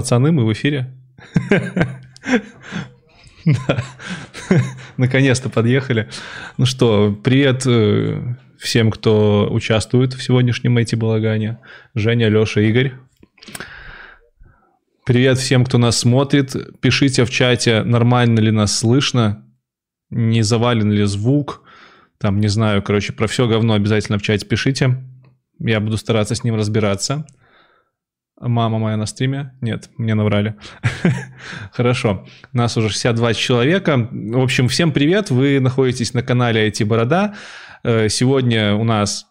Пацаны, мы в эфире. Наконец-то подъехали. Ну что, привет э, всем, кто участвует в сегодняшнем эти балагане. Женя, Леша, Игорь. Привет всем, кто нас смотрит. Пишите в чате, нормально ли нас слышно, не завален ли звук. Там, не знаю, короче, про все говно обязательно в чате пишите. Я буду стараться с ним разбираться. Мама моя на стриме? Нет, мне наврали. Хорошо. Нас уже 62 человека. В общем, всем привет. Вы находитесь на канале IT Борода. Э, сегодня у нас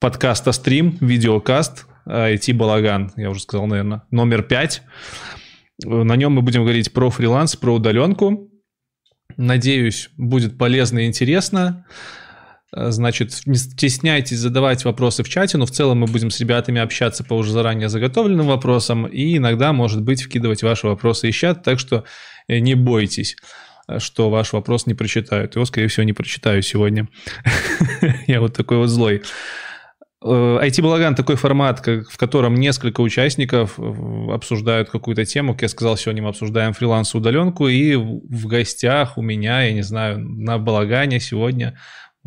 подкаста стрим, видеокаст IT Балаган. Я уже сказал, наверное, номер 5. На нем мы будем говорить про фриланс, про удаленку. Надеюсь, будет полезно и интересно. Значит, не стесняйтесь задавать вопросы в чате, но в целом мы будем с ребятами общаться по уже заранее заготовленным вопросам и иногда, может быть, вкидывать ваши вопросы из чата, так что э, не бойтесь э, что ваш вопрос не прочитают. Его, скорее всего, не прочитаю сегодня. Я вот такой вот злой. IT-балаган такой формат, в котором несколько участников обсуждают какую-то тему. Как я сказал, сегодня мы обсуждаем фриланс-удаленку, и в гостях у меня, я не знаю, на балагане сегодня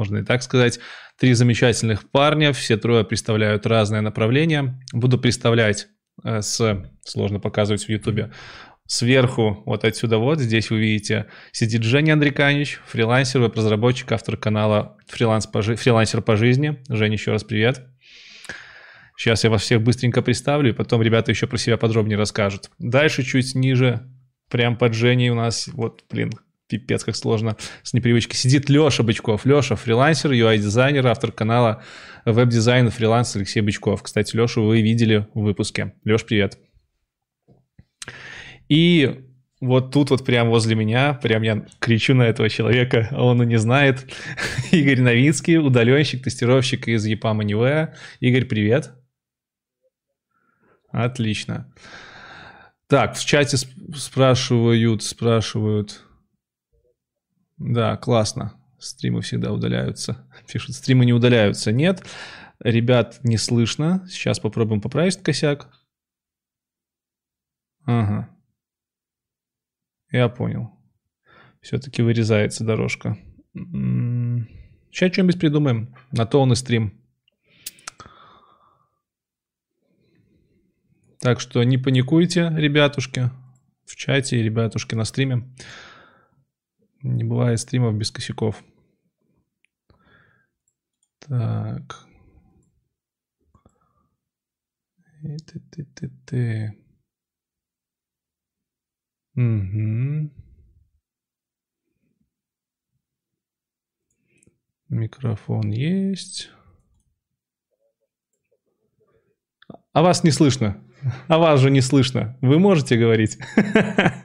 можно и так сказать. Три замечательных парня, все трое представляют разные направления. Буду представлять э, с, сложно показывать в Ютубе, сверху, вот отсюда вот, здесь вы видите, сидит Женя Андриканич, фрилансер, веб-разработчик, автор канала Фриланс по, «Фрилансер по жизни». Женя, еще раз привет. Сейчас я вас всех быстренько представлю, и потом ребята еще про себя подробнее расскажут. Дальше чуть ниже, прям под Женей у нас, вот, блин, пипец как сложно с непривычки. Сидит Леша Бычков. Леша фрилансер, UI-дизайнер, автор канала веб-дизайн фриланс Алексей Бычков. Кстати, Лешу вы видели в выпуске. Леш, привет. И вот тут вот прямо возле меня, прям я кричу на этого человека, а он и не знает. Игорь Новинский, удаленщик, тестировщик из EPAM Anywhere. Игорь, привет. Отлично. Так, в чате спрашивают, спрашивают, да, классно. Стримы всегда удаляются. Пишут, стримы не удаляются. Нет, ребят не слышно. Сейчас попробуем поправить косяк. Ага. Я понял. Все-таки вырезается дорожка. Сейчас что-нибудь придумаем. На то он и стрим. Так что не паникуйте, ребятушки, в чате и ребятушки на стриме. Не бывает стримов без косяков. Так. И ты, ты, ты, ты. Угу. Микрофон есть. А вас не слышно. А вас же не слышно. Вы можете говорить?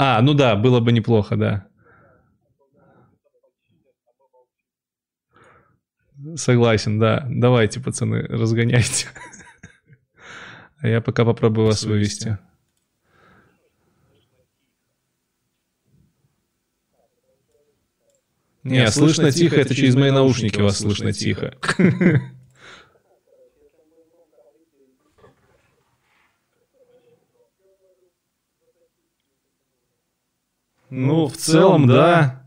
А, ну да, было бы неплохо, да. Согласен, да. Давайте, пацаны, разгоняйте. А я пока попробую вас вывести. Не, слышно тихо, это через мои наушники вас слышно тихо. Ну, в целом, да.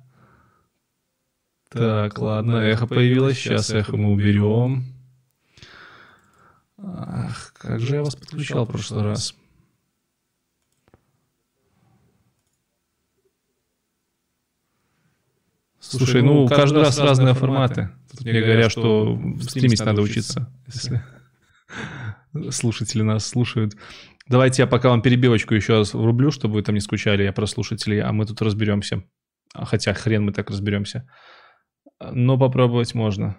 Так, ладно, эхо появилось. Сейчас эхо мы уберем. Ах, как же я вас подключал в прошлый раз. Слушай, ну, каждый раз разные форматы. Тут мне говорят, что стримить надо учиться, если слушатели нас слушают. Давайте я пока вам перебивочку еще раз врублю, чтобы вы там не скучали, я про слушателей, а мы тут разберемся. Хотя хрен мы так разберемся. Но попробовать можно.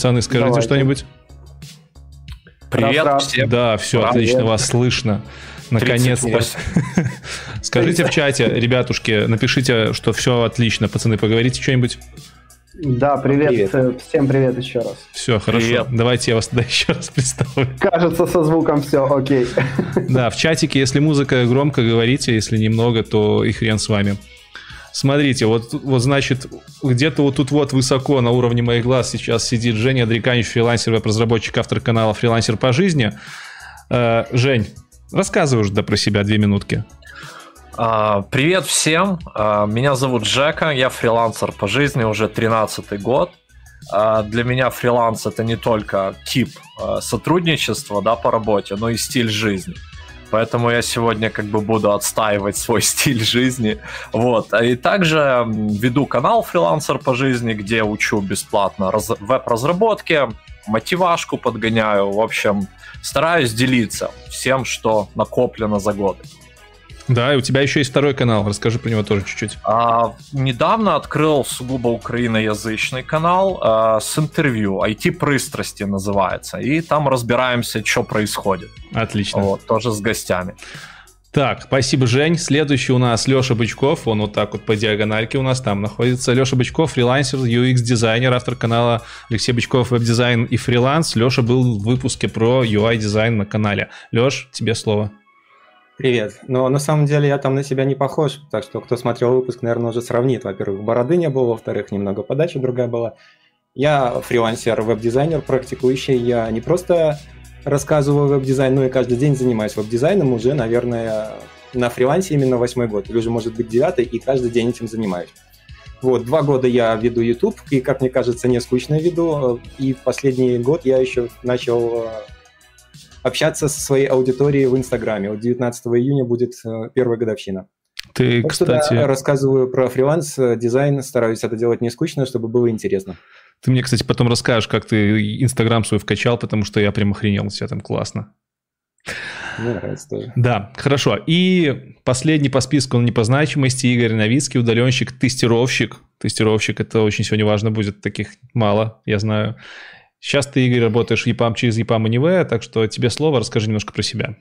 Пацаны, скажите что-нибудь. Привет всем. Да, все, Привет. отлично, вас слышно. Наконец-то. Скажите в чате, ребятушки, напишите, что все отлично. Пацаны, поговорите что-нибудь. Да, привет. привет. Э, всем привет еще раз. Все, хорошо. Привет. Давайте я вас тогда еще раз представлю. Кажется, со звуком все окей. Да, в чатике, если музыка громко, говорите, если немного, то и хрен с вами. Смотрите, вот, вот значит, где-то вот тут вот высоко на уровне моих глаз сейчас сидит Женя Адриканич, фрилансер, веб-разработчик, автор канала «Фрилансер по жизни». Э, Жень, рассказывай уже да, про себя две минутки. А, привет всем, а, меня зовут Жека, я фрилансер по жизни уже 13 год. А, для меня фриланс это не только тип сотрудничества да, по работе, но и стиль жизни. Поэтому я сегодня как бы буду отстаивать свой стиль жизни. Вот. И также веду канал «Фрилансер по жизни», где учу бесплатно раз... веб-разработке, мотивашку подгоняю. В общем, стараюсь делиться всем, что накоплено за годы. Да, и у тебя еще есть второй канал. Расскажи про него тоже чуть-чуть. А, недавно открыл сугубо украиноязычный канал а, с интервью. IT-пристрасти называется. И там разбираемся, что происходит. Отлично. Вот, тоже с гостями. Так, спасибо, Жень. Следующий у нас Леша Бычков. Он вот так вот по диагональке у нас там находится. Леша Бычков, фрилансер, UX-дизайнер, автор канала Алексей Бычков, веб-дизайн и фриланс. Леша был в выпуске про UI-дизайн на канале. Леш, тебе слово. Привет. Но на самом деле я там на себя не похож, так что кто смотрел выпуск, наверное, уже сравнит. Во-первых, бороды не было, во-вторых, немного подача другая была. Я фрилансер, веб-дизайнер, практикующий. Я не просто рассказываю веб-дизайн, но и каждый день занимаюсь веб-дизайном уже, наверное, на фрилансе именно восьмой год, или уже, может быть, девятый, и каждый день этим занимаюсь. Вот, два года я веду YouTube, и, как мне кажется, не скучно веду, и последний год я еще начал общаться со своей аудиторией в Инстаграме. Вот 19 июня будет э, первая годовщина. Ты, так кстати... Что, да, рассказываю про фриланс, э, дизайн, стараюсь это делать не скучно, чтобы было интересно. Ты мне, кстати, потом расскажешь, как ты Инстаграм свой вкачал, потому что я прям охренел у тебя там классно. Мне нравится тоже. Да, хорошо. И последний по списку, он не по значимости, Игорь Новицкий, удаленщик, тестировщик. Тестировщик, это очень сегодня важно будет, таких мало, я знаю. Сейчас ты, Игорь, работаешь EPAM через EPAM Anyway, так что тебе слово, расскажи немножко про себя.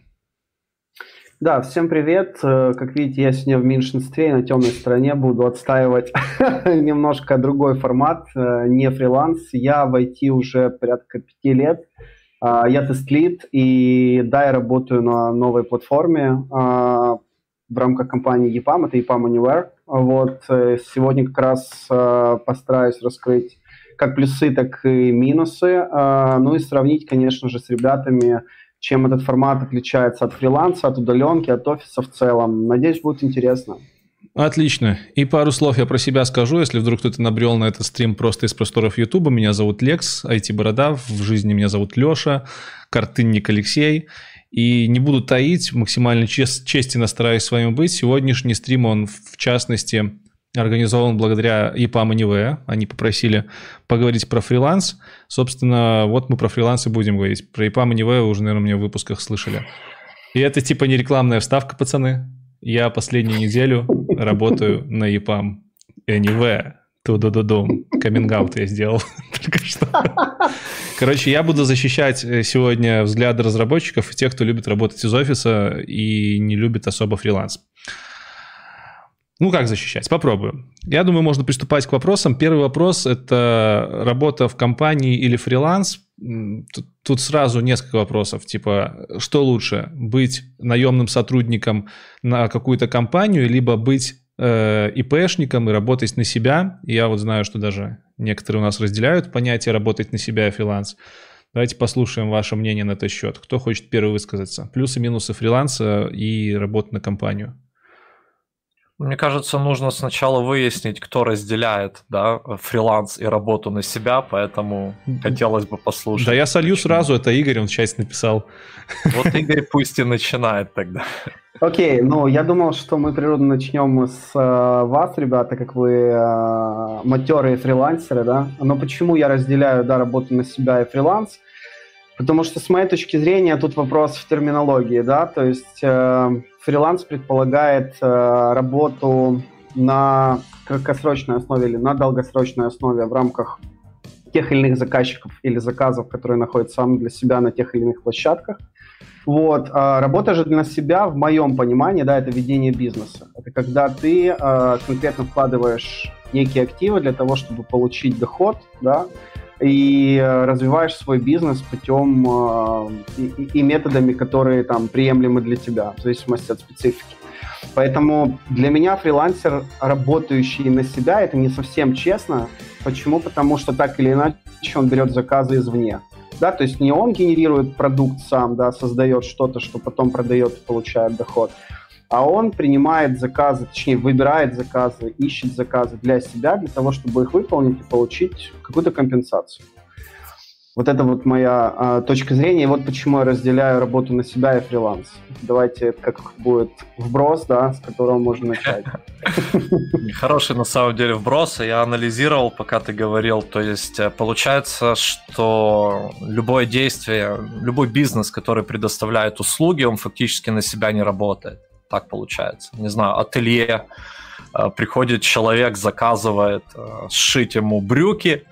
Да, всем привет. Э, как видите, я сегодня в меньшинстве на темной стороне буду отстаивать немножко другой формат, э, не фриланс. Я в IT уже порядка пяти лет. А, я тест-лид, и да, я работаю на новой платформе в рамках компании EPAM, это EPAM Anywhere. Вот, э, сегодня как раз постараюсь раскрыть как плюсы, так и минусы. А, ну и сравнить, конечно же, с ребятами, чем этот формат отличается от фриланса, от удаленки, от офиса в целом. Надеюсь, будет интересно. Отлично. И пару слов я про себя скажу, если вдруг кто-то набрел на этот стрим просто из просторов Ютуба. Меня зовут Лекс, IT-борода, в жизни меня зовут Леша, картынник Алексей. И не буду таить, максимально чест, честно стараюсь с вами быть. Сегодняшний стрим, он в частности организован благодаря EPAM Anyway. Они попросили поговорить про фриланс. Собственно, вот мы про фриланс и будем говорить. Про EPAM Anyway вы уже, наверное, меня в выпусках слышали. И это типа не рекламная вставка, пацаны. Я последнюю неделю работаю на EPAM Anyway. Ту-ду-ду-дум. каминг я сделал только что. Короче, я буду защищать э, сегодня взгляды разработчиков и тех, кто любит работать из офиса и не любит особо фриланс. Ну, как защищать? Попробую. Я думаю, можно приступать к вопросам. Первый вопрос – это работа в компании или фриланс. Тут, сразу несколько вопросов. Типа, что лучше? Быть наемным сотрудником на какую-то компанию, либо быть э, ИПшником и работать на себя? Я вот знаю, что даже некоторые у нас разделяют понятие «работать на себя» и фриланс. Давайте послушаем ваше мнение на этот счет. Кто хочет первый высказаться? Плюсы, минусы фриланса и работы на компанию. Мне кажется, нужно сначала выяснить, кто разделяет да, фриланс и работу на себя, поэтому хотелось бы послушать. Да я солью почему. сразу, это Игорь, он часть написал. Вот Игорь пусть и начинает тогда. Окей, okay, ну я думал, что мы природно начнем с э, вас, ребята, как вы э, матерые фрилансеры, да. Но почему я разделяю да, работу на себя и фриланс? Потому что с моей точки зрения тут вопрос в терминологии, да, то есть э, фриланс предполагает э, работу на краткосрочной основе или на долгосрочной основе в рамках тех или иных заказчиков или заказов, которые находят сам для себя на тех или иных площадках. Вот. А работа же для себя, в моем понимании, да, это ведение бизнеса. Это когда ты э, конкретно вкладываешь некие активы для того, чтобы получить доход, да, и развиваешь свой бизнес путем э, и, и методами, которые там приемлемы для тебя, в зависимости от специфики. Поэтому для меня фрилансер, работающий на себя, это не совсем честно. Почему? Потому что так или иначе он берет заказы извне. Да, то есть не он генерирует продукт сам, да, создает что-то, что потом продает и получает доход, а он принимает заказы, точнее, выбирает заказы, ищет заказы для себя, для того, чтобы их выполнить и получить какую-то компенсацию. Вот это вот моя а, точка зрения, и вот почему я разделяю работу на себя и фриланс. Давайте это как будет вброс, да, с которого можно начать. Хороший на самом деле вброс, я анализировал, пока ты говорил, то есть э, получается, что любое действие, любой бизнес, который предоставляет услуги, он фактически на себя не работает. Так получается. Не знаю, ателье, э, приходит человек, заказывает э, сшить ему брюки,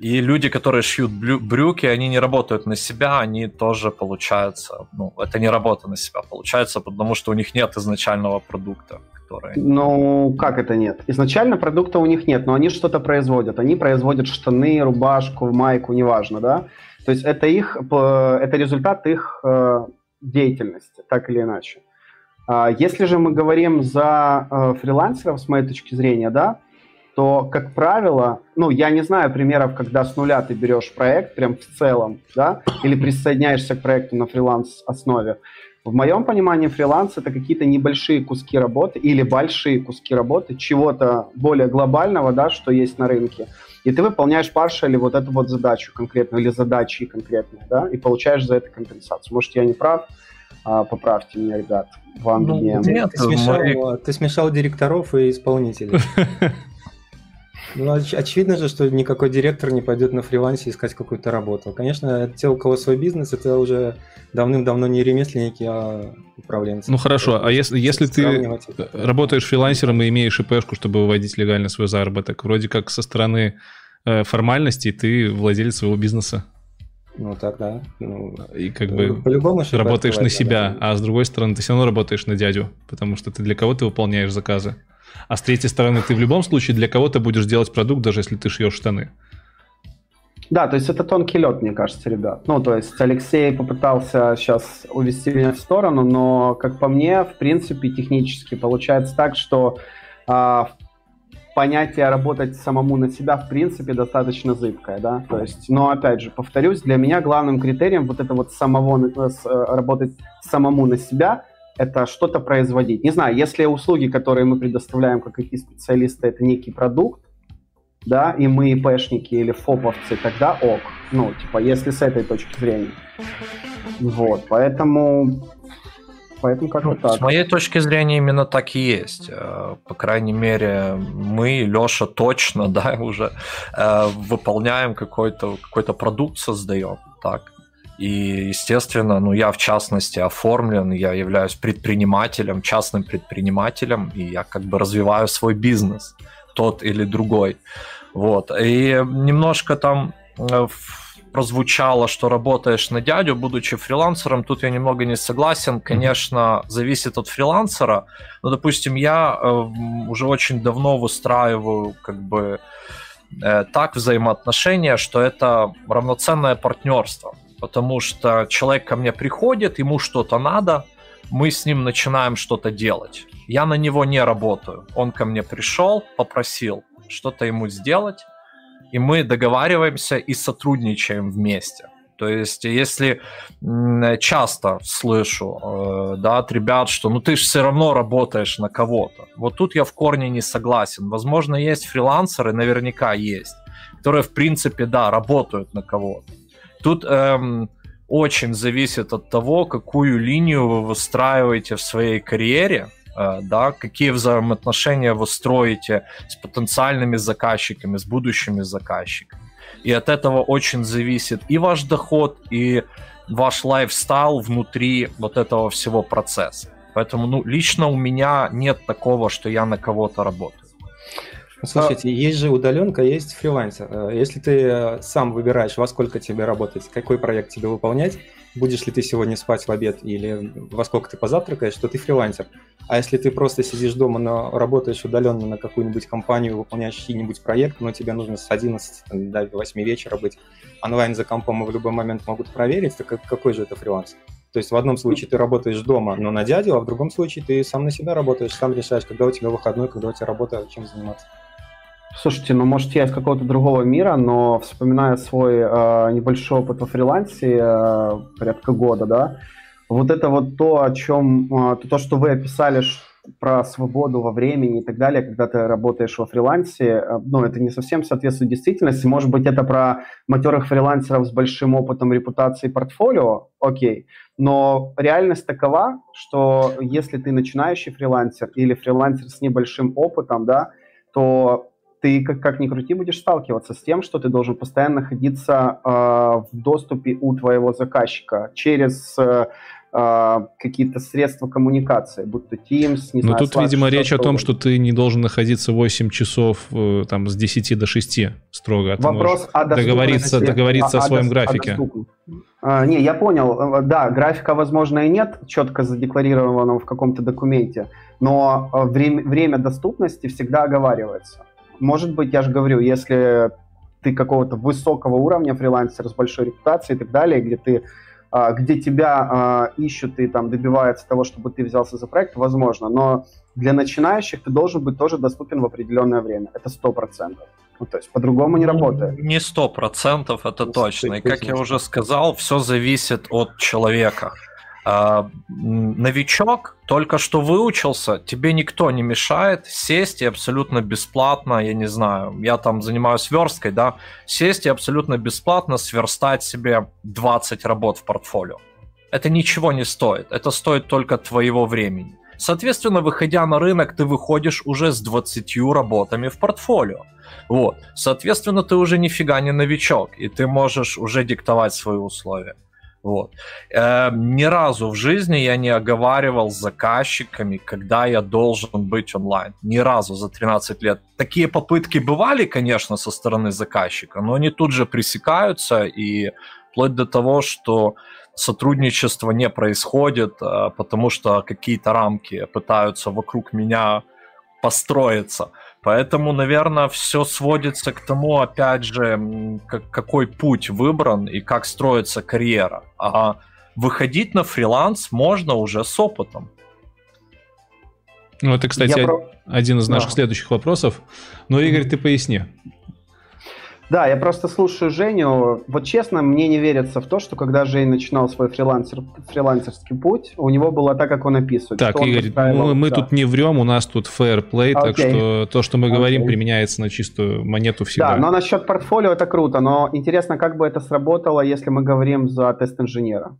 и люди, которые шьют брюки, они не работают на себя, они тоже получается, ну, это не работа на себя получается, потому что у них нет изначального продукта. Который... Ну, как это нет? Изначально продукта у них нет, но они что-то производят. Они производят штаны, рубашку, майку, неважно, да? То есть это их, это результат их э, деятельности, так или иначе. А если же мы говорим за э, фрилансеров, с моей точки зрения, да, то, как правило, ну, я не знаю примеров, когда с нуля ты берешь проект прям в целом, да, или присоединяешься к проекту на фриланс-основе. В моем понимании фриланс это какие-то небольшие куски работы или большие куски работы чего-то более глобального, да, что есть на рынке. И ты выполняешь паршали вот эту вот задачу конкретную или задачи конкретные, да, и получаешь за это компенсацию. Может, я не прав, а, поправьте меня, ребят, в Англии. Ну, нет, ты смешал, ты смешал директоров и исполнителей. Ну, оч- очевидно же, что никакой директор не пойдет на фрилансе искать какую-то работу. Конечно, те, у кого свой бизнес, это уже давным-давно не ремесленники, а управленцы. Ну хорошо, а если, если ты работаешь фрилансером и имеешь ИПшку, чтобы выводить легально свой заработок, вроде как со стороны э, формальностей ты владелец своего бизнеса. Ну так, да. Ну, и как бы по-любому работаешь на себя, да. а с другой стороны ты все равно работаешь на дядю, потому что ты для кого ты выполняешь заказы. А с третьей стороны, ты в любом случае для кого-то будешь делать продукт, даже если ты шьешь штаны. Да, то есть это тонкий лед, мне кажется, ребят. Ну, то есть Алексей попытался сейчас увести меня в сторону, но, как по мне, в принципе, технически получается так, что а, понятие работать самому на себя, в принципе, достаточно зыбкое, да, то есть, но, опять же, повторюсь, для меня главным критерием вот это вот самого, э, работать самому на себя – это что-то производить. Не знаю, если услуги, которые мы предоставляем как IT-специалисты, это некий продукт, да, и мы ИПшники или ФОПовцы, тогда ок. Ну, типа, если с этой точки зрения. Вот, поэтому... Поэтому как-то ну, так. С моей точки зрения именно так и есть. Э, по крайней мере, мы, Леша, точно, да, уже э, выполняем какой-то какой продукт, создаем. Так. И, естественно, ну, я в частности оформлен, я являюсь предпринимателем, частным предпринимателем, и я как бы развиваю свой бизнес, тот или другой. Вот. И немножко там э, прозвучало, что работаешь на дядю, будучи фрилансером, тут я немного не согласен. Конечно, зависит от фрилансера. Но, допустим, я э, уже очень давно выстраиваю как бы э, так взаимоотношения, что это равноценное партнерство потому что человек ко мне приходит, ему что-то надо, мы с ним начинаем что-то делать. Я на него не работаю. Он ко мне пришел, попросил что-то ему сделать, и мы договариваемся и сотрудничаем вместе. То есть, если часто слышу э, да, от ребят, что ну ты же все равно работаешь на кого-то. Вот тут я в корне не согласен. Возможно, есть фрилансеры, наверняка есть, которые, в принципе, да, работают на кого-то. Тут эм, очень зависит от того, какую линию вы выстраиваете в своей карьере, да, какие взаимоотношения вы строите с потенциальными заказчиками, с будущими заказчиками. И от этого очень зависит и ваш доход, и ваш лайфстайл внутри вот этого всего процесса. Поэтому, ну, лично у меня нет такого, что я на кого-то работаю. Слушайте, есть же удаленка, есть фрилансер. Э, если ты э, сам выбираешь, во сколько тебе работать, какой проект тебе выполнять, будешь ли ты сегодня спать в обед или во сколько ты позавтракаешь, то ты фрилансер. А если ты просто сидишь дома, но работаешь удаленно на какую-нибудь компанию, выполняешь чьи-нибудь проект, но тебе нужно с 11 до 8 вечера быть онлайн за компом и в любой момент могут проверить, то какой же это фриланс? То есть в одном случае ты работаешь дома, но на дядю, а в другом случае ты сам на себя работаешь, сам решаешь, когда у тебя выходной, когда у тебя работа, чем заниматься. Слушайте, ну может я из какого-то другого мира, но вспоминая свой э, небольшой опыт во фрилансе, э, порядка года, да, вот это вот то, о чем, э, то, что вы описали про свободу во времени и так далее, когда ты работаешь во фрилансе, э, ну, это не совсем соответствует действительности. Может быть, это про матерых фрилансеров с большим опытом репутации портфолио, окей. Но реальность такова, что если ты начинающий фрилансер или фрилансер с небольшим опытом, да, то ты как, как ни крути будешь сталкиваться с тем, что ты должен постоянно находиться э, в доступе у твоего заказчика через э, какие-то средства коммуникации, будь то Teams, не Но знаю, тут, Slack, видимо, речь о том, что ты не должен находиться 8 часов э, там с 10 до 6 строго. А Вопрос о договориться, договориться о, о своем о, графике. О а, не, я понял. Э, да, графика, возможно, и нет четко задекларированного в каком-то документе, но э, время, время доступности всегда оговаривается. Может быть, я же говорю, если ты какого-то высокого уровня фрилансера с большой репутацией и так далее, где ты а, где тебя а, ищут и там добиваются того, чтобы ты взялся за проект, возможно. Но для начинающих ты должен быть тоже доступен в определенное время. Это сто процентов. Ну, то есть по-другому не работает. Не сто процентов, это точно. И как я уже сказал, все зависит от человека. А, новичок только что выучился, тебе никто не мешает сесть и абсолютно бесплатно, я не знаю, я там занимаюсь версткой, да, сесть и абсолютно бесплатно сверстать себе 20 работ в портфолио. Это ничего не стоит, это стоит только твоего времени. Соответственно, выходя на рынок, ты выходишь уже с 20 работами в портфолио. Вот. Соответственно, ты уже нифига не новичок, и ты можешь уже диктовать свои условия. Вот. Э, ни разу в жизни я не оговаривал с заказчиками, когда я должен быть онлайн. Ни разу за 13 лет. Такие попытки бывали, конечно, со стороны заказчика, но они тут же пресекаются и вплоть до того, что сотрудничество не происходит, э, потому что какие-то рамки пытаются вокруг меня построиться. Поэтому, наверное, все сводится к тому, опять же, как, какой путь выбран и как строится карьера. А выходить на фриланс можно уже с опытом. Ну, это, кстати, Я... один из наших да. следующих вопросов. Но, Игорь, ты поясни. Да, я просто слушаю Женю. Вот честно, мне не верится в то, что когда Жень начинал свой фрилансер, фрилансерский путь, у него было так, как он описывает. Так, Игорь, мы, мы да. тут не врем, у нас тут fair play, okay. так что то, что мы говорим, okay. применяется на чистую монету всегда. Да, но насчет портфолио это круто, но интересно, как бы это сработало, если мы говорим за тест-инженера?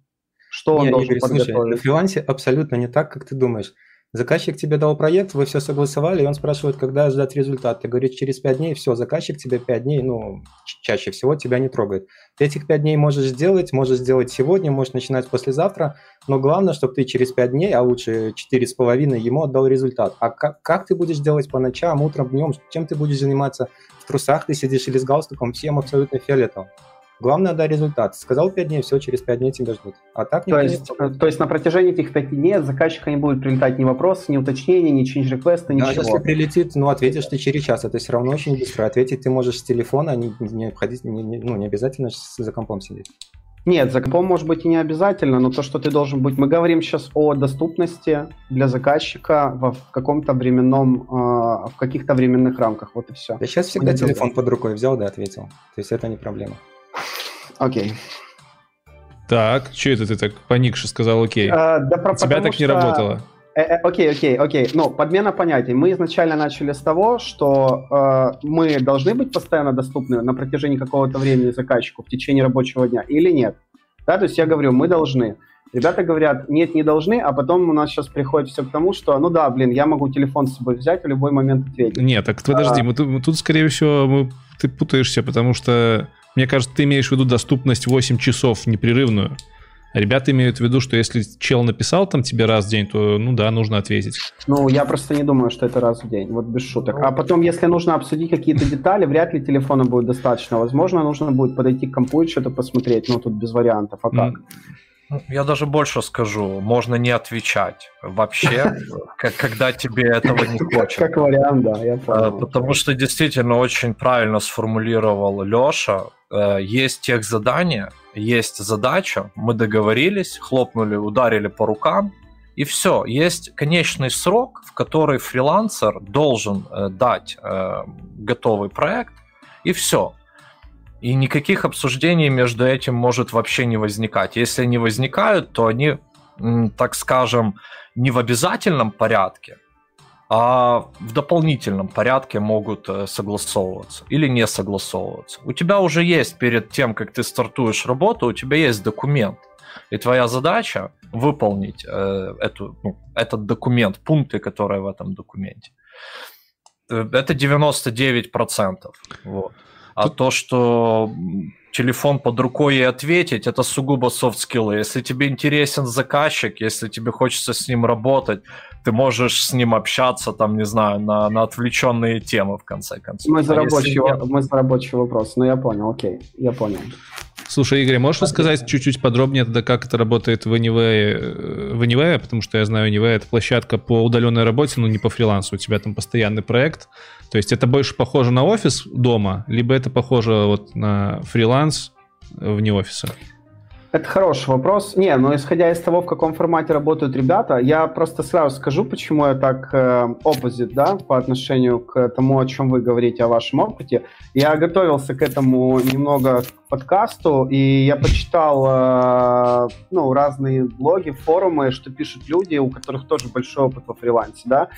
Что он не, должен Игорь, подготовить? Слушай, на фрилансе абсолютно не так, как ты думаешь. Заказчик тебе дал проект, вы все согласовали, и он спрашивает, когда ждать результат. Ты говоришь, через 5 дней, все, заказчик тебе 5 дней, ну, чаще всего тебя не трогает. Ты этих 5 дней можешь сделать, можешь сделать сегодня, можешь начинать послезавтра, но главное, чтобы ты через 5 дней, а лучше 4,5, ему отдал результат. А как, как ты будешь делать по ночам, утром, днем, чем ты будешь заниматься? В трусах ты сидишь или с галстуком, всем абсолютно фиолетово. Главное, дай результат. Сказал 5 дней, все, через 5 дней тебя ждут. А так то есть, не... то есть на протяжении этих 5 дней от заказчика не будет прилетать ни вопрос, ни уточнения, ни change request, ничего. А если прилетит, ну, ответишь ты через час. Это все равно очень быстро. Ответить ты можешь с телефона, не, не, обходить, не, не, ну, не обязательно за компом сидеть. Нет, за компом может быть и не обязательно, но то, что ты должен быть... Мы говорим сейчас о доступности для заказчика в каком-то временном, э, в каких-то временных рамках, вот и все. Я сейчас всегда телефон под рукой взял, да, ответил. То есть это не проблема. Окей. Так, что это ты так поникше сказал окей? А, да, про, Тебя так что... не работало. Э, э, окей, окей, окей. Ну, подмена понятий. Мы изначально начали с того, что э, мы должны быть постоянно доступны на протяжении какого-то времени заказчику в течение рабочего дня или нет. Да, то есть я говорю, мы должны. Ребята говорят, нет, не должны, а потом у нас сейчас приходит все к тому, что, ну да, блин, я могу телефон с собой взять в любой момент ответить. Нет, так подожди, а... мы, тут, тут, скорее всего, мы, ты путаешься, потому что мне кажется, ты имеешь в виду доступность 8 часов непрерывную. ребята имеют в виду, что если чел написал там тебе раз в день, то, ну да, нужно ответить. Ну, я просто не думаю, что это раз в день, вот без шуток. А потом, если нужно обсудить какие-то детали, вряд ли телефона будет достаточно. Возможно, нужно будет подойти к компу и что-то посмотреть, ну, тут без вариантов, а как? Ну, я даже больше скажу, можно не отвечать вообще, когда тебе этого не хочется. Как вариант, да, я понял. Потому что действительно очень правильно сформулировал Леша. Э, есть тех задания, есть задача, мы договорились, хлопнули, ударили по рукам, и все. Есть конечный срок, в который фрилансер должен э, дать э, готовый проект, и все. И никаких обсуждений между этим может вообще не возникать. Если они возникают, то они, так скажем, не в обязательном порядке, а в дополнительном порядке могут э, согласовываться или не согласовываться. У тебя уже есть перед тем, как ты стартуешь работу, у тебя есть документ. И твоя задача выполнить э, эту, ну, этот документ, пункты, которые в этом документе. Э, это 99%. Вот. А Тут... то, что телефон под рукой и ответить, это сугубо софт-скиллы. Если тебе интересен заказчик, если тебе хочется с ним работать, ты можешь с ним общаться, там, не знаю, на, на отвлеченные темы, в конце концов. Мы за, а рабочий, нет... мы за рабочий вопрос, но ну, я понял, окей, я понял. Слушай, Игорь, можешь рассказать чуть-чуть подробнее тогда, как это работает в Anyway, в Anyway, потому что я знаю, Anyway — это площадка по удаленной работе, но не по фрилансу, у тебя там постоянный проект. То есть это больше похоже на офис дома, либо это похоже вот на фриланс вне офиса? Это хороший вопрос. Не, но исходя из того, в каком формате работают ребята, я просто сразу скажу, почему я так э, да, по отношению к тому, о чем вы говорите, о вашем опыте. Я готовился к этому немного подкасту, и я почитал э, ну, разные блоги, форумы, что пишут люди, у которых тоже большой опыт во фрилансе, да.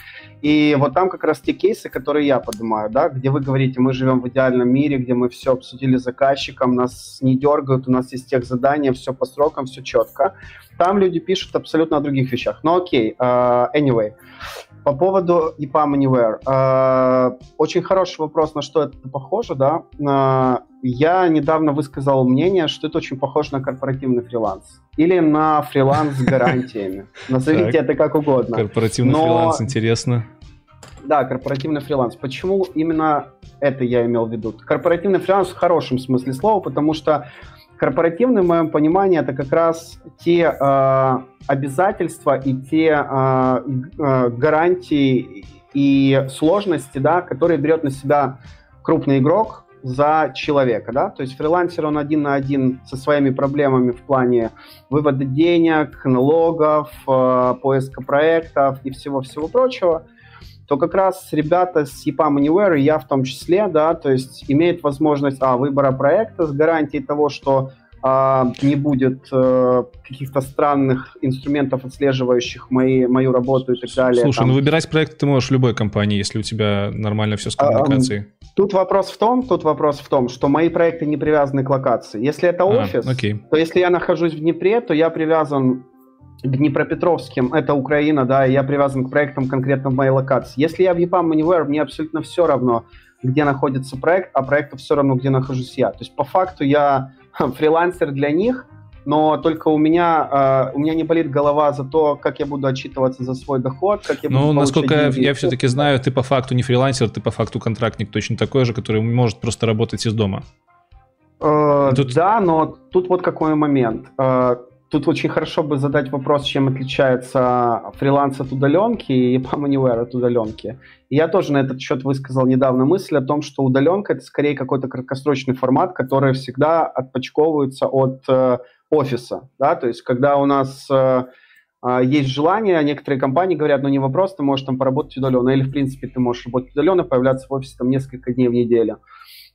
И вот там как раз те кейсы, которые я поднимаю, да, где вы говорите, мы живем в идеальном мире, где мы все обсудили с заказчиком, нас не дергают, у нас есть тех задания, все по срокам, все четко. Там люди пишут абсолютно о других вещах. Но окей, uh, anyway. По поводу EPAM Anywhere. Uh, очень хороший вопрос, на что это похоже, да. Uh, я недавно высказал мнение, что это очень похоже на корпоративный фриланс. Или на фриланс с гарантиями. Назовите это как угодно. Корпоративный фриланс, интересно. Да, корпоративный фриланс. Почему именно это я имел в виду? Корпоративный фриланс в хорошем смысле слова, потому что корпоративный, в моем понимании, это как раз те э, обязательства и те э, гарантии и сложности, да, которые берет на себя крупный игрок за человека, да, то есть фрилансер, он один на один со своими проблемами в плане вывода денег, налогов, э, поиска проектов и всего-всего прочего – то как раз ребята с EPAM Anywhere, и я в том числе, да, то есть имеют возможность а, выбора проекта с гарантией того, что а, не будет а, каких-то странных инструментов, отслеживающих мои, мою работу и так далее. Слушай, там. ну выбирать проект ты можешь в любой компании, если у тебя нормально все с коммуникацией. А, тут вопрос в том, тут вопрос в том, что мои проекты не привязаны к локации. Если это офис, а, окей. то если я нахожусь в Днепре, то я привязан Днепропетровским, это Украина, да, и я привязан к проектам конкретно в моей локации. Если я в EPAM Anywhere, мне абсолютно все равно, где находится проект, а проекту все равно, где нахожусь я. То есть по факту я фрилансер для них, но только у меня, э, у меня не болит голова за то, как я буду отчитываться за свой доход, как я ну, насколько я, я все-таки знаю, ты по факту не фрилансер, ты по факту контрактник точно такой же, который может просто работать из дома. Э, тут... Да, но тут вот какой момент. Э, Тут очень хорошо бы задать вопрос, чем отличается фриланс от удаленки и Anywhere от удаленки. И я тоже на этот счет высказал недавно мысль о том, что удаленка это скорее какой-то краткосрочный формат, который всегда отпочковывается от э, офиса. Да? То есть когда у нас э, э, есть желание, некоторые компании говорят, ну не вопрос, ты можешь там поработать удаленно, или в принципе ты можешь работать удаленно, появляться в офисе там несколько дней в неделю.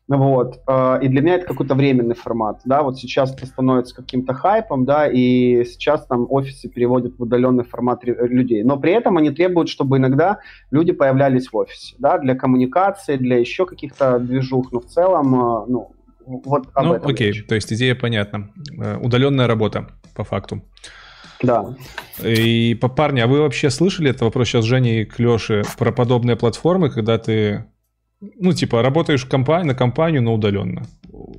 Вот. Э, и для меня это какой-то временный формат. Да? Вот сейчас это становится каким-то хайпом, да, и сейчас там офисы переводят в удаленный формат людей. Но при этом они требуют, чтобы иногда люди появлялись в офисе, да, для коммуникации, для еще каких-то движух. Но в целом, э, ну, вот об ну, этом окей, речь. то есть идея понятна. Э, удаленная работа, по факту. Да. И парни, а вы вообще слышали, это вопрос сейчас Жене и к Леше, про подобные платформы, когда ты ну, типа, работаешь в компании, на компанию, но удаленно.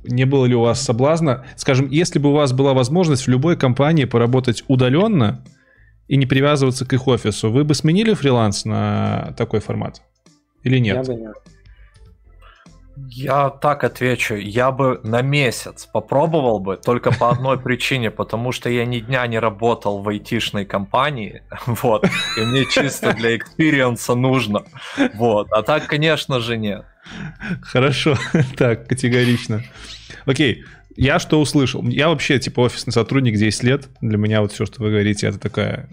не было ли у вас соблазна, скажем, если бы у вас была возможность в любой компании поработать удаленно и не привязываться к их офису, вы бы сменили фриланс на такой формат? Или нет? Я бы нет. Я так отвечу, я бы на месяц попробовал бы, только по одной причине, потому что я ни дня не работал в айтишной компании, вот, и мне чисто для experience а нужно, вот, а так, конечно же, нет. Хорошо, так, категорично. Окей, я что услышал? Я вообще, типа, офисный сотрудник 10 лет, для меня вот все, что вы говорите, это такая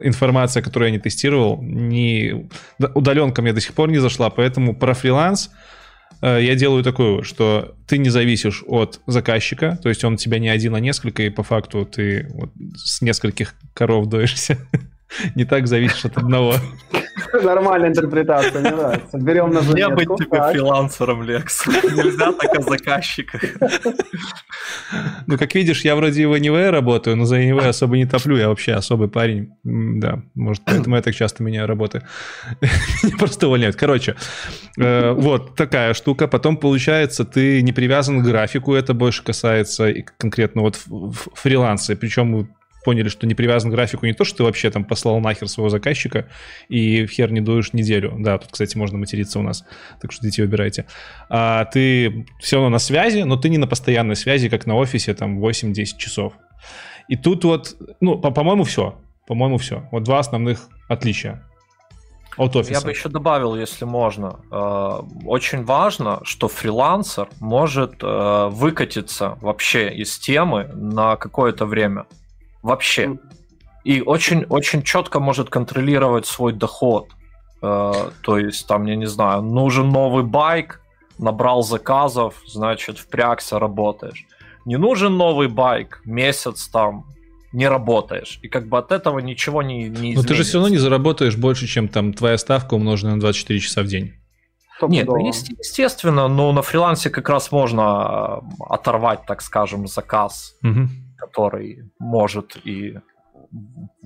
информация, которую я не тестировал, не... удаленка мне до сих пор не зашла, поэтому про фриланс я делаю такое, что ты не зависишь от заказчика, то есть он тебя не один, а несколько, и по факту ты вот с нескольких коров доишься. Не так зависишь от одного. Нормальная интерпретация, мне нравится. Берем на заметку. Не быть тебе так. фрилансером, Лекс. Нельзя так о заказчиках. Ну, как видишь, я вроде в НВ работаю, но за НВ особо не топлю. Я вообще особый парень. Да, может, поэтому я так часто меняю работы. Просто увольняют. Короче, э, вот такая штука. Потом, получается, ты не привязан к графику. Это больше касается конкретно вот фриланса. Причем поняли, что не привязан к графику не то, что ты вообще там послал нахер своего заказчика и хер не дуешь неделю. Да, тут, кстати, можно материться у нас, так что детей выбирайте. А ты все равно на связи, но ты не на постоянной связи, как на офисе, там 8-10 часов. И тут вот, ну, по- по-моему, все. По-моему, все. Вот два основных отличия от офиса. Я бы еще добавил, если можно. Э, очень важно, что фрилансер может э, выкатиться вообще из темы на какое-то время. Вообще. И очень-очень четко может контролировать свой доход. Э, то есть, там, я не знаю, нужен новый байк, набрал заказов, значит, впрягся, работаешь. Не нужен новый байк, месяц там не работаешь. И как бы от этого ничего не, не Но ты же все равно не заработаешь больше, чем там твоя ставка умноженная на 24 часа в день. Нет, ну, естественно, но на фрилансе как раз можно э, оторвать, так скажем, заказ. Угу который может и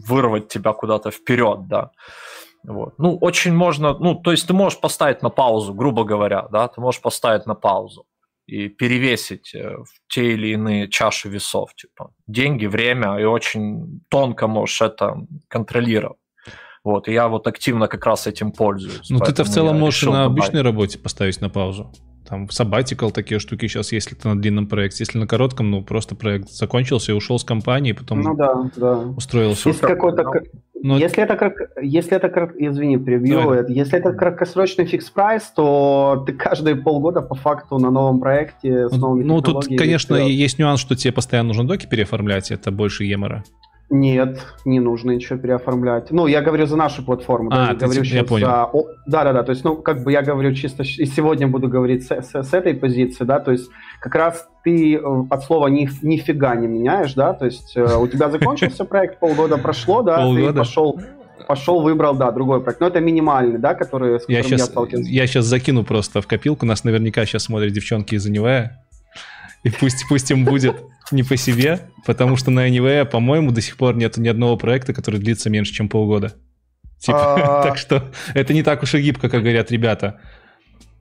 вырвать тебя куда-то вперед, да. Вот. Ну, очень можно, ну, то есть ты можешь поставить на паузу, грубо говоря, да, ты можешь поставить на паузу и перевесить э, в те или иные чаши весов, типа деньги, время, и очень тонко можешь это контролировать. Вот, и я вот активно как раз этим пользуюсь. Ну, ты-то в целом можешь на обычной работе поставить на паузу. Там sabbatical такие штуки сейчас, если ты на длинном проекте. Если на коротком, ну, просто проект закончился и ушел с компании, потом ну, да, да. устроился. Если какой-то... Но... Ну, если это как, если это как, извини, превью, Давай. если это краткосрочный фикс прайс, то ты каждые полгода по факту на новом проекте с новыми Ну, тут, конечно, есть нюанс, что тебе постоянно нужно доки переоформлять, это больше емора. Нет, не нужно ничего переоформлять. Ну, я говорю за нашу платформу. А, да, ты, говорю я понял. За... Да, да, да. То есть, ну, как бы я говорю чисто, и сегодня буду говорить с, с, с этой позиции, да, то есть как раз ты э, от слова ни, нифига не меняешь, да, то есть э, у тебя закончился проект, полгода прошло, да, ты пошел пошел, выбрал, да, другой проект. Но это минимальный, да, который, с я сейчас, я сталкивался. Я сейчас закину просто в копилку, нас наверняка сейчас смотрят девчонки из Анивея, и пусть, пусть им будет не по себе, потому что на Anyway, по-моему, до сих пор нет ни одного проекта, который длится меньше, чем полгода. Типа, а. так что это не так уж и гибко, как говорят ребята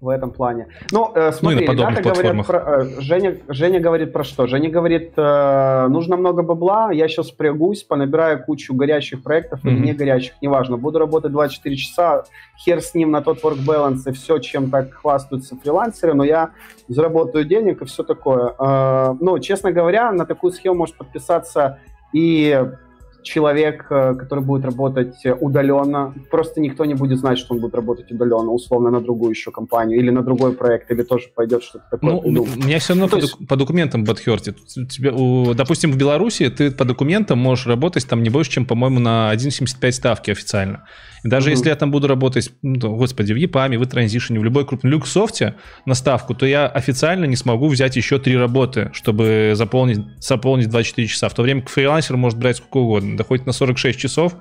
в этом плане. Ну, э, смотри, ну, ребята говорят про... Э, Женя, Женя говорит про что? Женя говорит, э, нужно много бабла, я сейчас прягусь, понабираю кучу горячих проектов mm-hmm. или не горячих, неважно. Буду работать 24 часа, хер с ним на тот work balance и все, чем так хвастаются фрилансеры, но я заработаю денег и все такое. Э, ну, честно говоря, на такую схему может подписаться и человек, э, который будет работать удаленно, просто никто не будет знать, что он будет работать удаленно, условно, на другую еще компанию или на другой проект, или тоже пойдет что-то такое. Ну, у меня все равно ну, по, есть... по документам Бадхерти. Тебе, у, допустим, в Беларуси ты по документам можешь работать там не больше, чем, по-моему, на 1,75 ставки официально. И даже mm-hmm. если я там буду работать, ну, господи, в EPAM, в транзишне, в любой крупной люксофте на ставку, то я официально не смогу взять еще три работы, чтобы заполнить, заполнить 24 часа. В то время как фрилансер может брать сколько угодно, да хоть на 46 часов,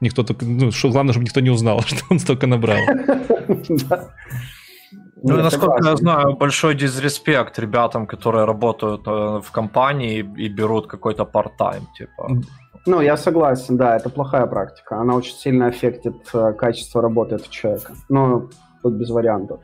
никто только, ну, что, главное, чтобы никто не узнал, что он столько набрал. Ну, насколько я знаю, большой дизреспект ребятам, которые работают э, в компании и берут какой-то part-time, типа. Ну, я согласен, да, это плохая практика. Она очень сильно аффектит э, качество работы этого человека. Ну, тут без вариантов.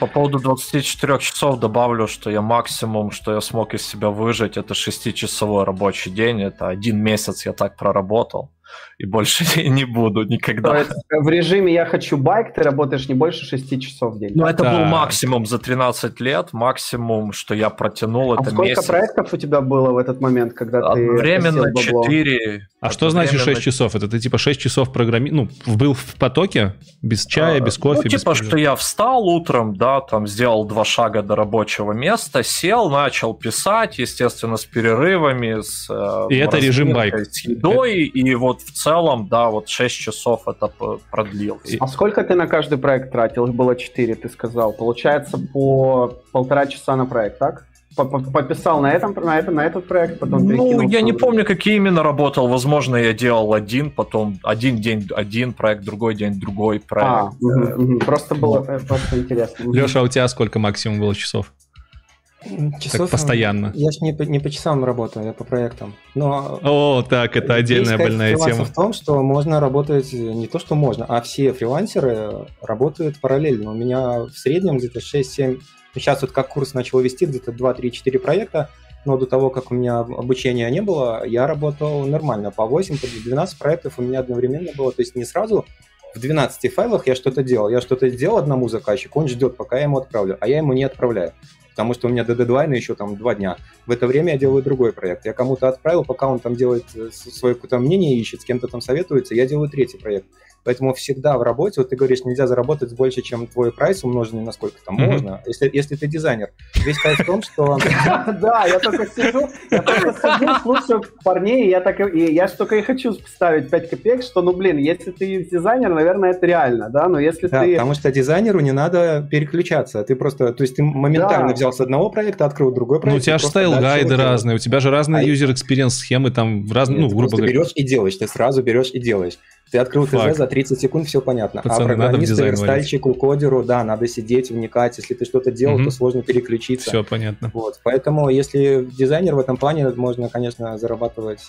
По поводу 24 часов добавлю, что я максимум, что я смог из себя выжить, это 6-часовой рабочий день. Это один месяц я так проработал и больше не буду никогда. То есть в режиме «я хочу байк» ты работаешь не больше 6 часов в день? Ну, это был максимум за 13 лет, максимум, что я протянул, а это сколько месяц. проектов у тебя было в этот момент, когда ты Временно 4. А что значит 6 часов? Это ты типа 6 часов программи... Ну, был в потоке? Без чая, без кофе? Ну, типа, что я встал утром, да, там сделал два шага до рабочего места, сел, начал писать, естественно, с перерывами, с... Э, и это режим байк. С едой, и вот в целом, да, вот 6 часов это продлилось. А сколько ты на каждый проект тратил? Их было 4, ты сказал. Получается, по полтора часа на проект, так? Пописал на, этом, на, этом, на этот проект, потом Ну, я не помню, какие именно работал. Возможно, я делал один, потом один день один проект, другой день другой проект. А, угу, угу. Просто было э, просто интересно. Леша, а у тебя сколько максимум было часов? Часов так постоянно. Я же не по, не по часам работаю, я по проектам. Но О, так, это отдельная больная тема. в том, что можно работать, не то, что можно, а все фрилансеры работают параллельно. У меня в среднем где-то 6-7, сейчас вот как курс начал вести, где-то 2-3-4 проекта, но до того, как у меня обучения не было, я работал нормально, по 8, по 12 проектов у меня одновременно было, то есть не сразу в 12 файлах я что-то делал. Я что-то сделал одному заказчику, он ждет, пока я ему отправлю, а я ему не отправляю потому что у меня до дедлайна еще там два дня. В это время я делаю другой проект. Я кому-то отправил, пока он там делает э, свое какое-то мнение, ищет, с кем-то там советуется, я делаю третий проект. Поэтому всегда в работе, вот ты говоришь, нельзя заработать больше, чем твой прайс умноженный на сколько там mm-hmm. можно, если, если ты дизайнер. Весь кайф в том, что... Да, я только сижу, я только сижу, слушаю парней, я так и я только и хочу ставить 5 копеек, что, ну, блин, если ты дизайнер, наверное, это реально, да, но если ты... потому что дизайнеру не надо переключаться, ты просто, то есть ты моментально взял с одного проекта, открыл другой проект. Ну, у тебя же style guide ы разные, у тебя же разные а user-experience схемы там в разные, ну, грубо говоря. Ты берешь и делаешь, ты сразу берешь и делаешь. Ты открыл ТЗ за 30 секунд, все понятно. А Пацаны, а программисту, верстальщику, кодеру, да, надо сидеть, вникать. Если ты что-то делал, угу. то сложно переключиться. Все понятно. Вот. Поэтому, если дизайнер в этом плане, можно, конечно, зарабатывать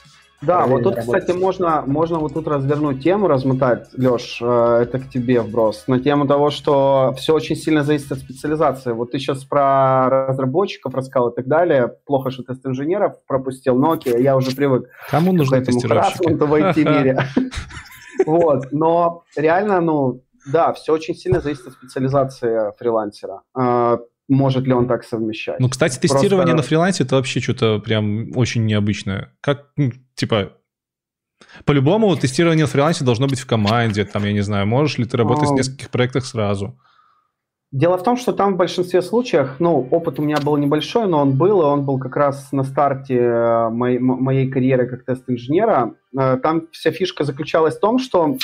да, вот тут, работать. кстати, можно, можно вот тут развернуть тему, размотать, Леш, э, это к тебе вброс, на тему того, что все очень сильно зависит от специализации. Вот ты сейчас про разработчиков рассказал и так далее. Плохо, что тест-инженеров пропустил, но окей, я уже привык Кому нужны тестировщики? в IT-мире. Вот, но реально, ну, да, все очень сильно зависит от специализации фрилансера. А, может ли он так совмещать? Ну, кстати, тестирование Просто... на фрилансе это вообще что-то прям очень необычное. Как, ну, типа, по-любому тестирование на фрилансе должно быть в команде, там, я не знаю, можешь ли ты работать в нескольких проектах сразу? Дело в том, что там в большинстве случаев, ну, опыт у меня был небольшой, но он был, и он был как раз на старте э, моей, моей карьеры как тест-инженера. Э, там вся фишка заключалась в том, что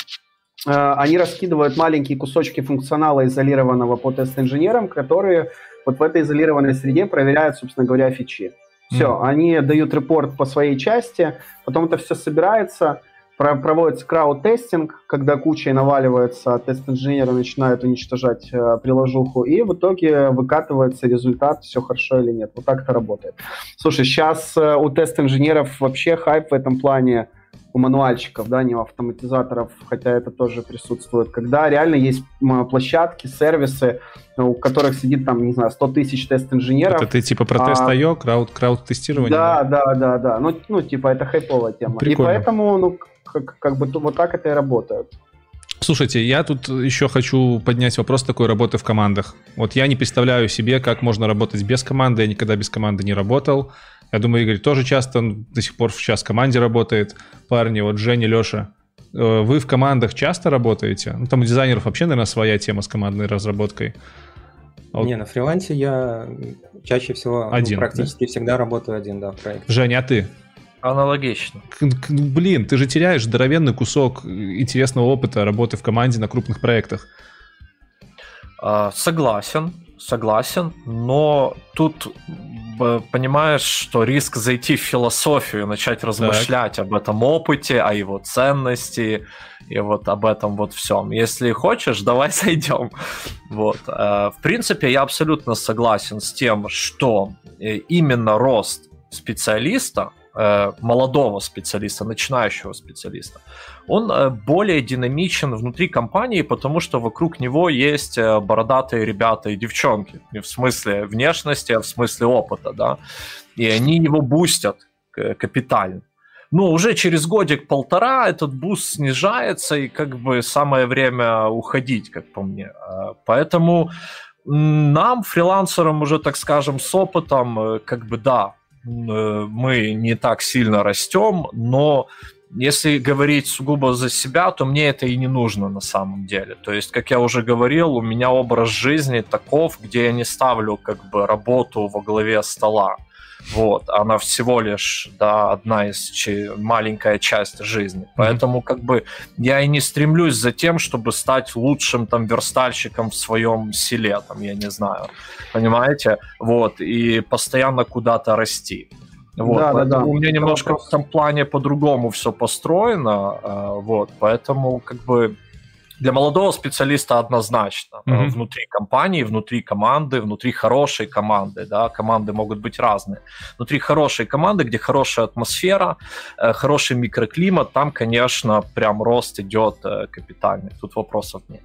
э, они раскидывают маленькие кусочки функционала, изолированного по тест-инженерам, которые вот в этой изолированной среде проверяют, собственно говоря, фичи. Все, mm-hmm. они дают репорт по своей части, потом это все собирается – проводится крауд-тестинг, когда кучей наваливается, тест-инженеры начинают уничтожать э, приложуху, и в итоге выкатывается результат, все хорошо или нет. Вот так это работает. Слушай, сейчас э, у тест-инженеров вообще хайп в этом плане, у мануальщиков, да, не у автоматизаторов, хотя это тоже присутствует, когда реально есть площадки, сервисы, у которых сидит там, не знаю, 100 тысяч тест-инженеров. Это ты типа про тест IO, а, крауд, крауд-тестирование? Да, да, да, да. Ну, ну, типа это хайповая тема. Прикольно. И поэтому, ну, как, как бы вот так это и работает. Слушайте, я тут еще хочу поднять вопрос такой работы в командах. Вот я не представляю себе, как можно работать без команды. Я никогда без команды не работал. Я думаю, Игорь тоже часто до сих пор сейчас в команде работает. Парни, вот Женя, Леша, э, вы в командах часто работаете? Ну, там у дизайнеров вообще, наверное, своя тема с командной разработкой. А вот... Не, на фрилансе я чаще всего ну, один, ну, практически да? всегда работаю один, да, в проекте. Женя, а ты? Аналогично. Блин, ты же теряешь здоровенный кусок интересного опыта работы в команде на крупных проектах. А, согласен, согласен, но тут понимаешь, что риск зайти в философию и начать размышлять так. об этом опыте, о его ценности и вот об этом вот всем. Если хочешь, давай зайдем. Вот. Э, в принципе, я абсолютно согласен с тем, что э, именно рост специалиста молодого специалиста, начинающего специалиста, он э, более динамичен внутри компании, потому что вокруг него есть э, бородатые ребята и девчонки, в смысле внешности, а в смысле опыта, да, и они его бустят капитально. Но уже через годик-полтора этот буст снижается, и как бы самое время уходить, как по мне. Э, поэтому нам, фрилансерам, уже, так скажем, с опытом, э, как бы да, э, мы не так сильно растем, но если говорить сугубо за себя, то мне это и не нужно на самом деле. То есть, как я уже говорил, у меня образ жизни таков, где я не ставлю как бы работу во главе стола. Вот, она всего лишь, да, одна из маленькая часть жизни. Поэтому, как бы, я и не стремлюсь за тем, чтобы стать лучшим там верстальщиком в своем селе, там, я не знаю, понимаете? Вот, и постоянно куда-то расти. Вот, да, поэтому да, да. у меня немножко в этом плане по-другому все построено, а, вот, поэтому как бы для молодого специалиста однозначно. Mm-hmm. Внутри компании, внутри команды, внутри хорошей команды, да, команды могут быть разные. Внутри хорошей команды, где хорошая атмосфера, э, хороший микроклимат, там, конечно, прям рост идет э, капитальный. Тут вопросов нет.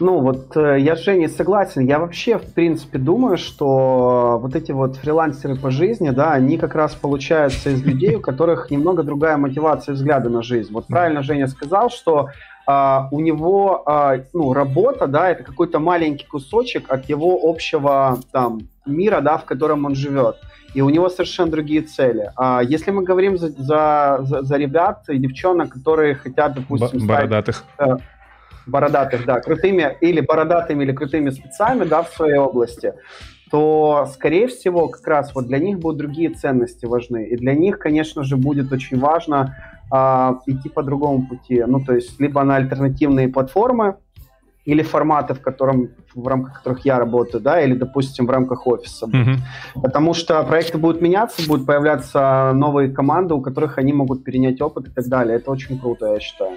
Ну, вот э, я с Женей согласен. Я вообще, в принципе, думаю, что вот эти вот фрилансеры по жизни, да, они как раз получаются из людей, у которых немного другая мотивация взгляда на жизнь. Вот правильно Женя сказал, что а, у него а, ну, работа, да, это какой-то маленький кусочек от его общего там мира, да, в котором он живет. И у него совершенно другие цели. А если мы говорим за, за, за, за ребят и девчонок, которые хотят, допустим, Бородатых. стать... Э, бородатых, да, крутыми или бородатыми или крутыми спецами, да, в своей области, то, скорее всего, как раз вот для них будут другие ценности важны. И для них, конечно же, будет очень важно а, идти по другому пути. Ну, то есть, либо на альтернативные платформы, или форматы, в, котором, в рамках которых я работаю, да, или, допустим, в рамках офиса. Mm-hmm. Потому что проекты будут меняться, будут появляться новые команды, у которых они могут перенять опыт и так далее. Это очень круто, я считаю.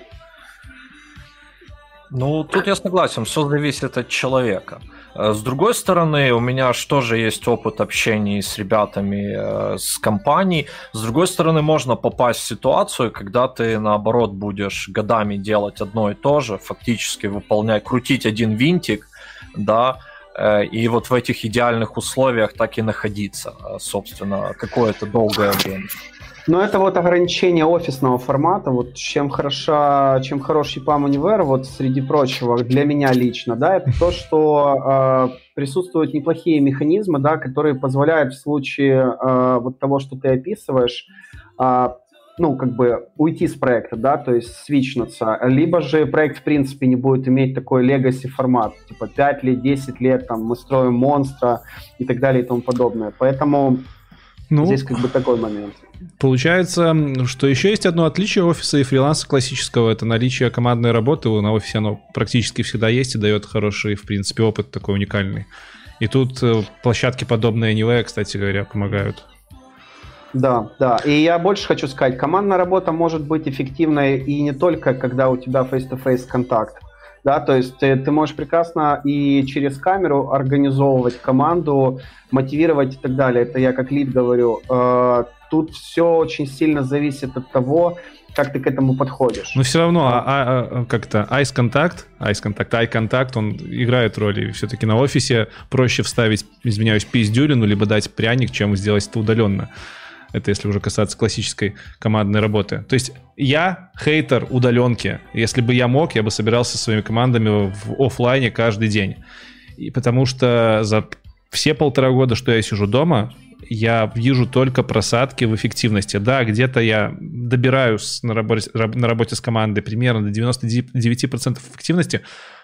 Ну, тут я согласен, все зависит от человека. Э, с другой стороны, у меня же тоже есть опыт общения с ребятами э, с компаний. С другой стороны, можно попасть в ситуацию, когда ты, наоборот, будешь годами делать одно и то же, фактически выполнять, крутить один винтик, да, э, и вот в этих идеальных условиях так и находиться, собственно, какое-то долгое время. Но это вот ограничение офисного формата, вот чем хороша, чем хороший EPAM Univer, вот среди прочего, для меня лично, да, это то, что э, присутствуют неплохие механизмы, да, которые позволяют в случае э, вот того, что ты описываешь, э, ну, как бы уйти с проекта, да, то есть свичнуться, либо же проект, в принципе, не будет иметь такой legacy формат, типа 5 лет, 10 лет, там, мы строим монстра и так далее и тому подобное. Поэтому ну, здесь как бы такой момент. Получается, что еще есть одно отличие офиса и фриланса классического. Это наличие командной работы. На офисе оно практически всегда есть и дает хороший, в принципе, опыт такой уникальный. И тут э, площадки, подобные Anyway, кстати говоря, помогают. Да, да. И я больше хочу сказать, командная работа может быть эффективной и не только, когда у тебя face-to-face контакт. Да, то есть ты, ты можешь прекрасно и через камеру организовывать команду, мотивировать и так далее. Это я как лид говорю. Э, тут все очень сильно зависит от того, как ты к этому подходишь. Но все равно, а, а, а, как-то eyes contact, eyes contact, eye contact, он играет роль. И все-таки на офисе проще вставить, извиняюсь, пиздюлину, либо дать пряник, чем сделать это удаленно. Это если уже касаться классической командной работы. То есть я хейтер удаленки. Если бы я мог, я бы собирался со своими командами в офлайне каждый день. И потому что за все полтора года, что я сижу дома, я вижу только просадки в эффективности. Да, где-то я добираюсь на работе, на работе с командой примерно до 99% эффективности,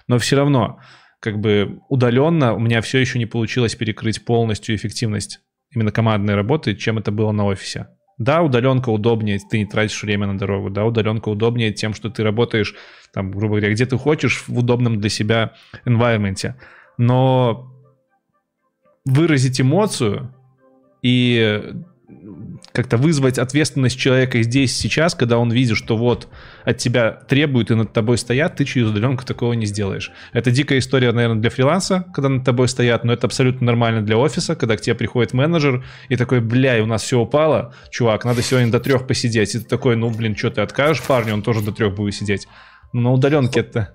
но все равно как бы удаленно у меня все еще не получилось перекрыть полностью эффективность именно командной работы, чем это было на офисе. Да, удаленка удобнее, ты не тратишь время на дорогу. Да, удаленка удобнее тем, что ты работаешь, там, грубо говоря, где ты хочешь, в удобном для себя environment. Но выразить эмоцию и как-то вызвать ответственность человека здесь, сейчас, когда он видит, что вот от тебя требуют и над тобой стоят, ты через удаленку такого не сделаешь. Это дикая история, наверное, для фриланса, когда над тобой стоят, но это абсолютно нормально для офиса, когда к тебе приходит менеджер и такой, бля, у нас все упало, чувак, надо сегодня до трех посидеть. И ты такой, ну, блин, что ты откажешь парню, он тоже до трех будет сидеть. Но на удаленке это...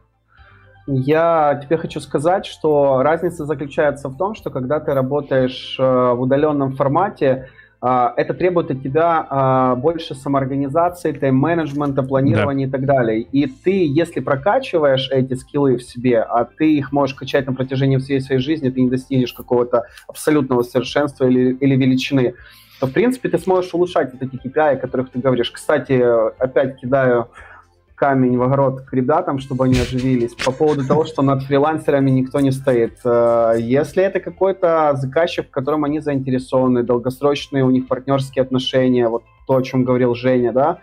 Я тебе хочу сказать, что разница заключается в том, что когда ты работаешь э, в удаленном формате, это требует от тебя а, больше самоорганизации, тайм-менеджмента, планирования да. и так далее. И ты, если прокачиваешь эти скиллы в себе, а ты их можешь качать на протяжении всей своей жизни, ты не достигнешь какого-то абсолютного совершенства или, или величины, то, в принципе, ты сможешь улучшать вот эти KPI, о которых ты говоришь. Кстати, опять кидаю камень в огород к ребятам, чтобы они оживились. По поводу того, что над фрилансерами никто не стоит. Э, если это какой-то заказчик, в котором они заинтересованы, долгосрочные у них партнерские отношения, вот то, о чем говорил Женя, да,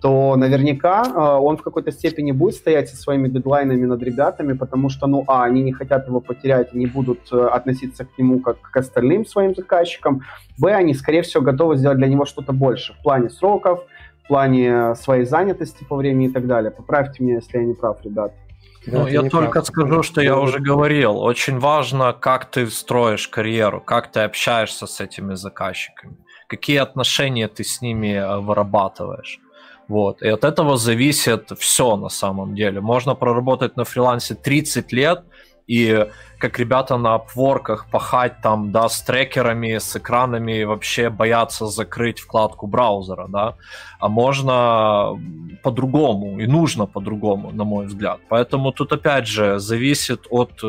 то наверняка э, он в какой-то степени будет стоять со своими дедлайнами над ребятами, потому что, ну, а, они не хотят его потерять, не будут э, относиться к нему как к остальным своим заказчикам, б, они, скорее всего, готовы сделать для него что-то больше в плане сроков, плане своей занятости по времени и так далее. Поправьте меня, если я не прав, ребят. Ну, я только прав. скажу, что я уже говорил. Очень важно, как ты строишь карьеру, как ты общаешься с этими заказчиками, какие отношения ты с ними э, вырабатываешь. Вот. И от этого зависит все на самом деле. Можно проработать на фрилансе 30 лет, и как ребята на обворках пахать там, да, с трекерами, с экранами, вообще бояться закрыть вкладку браузера, да, а можно по-другому, и нужно по-другому, на мой взгляд. Поэтому тут, опять же, зависит от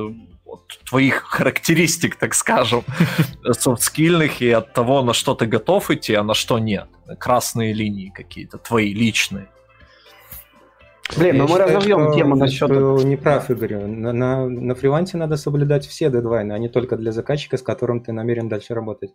от твоих характеристик, так скажем, софтскильных и от того, на что ты готов идти, а на что нет. Красные линии какие-то, твои личные. Блин, ну мы считаю, разовьем тему насчет... Не прав, Игорь. На, на, на фрилансе надо соблюдать все дедлайны, а не только для заказчика, с которым ты намерен дальше работать.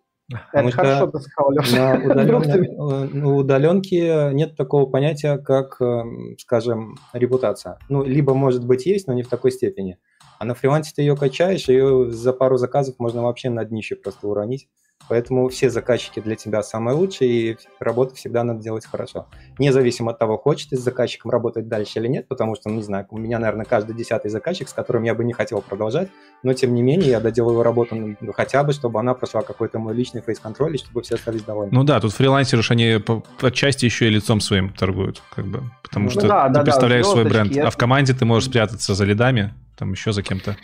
Это хорошо ты сказал, Леша. На, удален... на удаленке нет такого понятия, как, эм, скажем, репутация. Ну, либо, может быть, есть, но не в такой степени. А на фрилансе ты ее качаешь, и за пару заказов можно вообще на днище просто уронить. Поэтому все заказчики для тебя самые лучшие, и работу всегда надо делать хорошо. Независимо от того, хочет ты с заказчиком работать дальше или нет, потому что, ну, не знаю, у меня, наверное, каждый десятый заказчик, с которым я бы не хотел продолжать, но, тем не менее, я доделаю работу ну, хотя бы, чтобы она прошла какой-то мой личный фейс-контроль, и чтобы все остались довольны. Ну да, тут фрилансеры, они по, по части еще и лицом своим торгуют, как бы, потому ну, что да, ты да, представляешь да, свой бренд, а в команде ты можешь спрятаться за лидами, там еще за кем-то.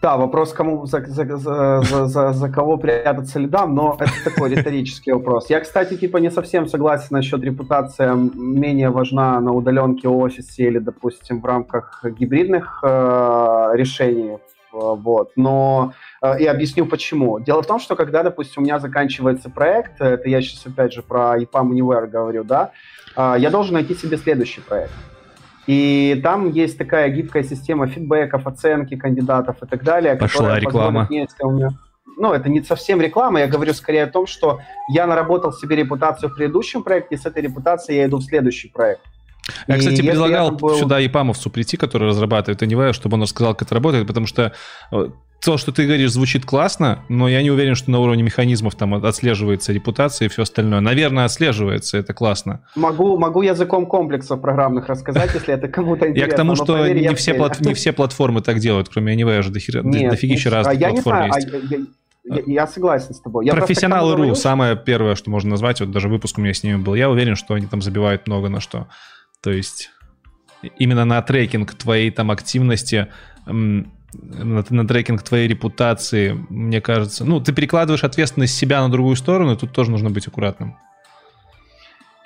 Да, вопрос, кому за, за, за, за, за кого прятаться лидам, но это такой риторический вопрос. Я, кстати, типа не совсем согласен насчет репутации менее важна на удаленке офисе или, допустим, в рамках гибридных э, решений. Вот. Но э, и объясню почему. Дело в том, что когда, допустим, у меня заканчивается проект, это я сейчас опять же про EPAM Anywhere говорю, да, э, я должен найти себе следующий проект. И там есть такая гибкая система фидбэков, оценки кандидатов и так далее. Пошла реклама. Мне, если у меня... Ну, это не совсем реклама, я говорю скорее о том, что я наработал себе репутацию в предыдущем проекте, и с этой репутацией я иду в следующий проект. Я, и кстати, предлагал был... сюда Ипамовцу прийти, который разрабатывает Anyway, чтобы он рассказал, как это работает, потому что э, то, что ты говоришь, звучит классно, но я не уверен, что на уровне механизмов там отслеживается репутация и все остальное. Наверное, отслеживается, это классно. Могу, могу языком комплексов программных рассказать, если это кому-то интересно. Я к тому, что не все, плат, не все платформы так делают, кроме Anyway, уже дофигища разных а платформ есть. А я, я согласен с тобой. Я Профессионалы РУ самое первое, что можно назвать, вот даже выпуск у меня с ними был. Я уверен, что они там забивают много на что. То есть именно на трекинг твоей там активности на, на трекинг твоей репутации, мне кажется. Ну, ты перекладываешь ответственность себя на другую сторону, и тут тоже нужно быть аккуратным.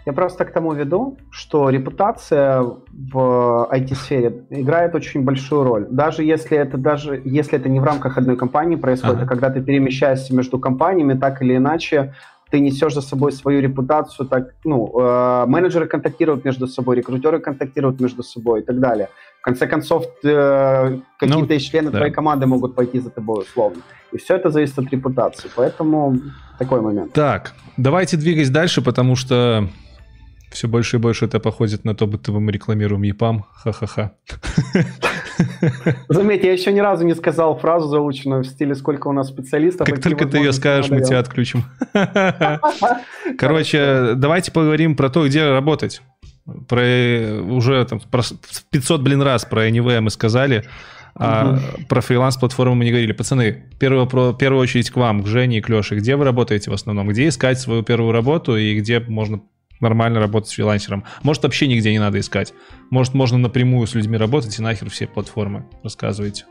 Я просто к тому веду, что репутация в IT-сфере играет очень большую роль. Даже если это даже если это не в рамках одной компании происходит, ага. а когда ты перемещаешься между компаниями, так или иначе, ты несешь за собой свою репутацию, так, ну, э, менеджеры контактируют между собой, рекрутеры контактируют между собой и так далее. В конце концов, э, какие-то ну, члены да. твоей команды могут пойти за тобой условно. И все это зависит от репутации. Поэтому такой момент. Так, давайте двигать дальше, потому что Все больше и больше это походит на то, будто мы рекламируем ЕПАМ. Ха-ха-ха. Заметь, я еще ни разу не сказал фразу заученную в стиле «Сколько у нас специалистов?» Как только ты ее скажешь, мы тебя отключим. Короче, давайте поговорим про то, где работать. Про уже там, про 500, блин, раз про Anyway мы сказали. А угу. про фриланс-платформу мы не говорили. Пацаны, первую, про, первую очередь к вам, к Жене и к Леше. Где вы работаете в основном? Где искать свою первую работу и где можно нормально работать с фрилансером? Может, вообще нигде не надо искать? Может, можно напрямую с людьми работать и нахер все платформы? Рассказывайте.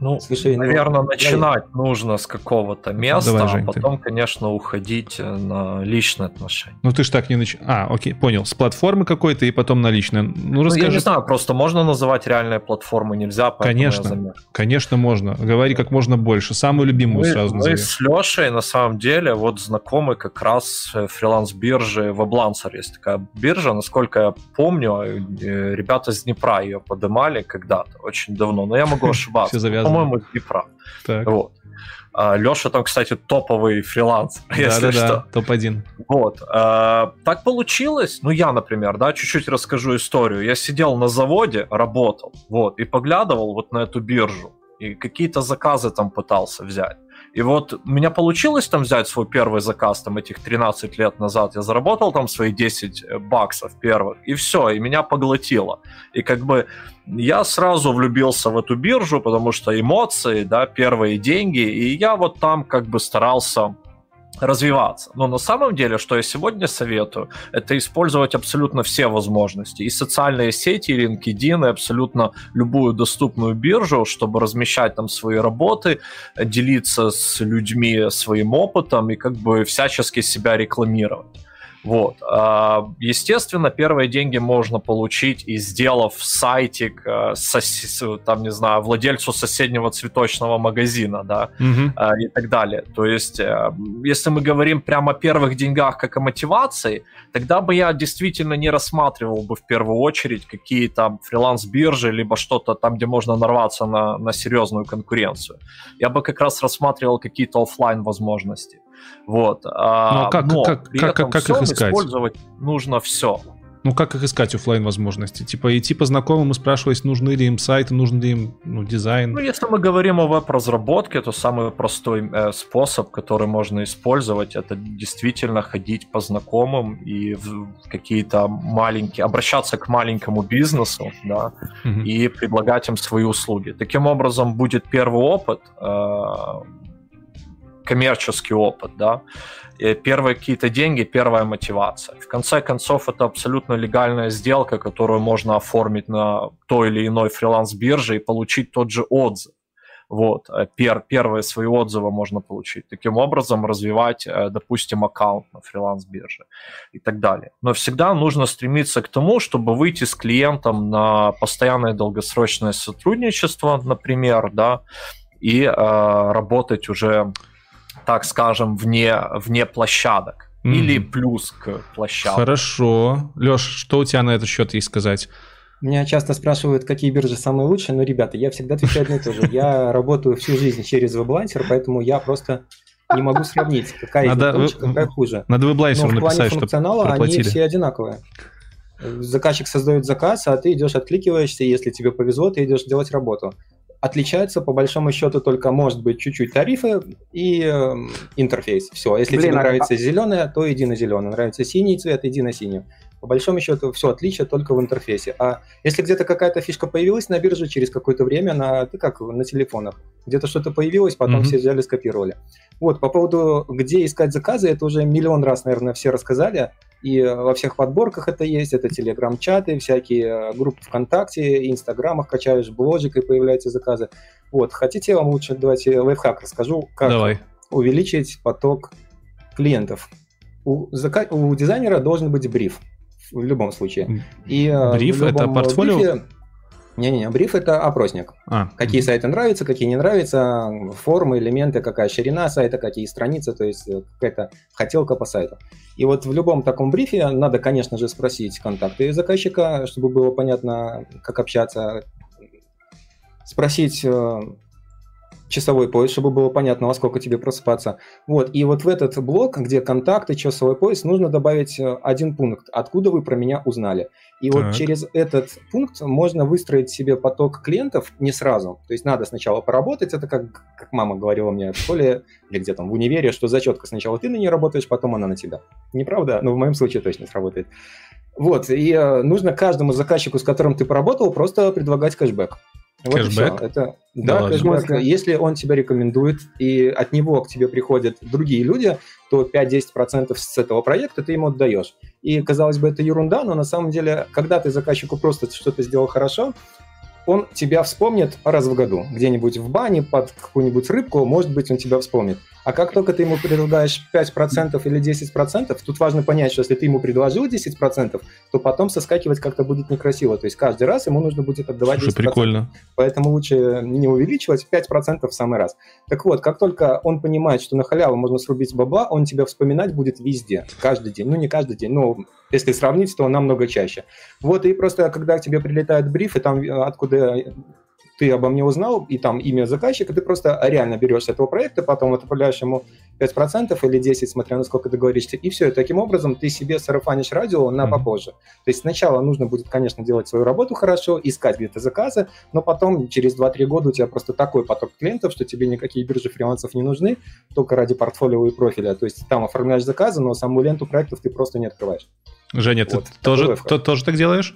Ну, Слушай, наверное, ну, начинать я... нужно с какого-то места, Давай, Жень, а потом, ты. конечно, уходить э, на личные отношения. Ну, ты ж так не начинаешь. А, окей, понял. С платформы какой-то и потом на личные. Ну, расскажи. Ну, я не знаю, просто можно называть реальные платформы, нельзя, Конечно, конечно можно. Говори как можно больше. Самую любимую мы, сразу назови. Мы с Лешей, на самом деле, вот знакомы как раз э, фриланс-биржи Weblancer. Есть такая биржа, насколько я помню, э, ребята из Днепра ее подымали когда-то, очень давно. Но я могу ошибаться. Все по-моему, Днепра. Так. Вот. А, Леша там, кстати, топовый фриланс, да, если да, что. Да, топ-1. Вот. А, так получилось, ну я, например, да, чуть-чуть расскажу историю. Я сидел на заводе, работал, вот, и поглядывал вот на эту биржу, и какие-то заказы там пытался взять. И вот у меня получилось там взять свой первый заказ, там этих 13 лет назад, я заработал там свои 10 э, баксов первых, и все, и меня поглотило. И как бы я сразу влюбился в эту биржу, потому что эмоции, да, первые деньги, и я вот там как бы старался развиваться. Но на самом деле, что я сегодня советую, это использовать абсолютно все возможности. И социальные сети, и LinkedIn, и абсолютно любую доступную биржу, чтобы размещать там свои работы, делиться с людьми своим опытом и как бы всячески себя рекламировать. Вот. А, естественно, первые деньги можно получить и сделав сайтик э, там, не знаю, владельцу соседнего цветочного магазина, да, угу. и так далее. То есть, э, если мы говорим прямо о первых деньгах как о мотивации, тогда бы я действительно не рассматривал бы в первую очередь какие-то фриланс-биржи, либо что-то там, где можно нарваться на, на серьезную конкуренцию. Я бы как раз рассматривал какие-то офлайн возможности. Вот. А, ну, а как, но как, при как, этом как, как их искать? использовать нужно все. Ну, как их искать офлайн возможности? Типа идти по знакомым и спрашивать, нужны ли им сайты, нужен ли им ну, дизайн? Ну, если мы говорим о веб-разработке, то самый простой э, способ, который можно использовать, это действительно ходить по знакомым и в какие-то маленькие, обращаться к маленькому бизнесу, да, угу. и предлагать им свои услуги. Таким образом, будет первый опыт, э, коммерческий опыт, да, и первые какие-то деньги, первая мотивация. В конце концов, это абсолютно легальная сделка, которую можно оформить на той или иной фриланс-бирже и получить тот же отзыв. Вот, э, пер, первые свои отзывы можно получить. Таким образом развивать, э, допустим, аккаунт на фриланс-бирже и так далее. Но всегда нужно стремиться к тому, чтобы выйти с клиентом на постоянное долгосрочное сотрудничество, например, да, и э, работать уже так скажем, вне, вне площадок. Mm. Или плюс к площадкам. Хорошо. Леш, что у тебя на этот счет есть сказать? Меня часто спрашивают, какие биржи самые лучшие, но, ребята, я всегда отвечаю одно и то же. Я работаю всю жизнь через веблансер, поэтому я просто не могу сравнить, какая надо, из лучше, какая хуже. Надо веблайсеру написать, чтобы функционала они все одинаковые. Заказчик создает заказ, а ты идешь, откликиваешься, и если тебе повезло, ты идешь делать работу отличаются по большому счету только, может быть, чуть-чуть тарифы и э, интерфейс. Все. Если Блин, тебе а... нравится зеленое, то иди на зеленый. Нравится синий цвет, иди на синий. По большому счету, все отличие только в интерфейсе. А если где-то какая-то фишка появилась на бирже через какое-то время, на, ты как на телефонах, где-то что-то появилось, потом mm-hmm. все взяли, скопировали. Вот, по поводу, где искать заказы, это уже миллион раз, наверное, все рассказали. И во всех подборках это есть, это телеграм-чаты, всякие группы ВКонтакте, Инстаграмах качаешь бложик и появляются заказы. Вот, хотите, я вам лучше давайте лайфхак расскажу, как Давай. увеличить поток клиентов. У, зака... у дизайнера должен быть бриф в любом случае. И, бриф это портфолио? Брифе... Не-не-не, бриф это опросник. А. Какие сайты нравятся, какие не нравятся, формы, элементы, какая ширина сайта, какие страницы, то есть э, какая-то хотелка по сайту. И вот в любом таком брифе надо, конечно же, спросить контакты заказчика, чтобы было понятно, как общаться, спросить, э, часовой пояс, чтобы было понятно, во сколько тебе просыпаться. Вот, и вот в этот блок, где контакты, часовой пояс, нужно добавить э, один пункт, откуда вы про меня узнали. И так. вот через этот пункт можно выстроить себе поток клиентов не сразу. То есть надо сначала поработать, это как, как мама говорила мне в школе или где там в универе, что зачетка сначала ты на ней работаешь, потом она на тебя. Неправда? Но в моем случае точно сработает. Вот, и э, нужно каждому заказчику, с которым ты поработал, просто предлагать кэшбэк. Вот кэшбэк? Это, да, да кэшбэк. Если он тебя рекомендует, и от него к тебе приходят другие люди, то 5-10% с этого проекта ты ему отдаешь. И, казалось бы, это ерунда, но на самом деле, когда ты заказчику просто что-то сделал хорошо, он тебя вспомнит раз в году. Где-нибудь в бане под какую-нибудь рыбку, может быть, он тебя вспомнит. А как только ты ему предлагаешь 5% или 10%, тут важно понять, что если ты ему предложил 10%, то потом соскакивать как-то будет некрасиво. То есть каждый раз ему нужно будет отдавать Слушай, 10%. прикольно. Поэтому лучше не увеличивать 5% в самый раз. Так вот, как только он понимает, что на халяву можно срубить бабла, он тебя вспоминать будет везде, каждый день. Ну, не каждый день, но если сравнить, то намного чаще. Вот, и просто когда к тебе прилетает бриф, и там откуда ты обо мне узнал, и там имя заказчика, ты просто реально берешь этого проекта, потом отправляешь ему 5% или 10%, смотря на сколько договоришься, и все. И таким образом ты себе сарафанишь радио на попозже. То есть сначала нужно будет, конечно, делать свою работу хорошо, искать где-то заказы, но потом через 2-3 года у тебя просто такой поток клиентов, что тебе никакие биржи фрилансов не нужны, только ради портфолио и профиля. То есть там оформляешь заказы, но саму ленту проектов ты просто не открываешь. Женя, вот, ты тоже, то, тоже так делаешь?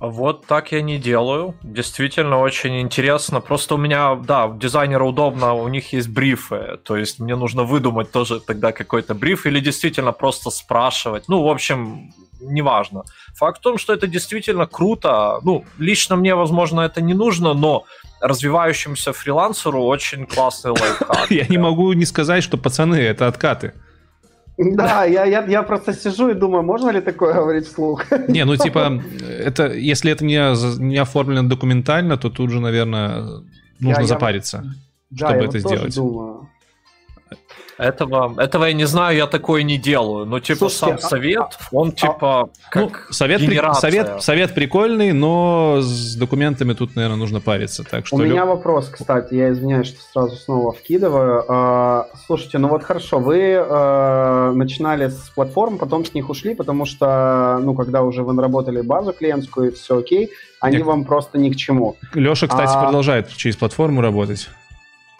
Вот так я не делаю. Действительно очень интересно. Просто у меня, да, дизайнеру удобно, у них есть брифы. То есть мне нужно выдумать тоже тогда какой-то бриф или действительно просто спрашивать. Ну, в общем, неважно. Факт в том, что это действительно круто. Ну, лично мне, возможно, это не нужно, но развивающемуся фрилансеру очень классный лайфхак. Я не могу не сказать, что пацаны, это откаты. Да, я, я, я просто сижу и думаю, можно ли такое говорить вслух? Не, ну типа, это, если это не, не оформлено документально, то тут же, наверное, нужно я, запариться, я, чтобы да, это сделать. Думаю. Этого, этого я не знаю, я такое не делаю. Но типа Слушайте, сам а, совет, а, он типа а, как ну, совет, при, совет, совет прикольный, но с документами тут, наверное, нужно париться. Так что У меня вопрос, кстати, я извиняюсь, что сразу снова вкидываю. А, слушайте, ну вот хорошо, вы а, начинали с платформ, потом с них ушли, потому что, ну, когда уже вы наработали базу клиентскую, все окей, они Нет. вам просто ни к чему. Леша, кстати, а... продолжает через платформу работать.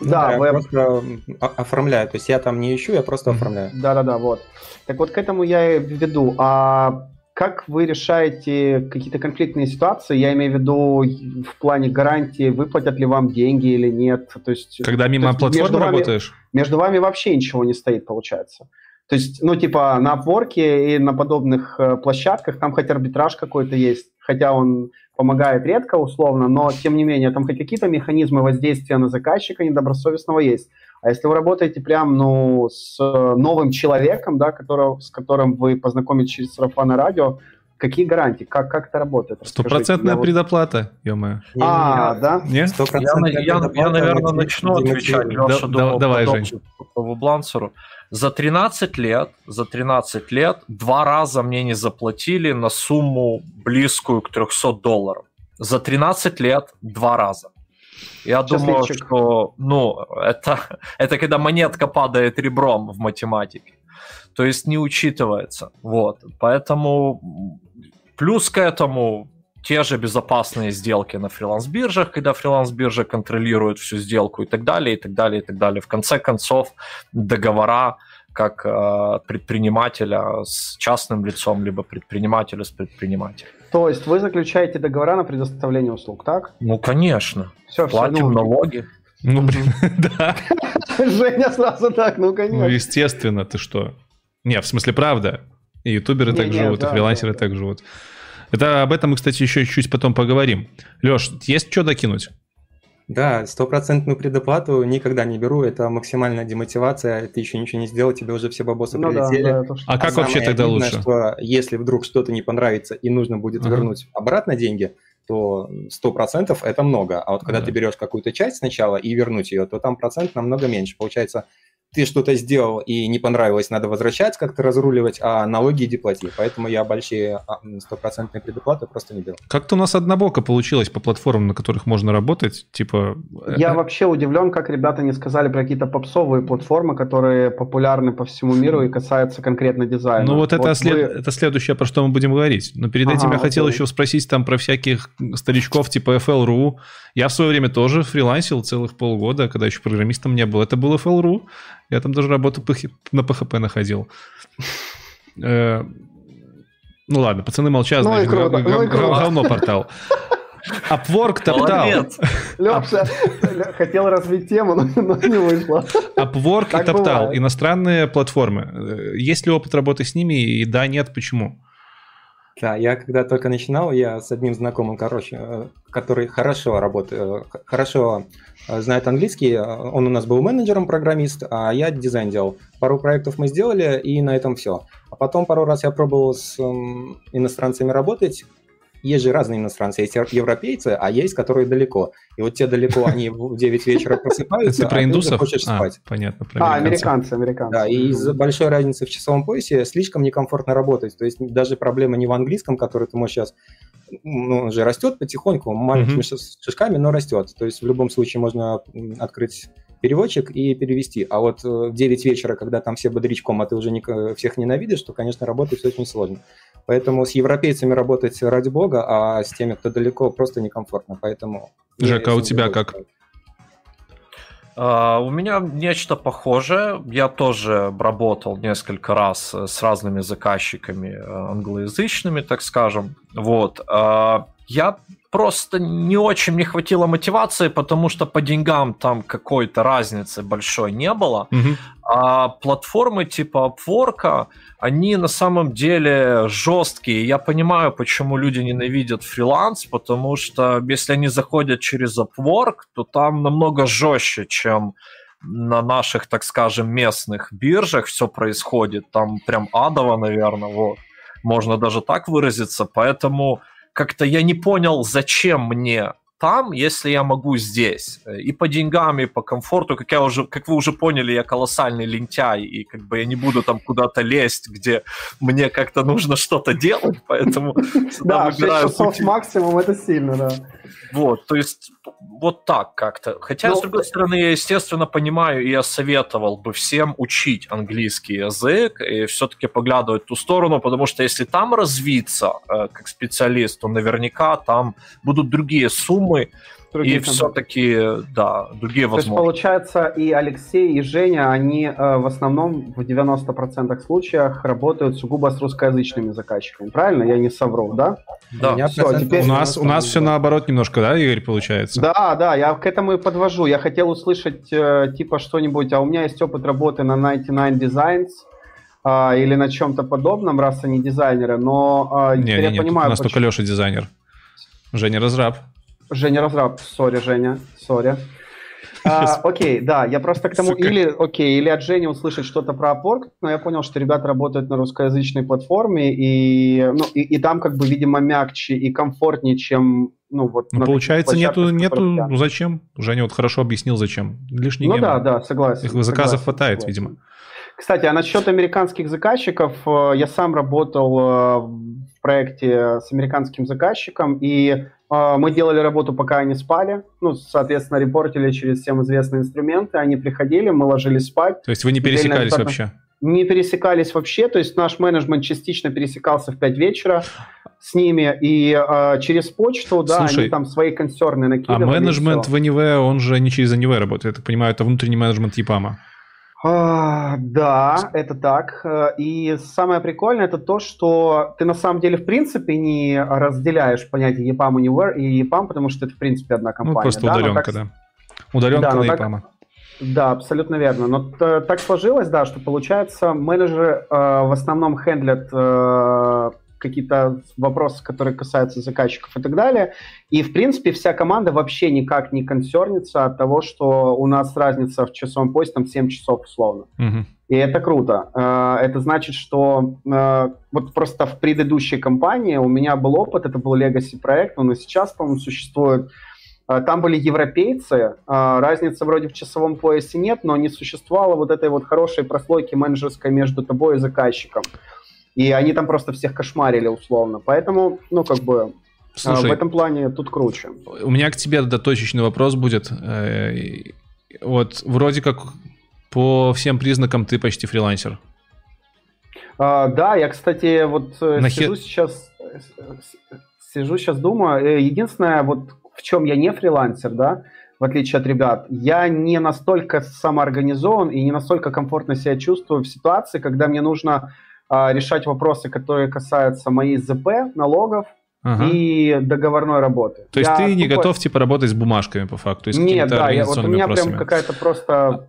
Да, да, я просто оформляю. То есть я там не ищу, я просто оформляю. Да-да-да, вот. Так вот к этому я и веду. А как вы решаете какие-то конфликтные ситуации? Я имею в виду в плане гарантии, выплатят ли вам деньги или нет. То есть, Когда мимо есть платформы между работаешь? Вами, между вами вообще ничего не стоит, получается. То есть, ну, типа, на Upwork и на подобных э, площадках там хоть арбитраж какой-то есть, хотя он помогает редко, условно, но, тем не менее, там хоть какие-то механизмы воздействия на заказчика недобросовестного есть. А если вы работаете прям, ну, с новым человеком, да, которого, с которым вы познакомитесь через сарафанное радио, Какие гарантии? Как, как это работает? Стопроцентная предоплата, ё-моё. А, да? Нет? Я, я, я, наверное, начну отвечать, Леша, да, давай, Жень. По Вублансеру. За 13 лет, за 13 лет два раза мне не заплатили на сумму близкую к 300 долларов. За 13 лет два раза. Я думаю, что ну, это, это когда монетка падает ребром в математике. То есть не учитывается. Вот. Поэтому плюс к этому те же безопасные сделки на фриланс-биржах, когда фриланс-биржа контролирует всю сделку и так далее, и так далее, и так далее. В конце концов, договора как э, предпринимателя с частным лицом, либо предпринимателя с предпринимателем. То есть вы заключаете договора на предоставление услуг, так? Ну, конечно. Все, Платим все, ну... налоги. Ну, блин, да. Женя сразу так, ну, конечно. Ну, естественно, ты что? Не, в смысле, правда. И ютуберы так живут, и фрилансеры так живут. Это об этом мы, кстати, еще чуть потом поговорим. Леш, есть что докинуть? Да, стопроцентную предоплату никогда не беру, это максимальная демотивация, ты еще ничего не сделал, тебе уже все бабосы ну, прилетели. Да, да, а, а как вообще тогда обидно, лучше? что если вдруг что-то не понравится и нужно будет ага. вернуть обратно деньги, то сто процентов это много. А вот когда да. ты берешь какую-то часть сначала и вернуть ее, то там процент намного меньше. Получается, ты что-то сделал и не понравилось, надо возвращать, как-то разруливать, а налоги иди плати. Поэтому я большие а, стопроцентные предоплаты просто не делал. Как-то у нас однобоко получилось по платформам, на которых можно работать, типа... Я вообще удивлен, как ребята не сказали про какие-то попсовые платформы, которые популярны по всему миру и касаются конкретно дизайна. Ну вот, вот это, след... вы... это следующее, про что мы будем говорить. Но перед ага, этим я окей. хотел еще спросить там про всяких старичков типа FL.ru. Я в свое время тоже фрилансил целых полгода, когда еще программистом не был. Это был FL.ru. Я там даже работу на PHP находил. Э, ну ладно, пацаны молчат, ну значит, круто, ну говно портал. Upwork топтал. Леша хотел развить тему, но, не вышло. Upwork так топтал. Иностранные платформы. Э, есть ли опыт работы с ними? И да, нет, почему? Да, я когда только начинал, я с одним знакомым, короче, э, который хорошо работает, хорошо Э, знает английский. Э, он у нас был менеджером, программист, а я дизайн делал. Пару проектов мы сделали, и на этом все. А потом пару раз я пробовал с иностранцами работать. Есть же разные иностранцы. Есть европейцы, а есть, которые далеко. И вот те далеко, они в 9 вечера просыпаются, ты про а индусов? хочешь спать. А, понятно, про А, американцы, американцы. Да, и из-за большой разницы в часовом поясе слишком некомфортно работать. То есть даже проблема не в английском, который ты можешь сейчас ну, он же растет потихоньку, маленькими шишками, но растет. То есть в любом случае можно открыть переводчик и перевести. А вот э, в 9 вечера, когда там все бодрячком, а ты уже не, всех ненавидишь, то, конечно, работать очень сложно. Поэтому с европейцами работать ради бога, а с теми, кто далеко, просто некомфортно. Поэтому... Жека, а у тебя как? Uh, у меня нечто похожее. Я тоже работал несколько раз э, с разными заказчиками э, англоязычными, так скажем. Вот. Uh, я просто не очень не хватило мотивации, потому что по деньгам там какой-то разницы большой не было. Mm-hmm. А платформы типа Upwork, они на самом деле жесткие. Я понимаю, почему люди ненавидят фриланс, потому что если они заходят через Upwork, то там намного жестче, чем на наших, так скажем, местных биржах все происходит. Там прям адово, наверное, вот. Можно даже так выразиться. Поэтому как-то я не понял, зачем мне там, если я могу здесь. И по деньгам, и по комфорту, как, я уже, как вы уже поняли, я колоссальный лентяй, и как бы я не буду там куда-то лезть, где мне как-то нужно что-то делать, поэтому Да, 6 часов максимум, это сильно, да. Вот, то есть вот так как-то. Хотя, Но... с ну, другой стороны, я, естественно, понимаю, и я советовал бы всем учить английский язык и все-таки поглядывать в ту сторону, потому что если там развиться э, как специалист, то наверняка там будут другие суммы, Другие и все-таки, да, другие возможности. То есть, получается, и Алексей, и Женя, они э, в основном в 90% случаях работают сугубо с русскоязычными заказчиками. Правильно? Я не соврал, да? Да. Все, теперь... У нас, у нас все наоборот немножко, да, Игорь, получается? Да, да, я к этому и подвожу. Я хотел услышать э, типа что-нибудь, а у меня есть опыт работы на 99 Designs, э, или на чем-то подобном, раз они дизайнеры, но э, не, теперь не, я нет, понимаю... у нас почему... только Леша дизайнер. Женя разраб. Женя разраб, сори, Женя, сори. А, окей, да, я просто к тому, Сука. или, окей, или от Жени услышать что-то про Upwork, но я понял, что ребята работают на русскоязычной платформе, и, ну, и, и там как бы, видимо, мягче и комфортнее, чем, ну, вот... Ну, получается, нету, нету, ну, зачем? Женя вот хорошо объяснил, зачем. Лишний Ну гемор. да, да, согласен. Их заказов согласен, хватает, согласен. видимо. Кстати, а насчет американских заказчиков, э, я сам работал э, в проекте с американским заказчиком, и а, мы делали работу, пока они спали. Ну, соответственно, репортили через всем известные инструменты. Они приходили, мы ложились спать. То есть вы не пересекались Отдельно, вообще? Не пересекались вообще. То есть наш менеджмент частично пересекался в 5 вечера с ними. И э, через почту, да, Слушай, они там свои консерны а накидывали. А менеджмент в Anyway, он же не через Anyway работает. Я так понимаю, это внутренний менеджмент ЕПАМа. А, да, это так. И самое прикольное это то, что ты на самом деле в принципе не разделяешь понятие EPAM Anywhere и EPAM, потому что это в принципе одна ну, компания. Ну, просто да? удаленка, так... да. Удаленка да, на EPAM. Так... Да, абсолютно верно. Но так сложилось, да, что получается менеджеры э, в основном хендлят э, какие-то вопросы, которые касаются заказчиков и так далее. И, в принципе, вся команда вообще никак не консернится от того, что у нас разница в часовом поясе там 7 часов условно. Угу. И это круто. Э, это значит, что э, вот просто в предыдущей компании у меня был опыт, это был legacy проект, он и сейчас, по-моему, существует. А, там были европейцы, а, разницы вроде в часовом поясе нет, но не существовало вот этой вот хорошей прослойки менеджерской между тобой и заказчиком. И они там просто всех кошмарили условно. Поэтому, ну, как бы, Слушай, в этом плане тут круче. У меня к тебе да, точечный вопрос будет. Э, вот вроде как по всем признакам ты почти фрилансер. А, да, я, кстати, вот э, Нахер... сижу сейчас, сижу сейчас думаю. Единственное, вот в чем я не фрилансер, да, в отличие от ребят, я не настолько самоорганизован и не настолько комфортно себя чувствую в ситуации, когда мне нужно а, решать вопросы, которые касаются моей ЗП, налогов, ага. и договорной работы. То есть я ты не тупо... готов типа работать с бумажками по факту? Нет, да, я, вот у меня прям какая-то просто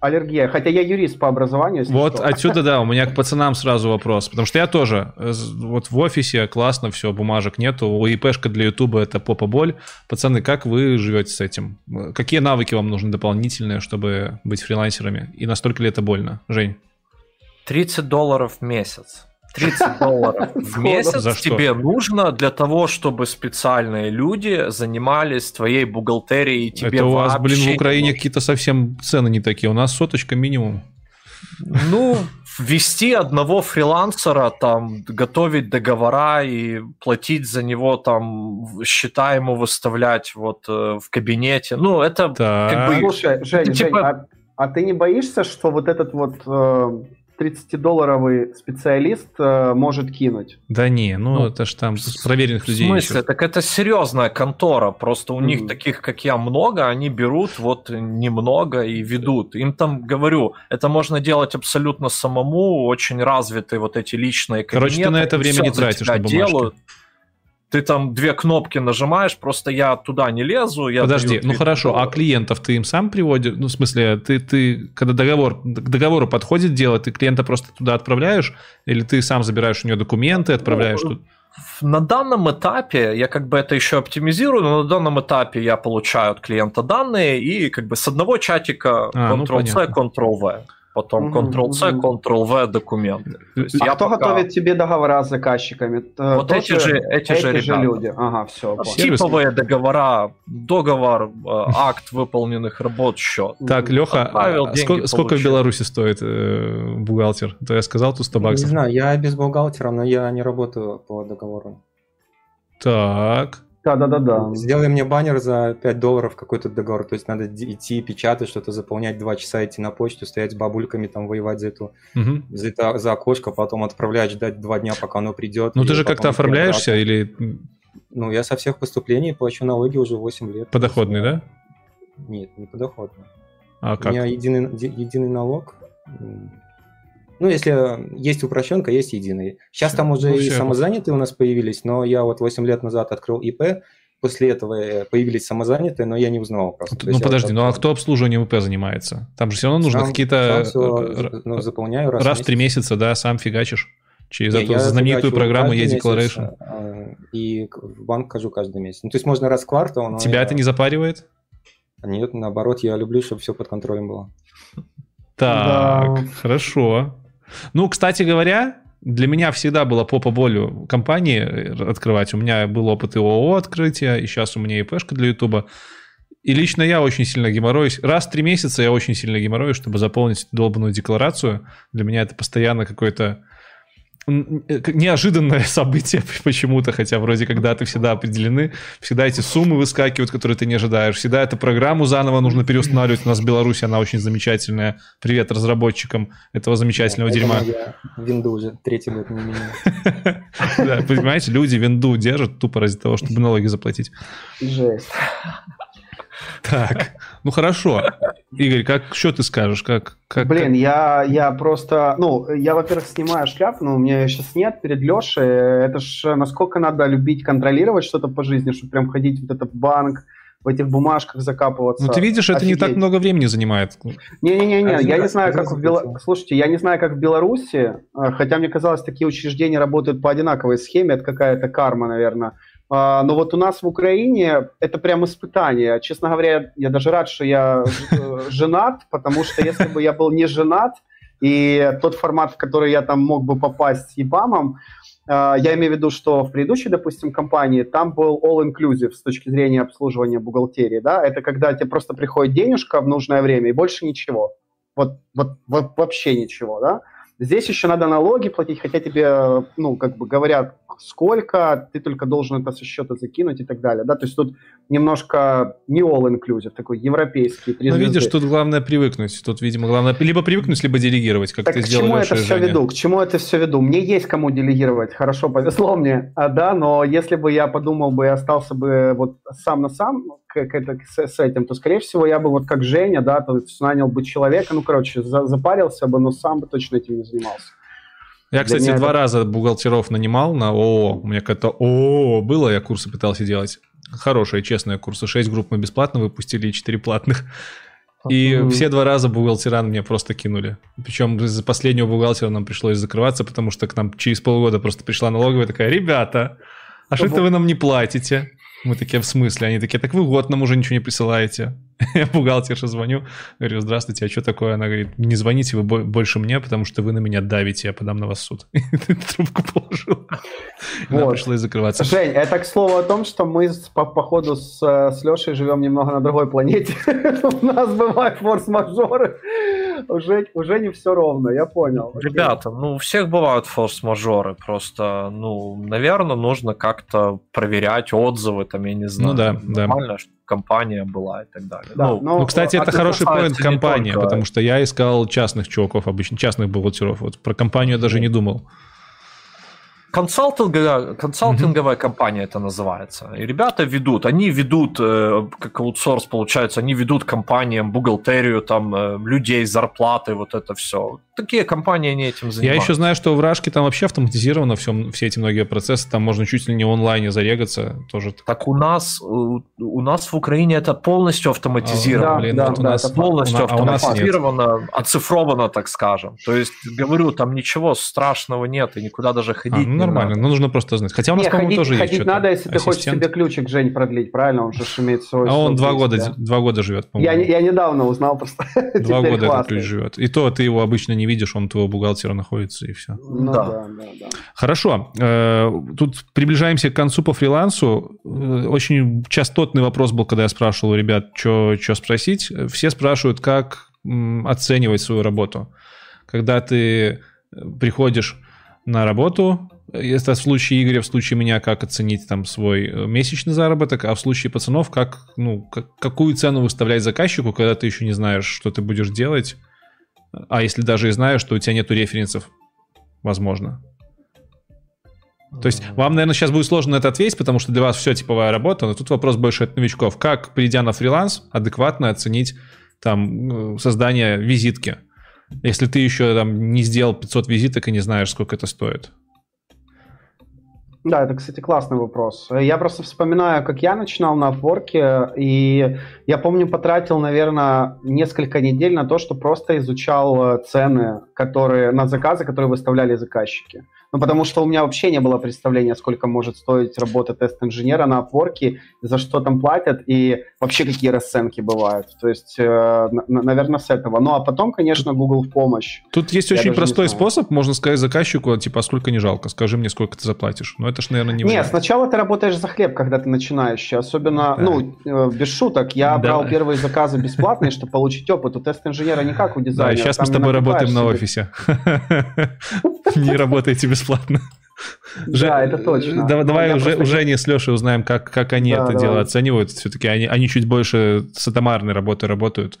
аллергия. Хотя я юрист по образованию. Вот что. отсюда, да, у меня к пацанам сразу вопрос. Потому что я тоже, э, вот в офисе классно, все, бумажек нету. У ИПшка для Ютуба это попа боль. Пацаны, как вы живете с этим? Какие навыки вам нужны дополнительные, чтобы быть фрилансерами? И настолько ли это больно? Жень? 30 долларов в месяц. 30 долларов в месяц тебе нужно для того, чтобы специальные люди занимались твоей бухгалтерией. Тебе Это у вас, блин, в Украине какие-то совсем цены не такие. У нас соточка минимум. Ну, ввести одного фрилансера, там, готовить договора и платить за него, там, счета ему выставлять вот э, в кабинете. Ну, это так. как бы... Слушай, Жень, это, типа... Жень а, а ты не боишься, что вот этот вот э, 30-долларовый специалист э, может кинуть. Да не, ну, ну это ж там проверенных людей. В смысле? Еще. Так это серьезная контора. Просто у mm. них таких, как я, много, они берут вот немного и ведут. Им там, говорю, это можно делать абсолютно самому, очень развитые вот эти личные кабинеты. Короче, ты на это время не тратишь на бумажки. Делают ты там две кнопки нажимаешь, просто я туда не лезу. Я Подожди, ну хорошо, а клиентов ты им сам приводишь? Ну, в смысле, ты, ты когда договор, к договору подходит дело, ты клиента просто туда отправляешь, или ты сам забираешь у него документы, отправляешь ну, тут? На данном этапе я как бы это еще оптимизирую, но на данном этапе я получаю от клиента данные и как бы с одного чатика а, Ctrl-C, ну, Ctrl-V потом Ctrl-C, Ctrl-V документы. а я кто пока... готовит тебе договора с заказчиками? Вот Тоже эти же, эти, эти же, же люди. Ага, все. Типовые договора, договор, э, акт выполненных работ, счет. Так, Леха, а сколько, сколько в Беларуси стоит э, бухгалтер? То я сказал, тут 100 баксов. Не знаю, я без бухгалтера, но я не работаю по договору. Так. Да, да, да, да. Сделай мне баннер за 5 долларов какой-то договор. То есть надо идти печатать, что-то заполнять, два часа идти на почту, стоять с бабульками, там воевать за эту, угу. за, это, за окошко, потом отправлять, ждать два дня, пока оно придет. Ну ты же как-то оформляешься или... Ну, я со всех поступлений плачу налоги уже 8 лет. Подоходный, да? Нет, не подоходный. А как? У меня единый, единый налог. Ну, если есть упрощенка, есть единый. Сейчас все, там уже ну, и самозанятые у нас появились, но я вот 8 лет назад открыл ИП, после этого э, появились самозанятые, но я не узнавал просто. Ну, подожди, вот, ну а кто обслуживанием ИП занимается? Там же все равно нужно какие-то... Э, ну, заполняю раз, раз в три месяца, да, сам фигачишь. Через не, эту знаменитую программу E-Declaration. И в банк хожу каждый месяц. Ну, то есть можно раз в квартал. Тебя я... это не запаривает? Нет, наоборот, я люблю, чтобы все под контролем было. Так, да. хорошо. Ну, кстати говоря, для меня всегда было попа болью компании открывать. У меня был опыт и ООО открытия, и сейчас у меня и пешка для Ютуба. И лично я очень сильно геморроюсь. Раз в три месяца я очень сильно геморроюсь, чтобы заполнить долбанную декларацию. Для меня это постоянно какой-то неожиданное событие почему-то, хотя вроде как даты всегда определены, всегда эти суммы выскакивают, которые ты не ожидаешь, всегда эту программу заново нужно переустанавливать. У нас в Беларуси она очень замечательная. Привет разработчикам этого замечательного да, дерьма. Я уже третий год не меняю. Да, понимаете, люди винду держат тупо ради того, чтобы налоги заплатить. Жесть. Так, ну хорошо. Игорь, как что ты скажешь? Как, как, Блин, как... Я, я просто, ну, я, во-первых, снимаю шляпу, но у меня сейчас нет перед Лешей. Это ж насколько надо любить контролировать что-то по жизни, чтобы прям ходить в банк, в этих бумажках закапываться. Ну, ты видишь, это Офигеть. не так много времени занимает. Не-не-не, я не знаю, как в Беларуси. Слушайте, я не знаю, как в Беларуси, э, хотя мне казалось, такие учреждения работают по одинаковой схеме, это какая-то карма, наверное. А, но вот у нас в Украине это прям испытание. Честно говоря, я даже рад, что я э, женат, потому что если бы я был не женат, и тот формат, в который я там мог бы попасть ЕБАМом, а, я имею в виду, что в предыдущей, допустим, компании там был all-inclusive с точки зрения обслуживания бухгалтерии, да, это когда тебе просто приходит денежка в нужное время и больше ничего. Вот, вот, вот вообще ничего, да. Здесь еще надо налоги платить, хотя тебе, ну, как бы говорят, сколько, ты только должен это со счета закинуть и так далее, да, то есть тут немножко не all-inclusive, такой европейский. Ну, видишь, тут главное привыкнуть, тут, видимо, главное либо привыкнуть, либо делегировать, как так ты к сделал, чему Леша это все Женя. веду? К чему это все веду? Мне есть кому делегировать, хорошо, повезло мне, а, да, но если бы я подумал бы и остался бы вот сам на сам к, к это, с, с этим, то, скорее всего, я бы вот как Женя, да, то есть нанял бы человека, ну, короче, за, запарился бы, но сам бы точно этим не занимался. Я, кстати, меня два это- раза бухгалтеров нанимал на ООО. У меня как-то ООО было, я курсы пытался делать. Хорошие, честные курсы. Шесть групп мы бесплатно выпустили и четыре платных. И Мгм. все два раза бухгалтера мне просто кинули. Причем из-за последнего бухгалтера нам пришлось закрываться, потому что к нам через полгода просто пришла налоговая такая, ребята, а что это вы нам не платите? Мы такие, в смысле? Они такие, так вы год нам уже ничего не присылаете. Я бухгалтерше звоню, говорю, здравствуйте, а что такое? Она говорит, не звоните вы бо- больше мне, потому что вы на меня давите, я подам на вас в суд. Трубку положил. И Вот. пришлось закрываться. Жень, это к слову о том, что мы по, походу с, э, с Лешей живем немного на другой планете. У нас бывают форс-мажоры. Уже, уже не все ровно, я понял. Ребята, ну у всех бывают форс-мажоры, просто, ну, наверное, нужно как-то проверять отзывы, там, я не знаю. Ну да, да. Нормально, компания была и так далее. Да, ну, но- Ну, кстати, а это это хороший поинт компания, только- потому что я искал частных чуваков, обычно частных бухгалтеров. Вот про компанию я даже не думал. Консалтинговая, консалтинговая компания это называется. И ребята ведут, они ведут, э, как аутсорс получается, они ведут компаниям бухгалтерию, там, э, людей, зарплаты, вот это все. Такие компании, они этим Я занимаются. еще знаю, что в Рашке там вообще автоматизировано все, все эти многие процессы, там можно чуть ли не онлайне зарегаться, тоже Так у нас, у, у нас в Украине это полностью автоматизировано. А, блин, да, вот у да, нас это полностью у на- а у автоматизировано, оцифровано, так скажем. То есть, говорю, там ничего страшного нет, и никуда даже А, ходить ну, не нормально, но нужно просто знать. Хотя у нас, по-моему, ходить, тоже есть ходить что-то. надо, если ты хочешь Ассистент. себе ключик, Жень, продлить, правильно? Он же имеет свой... А он два года, да. два года живет, Я, по-моему. не- я недавно узнал просто. Два года этот ключ живет. И то ты его обычно не видишь, он у твоего бухгалтера находится, и все. Ну Да. да, да, да. Хорошо. Э, Тут приближаемся к концу по фрилансу. Э, Очень частотный вопрос был, когда я спрашивал у ребят, что спросить. Все спрашивают, как оценивать свою работу. Когда ты э, приходишь на работу, это в случае Игоря, в случае меня, как оценить там свой э, месячный заработок, а в случае пацанов, как, ну, как- какую цену выставлять заказчику, когда ты еще не знаешь, что ты будешь делать, а если даже и знаешь, что у тебя нету референсов, возможно. То есть вам, наверное, сейчас будет сложно на это ответить, потому что для вас все типовая работа, но тут вопрос больше от новичков. Как, придя на фриланс, адекватно оценить там э, создание визитки? Если ты еще там не сделал 500 визиток и не знаешь, сколько это стоит. Да, это, кстати, классный вопрос. Я просто вспоминаю, как я начинал на Upwork, и я помню, потратил, наверное, несколько недель на то, что просто изучал э, цены, которые на заказы, которые выставляли заказчики. Ну, потому что у меня вообще не было представления, сколько может стоить работа тест-инженера на Upwork, за что там платят, и вообще какие расценки бывают. То есть, э, на- наверное, с этого. Ну, а потом, конечно, Google в помощь. Тут есть Я очень простой способ, можно сказать заказчику, типа, а сколько не жалко, скажи мне, сколько ты заплатишь. Но это ж, наверное, не Не, вариант. сначала ты работаешь за хлеб, когда ты начинающий. Особенно, Да. ну, э, без шуток. Я Да. брал первые заказы бесплатные, чтобы получить опыт. У тест-инженера не как у Да, дизайнера. и сейчас мы с тобой работаем на офисе. Не работаете бесплатно. Же- Да, это точно. Давай, давай Я уже, просто- у Жени с Лешей узнаем, как, как они Да, это давай. дело оценивают. Все-таки они, они чуть больше с атомарной работой работают.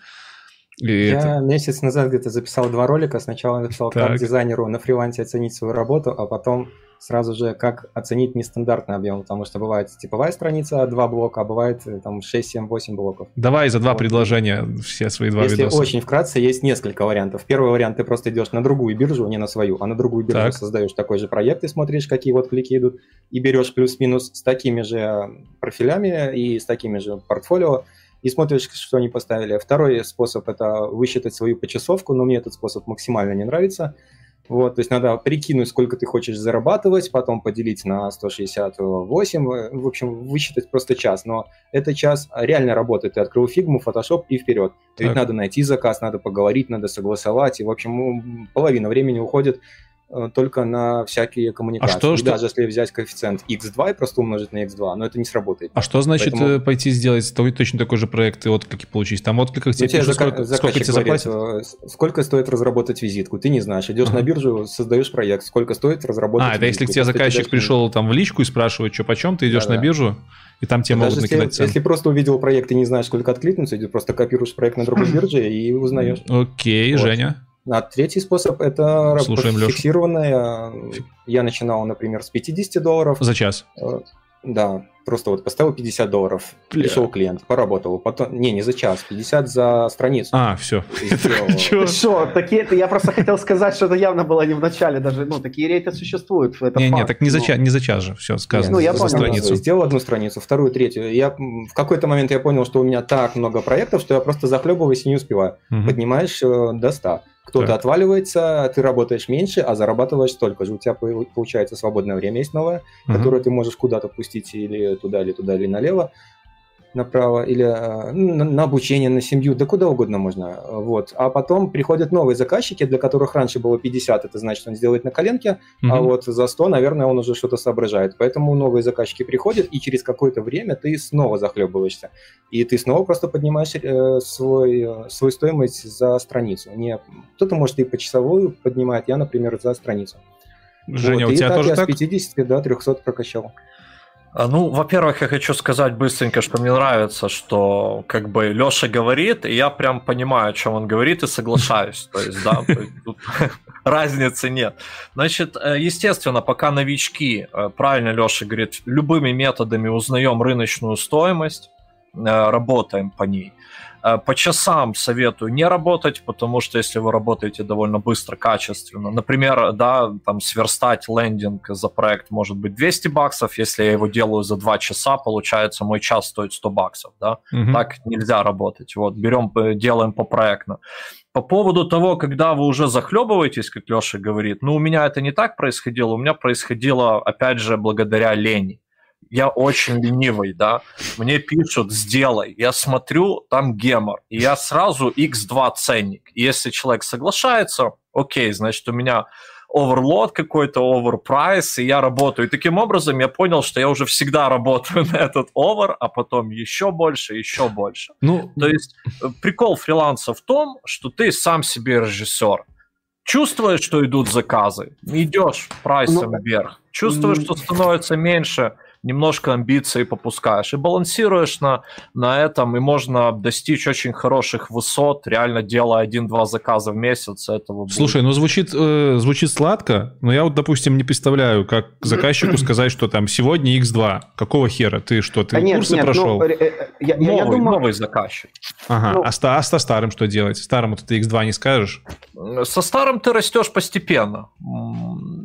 И Я это- месяц назад где-то записал два ролика. Сначала написал, Так. как дизайнеру на фрилансе оценить свою работу, а потом сразу же, как оценить нестандартный объем, потому что бывает типовая страница, два блока, а бывает э, там 6, 7, 8 блоков. Давай за два Вот. предложения все свои два Если видоса. очень вкратце, есть несколько вариантов. Первый вариант, ты просто идешь на другую биржу, не на свою, а на другую биржу Так. создаешь такой же проект и смотришь, какие вот клики идут, и берешь плюс-минус с такими же э, профилями и с такими же портфолио, и смотришь, что они поставили. Второй способ – это высчитать свою почасовку, но мне этот способ максимально не нравится. Вот, то есть надо прикинуть, сколько ты хочешь зарабатывать, потом поделить на 168, э, в общем, высчитать просто час. Но это час реально работает. Ты открыл фигму, фотошоп и вперед. Ведь Так. надо найти заказ, надо поговорить, надо согласовать. И, в общем, половина времени уходит только на всякие коммуникации. А что, и что... даже если взять коэффициент x2 и просто умножить на x2, но это не сработает. А что значит Поэтому... Э, пойти сделать точно такой же проект и отклики получить? Там откликах тебе пишут, сколько, сколько тебе заплатят? Э, сколько стоит разработать визитку? Ты не знаешь. Идешь ага. на биржу, создаешь проект. Сколько стоит разработать А, это если к тебе заказчик пришел там в личку и спрашивает, что почем, ты идешь да, на биржу, и там тебе могут если, накидать цену. Если просто увидел проект и не знаешь, сколько откликнуться, ты просто копируешь проект на другой бирже и узнаешь. Окей, Женя. А третий способ это Слушаем, фиксированная. Я начинал, например, с 50 долларов. За час. Э, да, просто вот поставил 50 долларов, Бля. пришел клиент, поработал, потом, не, не за час, 50 за страницу. А, все. Что, такие, я просто хотел сказать, что это явно было не в начале даже, ну, такие рейты существуют. Не, не, так не за час, не за час же, все сказано. Ну, я понял, страницу. сделал одну страницу, вторую, третью. Я в какой-то момент я понял, что у меня так много проектов, что я просто захлебываюсь и не успеваю. Поднимаешь э, до 100. Кто-то так. отваливается, ты работаешь меньше, а зарабатываешь столько же. У тебя получается свободное время есть новое, угу. которое ты можешь куда-то пустить или туда, или туда, или налево направо, или э, на, на обучение, на семью, да куда угодно можно. Вот. А потом приходят новые заказчики, для которых раньше было 50, это значит, он сделает на коленке, mm-hmm. а вот за 100, наверное, он уже что-то соображает. Поэтому новые заказчики приходят, и через какое-то время ты снова захлебываешься. И ты снова просто поднимаешь э, свой, э, свою стоимость за страницу. Не, кто-то, может, и по часовую поднимает, я, например, за страницу. Женя, вот. у тебя и так тоже я так? с 50 до 300 прокачал. А, ну, во-первых, я хочу сказать быстренько, что мне нравится, что как бы Леша говорит, и я прям понимаю, о чем он говорит, и соглашаюсь. То есть, да, тут разницы нет. Значит, э, естественно, пока новички, э, правильно Леша говорит, любыми методами узнаем рыночную стоимость, э, работаем по ней. Э, по часам советую не работать, потому что если вы работаете довольно быстро, качественно, например, да, там сверстать лендинг за проект может быть 200 баксов, если я его делаю за 2 часа, получается мой час стоит 100 баксов, да, угу. так нельзя работать, вот, берем, делаем по проектно. По поводу того, когда вы уже захлебываетесь, как Леша говорит, ну, у меня это не так происходило, у меня происходило, опять же, благодаря лени я очень ленивый, да, мне пишут, сделай, я смотрю, там гемор, и я сразу x2 ценник. И если человек соглашается, окей, значит, у меня оверлот какой-то, оверпрайс, и я работаю. И таким образом я понял, что я уже всегда работаю на этот овер, а потом еще больше, еще больше. Ну, То есть э, прикол фриланса в том, что ты сам себе режиссер. Чувствуешь, что идут заказы, идешь прайсом ну, вверх. Чувствуешь, что становится меньше, немножко амбиций попускаешь. И балансируешь на, на этом, и можно достичь очень хороших высот, реально делая один-два заказа в месяц. Этого будет. Слушай, ну звучит, э, звучит сладко, но я вот, допустим, не представляю, как заказчику сказать, что там сегодня X2. Какого хера? Ты что, ты а нет, курсы нет, прошел? Ну, э, э, я, новый, я думаю... новый заказчик. Ага, ну... а, ста, а со старым что делать? Старому ты X2 не скажешь? Со старым ты растешь постепенно.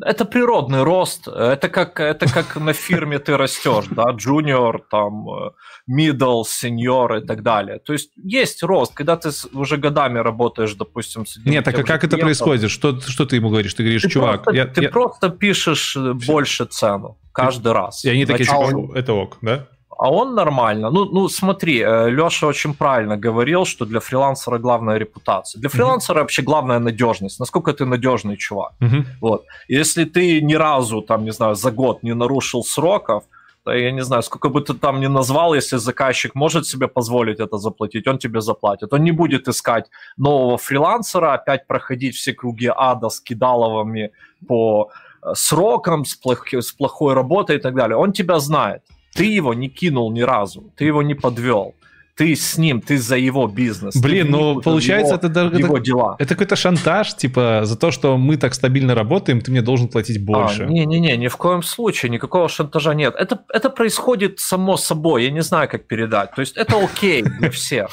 Это природный рост. Это как, это как на фирме ты растешь, да, junior, там, э, middle, senior и так далее. То есть есть рост, когда ты уже годами работаешь, допустим, с Нет, так а как это происходит? Что, что ты ему говоришь? Ты говоришь, ты чувак... Просто, я, ты я... просто пишешь э, больше цену каждый раз. И они такие, типа, это ок, да? А он нормально. Ну, ну смотри, э, Леша очень правильно говорил, что для фрилансера главная репутация. Для фрилансера uh-huh. вообще главная надежность. Насколько ты надежный чувак. Uh-huh. Вот. Если ты ни разу, там, не знаю, за год не нарушил сроков, то я не знаю, сколько бы ты там ни назвал, если заказчик может себе позволить это заплатить, он тебе заплатит. Он не будет искать нового фрилансера, опять проходить все круги ада с кидаловыми по э, срокам, с, плох- с плохой работой и так далее. Он тебя знает. Ты его не кинул ни разу, ты его не подвел ты с ним, ты за его бизнес. Блин, ну получается, его, это, это, его дела. это какой-то шантаж, типа, за то, что мы так стабильно работаем, ты мне должен платить больше. А, не-не-не, ни в коем случае, никакого шантажа нет. Это, это происходит само собой, я не знаю, как передать. То есть это окей для всех.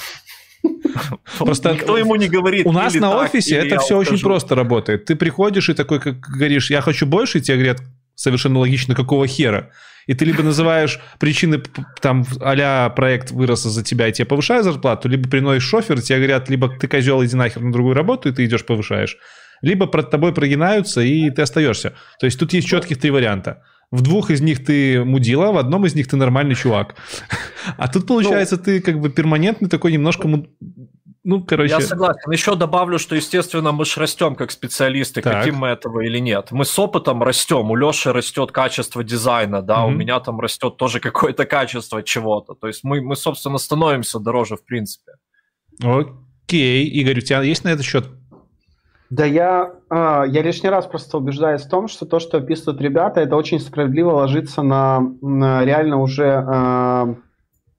Просто Никто ему не говорит. У нас на офисе это все очень просто работает. Ты приходишь и такой, как говоришь, я хочу больше, и тебе говорят, совершенно логично, какого хера и ты либо называешь причины, там, а проект вырос за тебя, и тебе повышают зарплату, либо приносишь шофер, и тебе говорят, либо ты козел, иди нахер на другую работу, и ты идешь повышаешь, либо под тобой прогинаются, и ты остаешься. То есть тут есть четких три варианта. В двух из них ты мудила, в одном из них ты нормальный чувак. А тут, получается, ну, ты как бы перманентный такой немножко ну, короче... Я согласен. Еще добавлю, что, естественно, мы же растем как специалисты, так. хотим мы этого или нет. Мы с опытом растем. У Леши растет качество дизайна, да, mm-hmm. у меня там растет тоже какое-то качество чего-то. То есть мы, мы, собственно, становимся дороже в принципе. Окей. Игорь, у тебя есть на этот счет да я, а, я лишний раз просто убеждаюсь в том, что то, что описывают ребята, это очень справедливо ложится на, на реально уже э,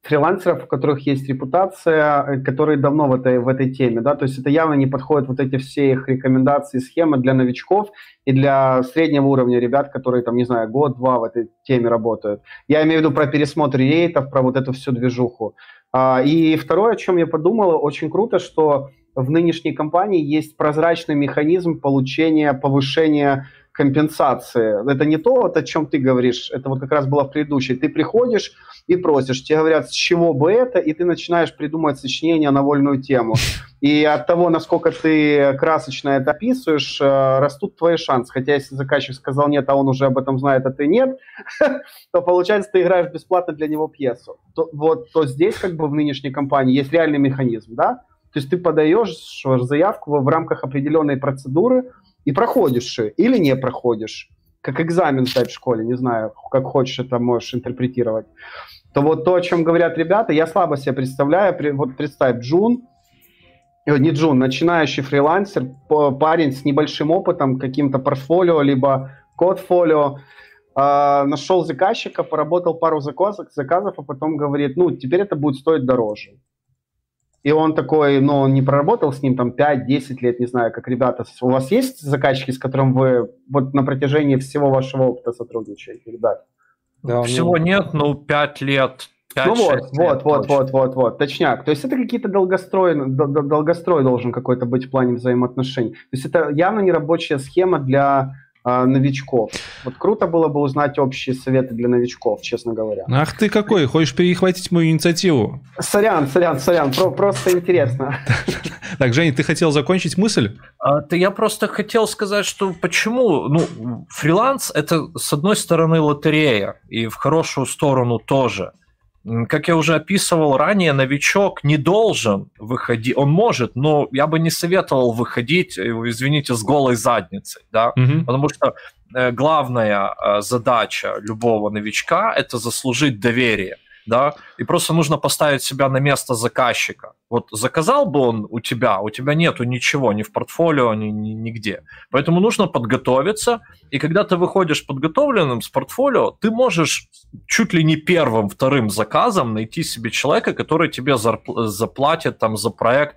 фрилансеров, у которых есть репутация, которые давно в этой, в этой теме. Да? То есть это явно не подходит вот эти все их рекомендации, схемы для новичков и для среднего уровня ребят, которые там, не знаю, год-два в этой теме работают. Я имею в виду про пересмотр рейтов, про вот эту всю движуху. А, и второе, о чем я подумал, очень круто, что в нынешней компании есть прозрачный механизм получения повышения компенсации. Это не то, вот, о чем ты говоришь, это вот как раз было в предыдущей. Ты приходишь и просишь, тебе говорят, с чего бы это, и ты начинаешь придумывать сочинение на вольную тему. И от того, насколько ты красочно это описываешь, э, растут твои шансы. Хотя если заказчик сказал нет, а он уже об этом знает, а ты нет, то получается, ты играешь бесплатно для него пьесу. То, вот, то здесь как бы в нынешней компании есть реальный механизм, да? То есть ты подаешь заявку в рамках определенной процедуры, и проходишь или не проходишь, как экзамен сдать в школе, не знаю, как хочешь это можешь интерпретировать, то вот то, о чем говорят ребята, я слабо себе представляю. Вот представь, Джун, э, не Джун, начинающий фрилансер, парень с небольшим опытом, каким-то портфолио, либо кодфолио, э, нашел заказчика, поработал пару заказов, заказов, а потом говорит, ну, теперь это будет стоить дороже. И он такой, ну, он не проработал с ним там 5-10 лет, не знаю, как ребята. У вас есть заказчики, с которым вы вот на протяжении всего вашего опыта сотрудничаете, ребят? Да, Всего ну... нет, ну, 5 лет, 5, ну вот, вот, вот, вот, вот, вот, точняк. То есть это какие-то долгострой, долгострой должен какой-то быть в плане взаимоотношений. То есть это явно не рабочая схема для новичков. Вот круто было бы узнать общие советы для новичков, честно говоря. Ах ты какой, хочешь перехватить мою инициативу? Сорян, сорян, сорян, про просто интересно. Так, Женя, ты хотел закончить мысль? А, ты, я просто хотел сказать, что почему, ну, фриланс это с одной стороны лотерея, и в хорошую сторону тоже – как я уже описывал ранее, новичок не должен выходить, он может, но я бы не советовал выходить, э, извините, с голой задницей, да, угу. потому что э, главная э, задача любого новичка – это заслужить доверие да, и просто нужно поставить себя на место заказчика. Вот заказал бы он у тебя, у тебя нету ничего, ни в портфолио, ни, ни нигде. Поэтому нужно подготовиться, и когда ты выходишь подготовленным с портфолио, ты можешь чуть ли не первым, вторым заказом найти себе человека, который тебе зарпл- заплатит там за проект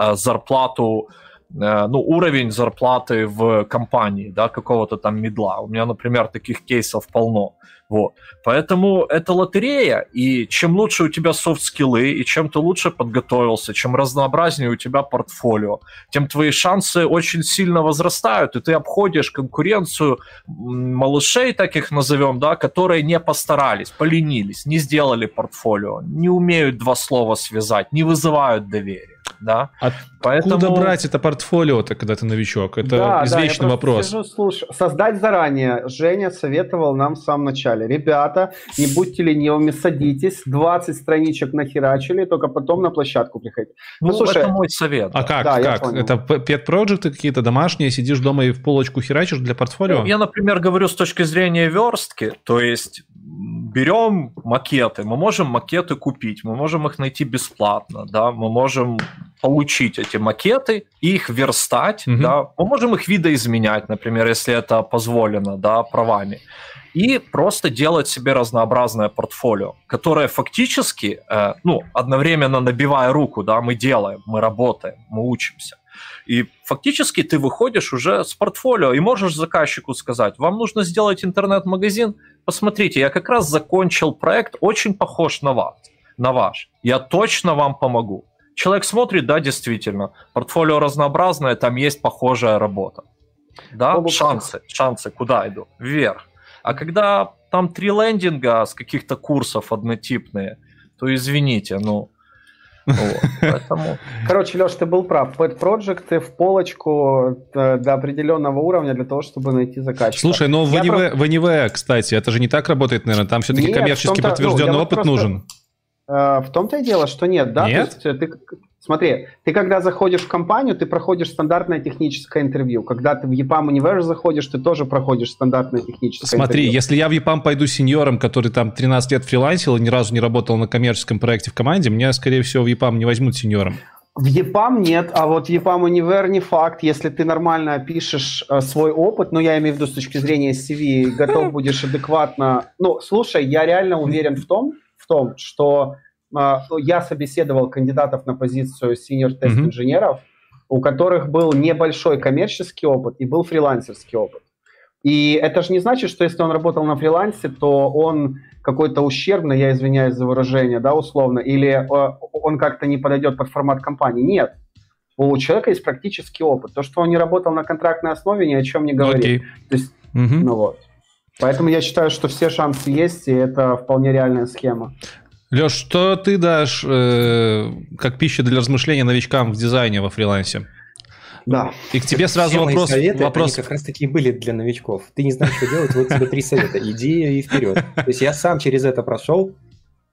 э, зарплату э, ну, уровень зарплаты в компании, да, какого-то там медла. У меня, например, таких кейсов полно. Вот. Поэтому это лотерея, и чем лучше у тебя софт-скиллы, и чем ты лучше подготовился, чем разнообразнее у тебя портфолио, тем твои шансы очень сильно возрастают, и ты обходишь конкуренцию малышей, таких назовем, да, которые не постарались, поленились, не сделали портфолио, не умеют два слова связать, не вызывают доверия да. Откуда Поэтому... брать это портфолио-то, когда ты новичок? Это да, извечный да, вопрос. Сижу, слушаю. Создать заранее. Женя советовал нам в самом начале. Ребята, не будьте ленивыми, садитесь, 20 страничек нахерачили, только потом на площадку приходите. Ну, ну слушай, это мой совет. А как? Да, как? Это pet проекты какие-то домашние, сидишь дома и в полочку херачишь для портфолио? Ну, я, например, говорю с точки зрения верстки, то есть берем макеты, мы можем макеты купить, мы можем их найти бесплатно, да, мы можем получить эти макеты, их верстать, угу. да, мы можем их видоизменять, например, если это позволено, да, правами, и просто делать себе разнообразное портфолио, которое фактически, э, ну, одновременно набивая руку, да, мы делаем, мы работаем, мы учимся. И фактически ты выходишь уже с портфолио и можешь заказчику сказать, вам нужно сделать интернет-магазин, посмотрите, я как раз закончил проект, очень похож на вас, на ваш. Я точно вам помогу. Человек смотрит, да, действительно, портфолио разнообразное, там есть похожая работа. Да, шансы, шансы куда идут? Вверх. А когда там три лендинга с каких-то курсов однотипные, то извините, ну, Поэтому... Короче, Леш, ты был прав. Pet Project в полочку э, до определенного уровня для того, чтобы найти заказчика. Слушай, но в НВ, кстати, это же не так работает, наверное. Там все-таки коммерчески ну, подтвержденный опыт нужен. Э, в том-то и дело, что нет, да? Нет? То есть, ты, Смотри, ты когда заходишь в компанию, ты проходишь стандартное техническое интервью. Когда ты в EPAM Universe заходишь, ты тоже проходишь стандартное техническое Смотри, интервью. если я в EPAM пойду сеньором, который там 13 лет фрилансил и ни разу не работал на коммерческом проекте в команде, меня, скорее всего, в EPAM не возьмут сеньором. В EPAM нет, а вот в EPAM Универ не факт. Если ты нормально опишешь э, свой опыт, ну, я имею в виду с точки зрения CV, готов будешь адекватно... Ну, слушай, я реально уверен в том, том что э, я собеседовал кандидатов на позицию senior тест инженеров, у которых был небольшой коммерческий опыт и был фрилансерский опыт. И это же не значит, что если он работал на фрилансе, то он какой-то ущербный, я извиняюсь за выражение, да, условно, или э, он как-то не подойдет под формат компании. Нет. У человека есть практический опыт. То, что он не работал на контрактной основе, ни о чем не говорит. Окей. То есть, Мгм. ну вот. Поэтому я считаю, что все шансы есть, и это вполне реальная схема. Леш, что ты дашь э, как пища для размышления новичкам в дизайне во фрилансе? Да. И к тебе сразу Все мои вопрос... советы, вопрос... они как раз таки были для новичков. Ты не знаешь, что делать, вот тебе три совета. Иди и вперед. То есть я сам через это прошел,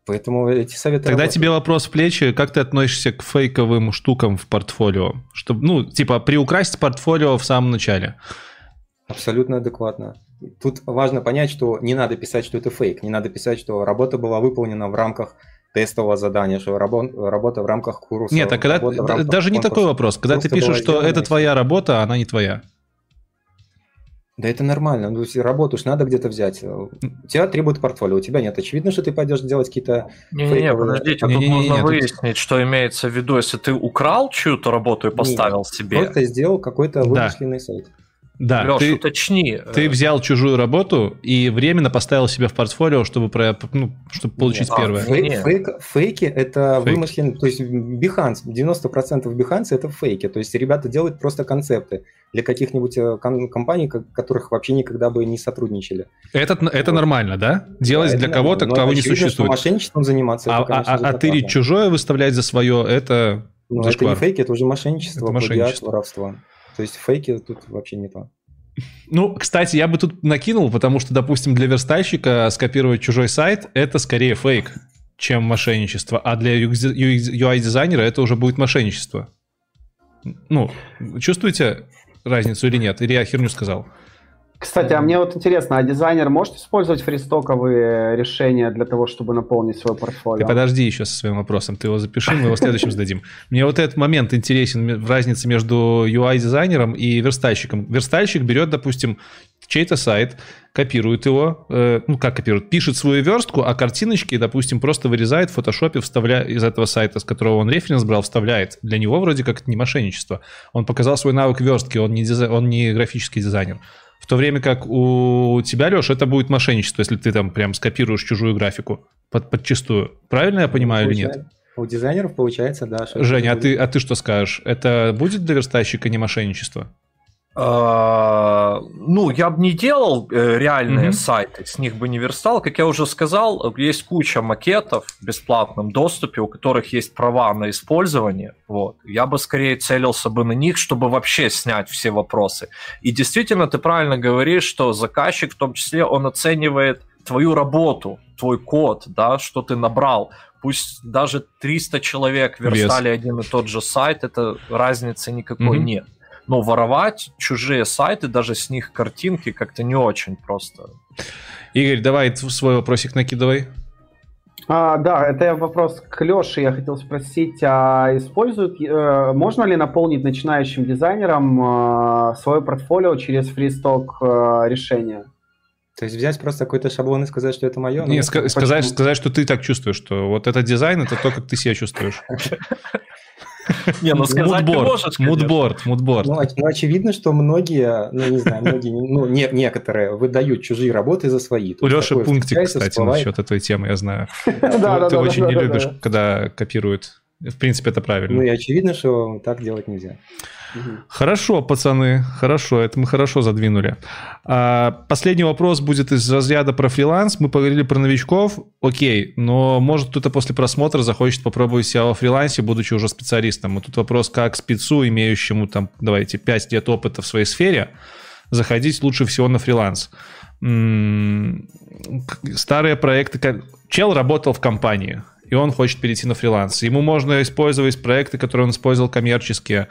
поэтому эти советы Тогда работают. тебе вопрос в плечи, как ты относишься к фейковым штукам в портфолио? Чтобы, ну, типа, приукрасить портфолио в самом начале. Абсолютно адекватно. Тут важно понять, что не надо писать, что это фейк. Не надо писать, что работа была выполнена в рамках тестового задания, что рабо- работа в рамках курса. Нет, а когда... Даже не такой вопрос. Когда ты пишешь, что это твоя работа, а она не твоя. Да это нормально. Ну, если работу ж надо где-то взять. У тебя требует портфолио, у тебя нет. Очевидно, что ты пойдешь делать какие-то... Не-не-не, подождите, тут Не-не-не, нужно тут- выяснить, что имеется в виду, если ты украл чью-то работу и поставил себе. Просто сделал какой-то Да. вымышленный сайт. Да, Леш, ты, уточни. ты э, взял чужую работу и временно поставил себе в портфолио, чтобы, про, ну, чтобы получить Нет. первое. А, Фей- Не-не. фейк- фейки это Фейк. вымышленные, то есть Behance, 90% Behance это фейки, то есть ребята делают просто концепты для каких-нибудь э, ком- компаний, ко- которых вообще никогда бы не сотрудничали. Это, это Вот. нормально, да? Делать Да, для кого-то, кого не очевидно, что существует. мошенничеством заниматься, А, это, конечно, а, а, тырить чужое, выставлять за свое, это Ну, это не фейки, это уже мошенничество, Это плагиат, мошенничество. воровство. То есть фейки тут вообще не то. Ну, кстати, я бы тут накинул, потому что, допустим, для верстальщика скопировать чужой сайт – это скорее фейк, чем мошенничество. А для UI-дизайнера это уже будет мошенничество. Ну, чувствуете разницу или нет? Или я херню сказал? Кстати, а мне вот интересно, а дизайнер может использовать фристоковые решения для того, чтобы наполнить свое Ты портфолио? подожди еще со своим вопросом, ты его запиши, мы его следующим зададим. Мне вот этот момент интересен разнице между UI-дизайнером и верстальщиком. Верстальщик берет, допустим, чей-то сайт, копирует его, э, ну как копирует, пишет свою верстку, а картиночки, допустим, просто вырезает в фотошопе, вставляя из этого сайта, с которого он референс брал, вставляет. Для него вроде как это не мошенничество. Он показал свой навык верстки, он не, дизай- он не графический дизайнер. В то время как у тебя, Леш, это будет мошенничество, если ты там прям скопируешь чужую графику под, подчистую. Правильно я понимаю или нет? У дизайнеров получается, да. Женя, а ты, а ты что скажешь? Это будет для верстальщика не мошенничество? А, Ну, я бы не делал э, реальные Мгм. сайты, с них бы не верстал. Как я уже сказал, есть куча макетов в бесплатном доступе, у которых есть права на использование. Вот. Я бы скорее целился бы на них, чтобы вообще снять все вопросы. И действительно, ты правильно говоришь, что заказчик, в том числе, он оценивает твою работу, твой код, да, что ты набрал. Пусть даже 300 человек верстали один и тот же сайт, это разницы никакой Мгм. нет. Но воровать чужие сайты, даже с них картинки, как-то не очень просто. Игорь, давай свой вопросик накидывай. А, да, это вопрос к Леше. Я хотел спросить, а используют, э, можно ли наполнить начинающим дизайнерам э, свое портфолио через фристок э, решения? То есть взять просто какой-то шаблон и сказать, что это мое? Не, ска- сказать, сказать, что ты так чувствуешь, что вот этот дизайн, это то, как ты себя чувствуешь. Не, ну сказать ты Мудборд, можешь, конечно. мудборд, мудборд. Ну, оч- ну, очевидно, что многие, ну, не знаю, многие, ну, не, некоторые выдают чужие работы за свои. То У Леши пунктик, кстати, всплывает. насчет этой темы, я знаю. Ты ты очень не любишь, да. когда копируют. В принципе, это Ну правильно. и очевидно, что так делать нельзя. Хорошо, пацаны, хорошо, это мы хорошо задвинули. А, последний вопрос будет из разряда про фриланс. Мы поговорили про новичков, окей, но может кто-то после просмотра захочет попробовать себя во фрилансе, будучи уже специалистом. Вот тут вопрос, как спецу, имеющему там, давайте, 5 лет опыта в своей сфере, заходить лучше всего на фриланс. Старые проекты... Чел работал в компании, и он хочет перейти на фриланс. Ему можно использовать проекты, которые он использовал коммерческие,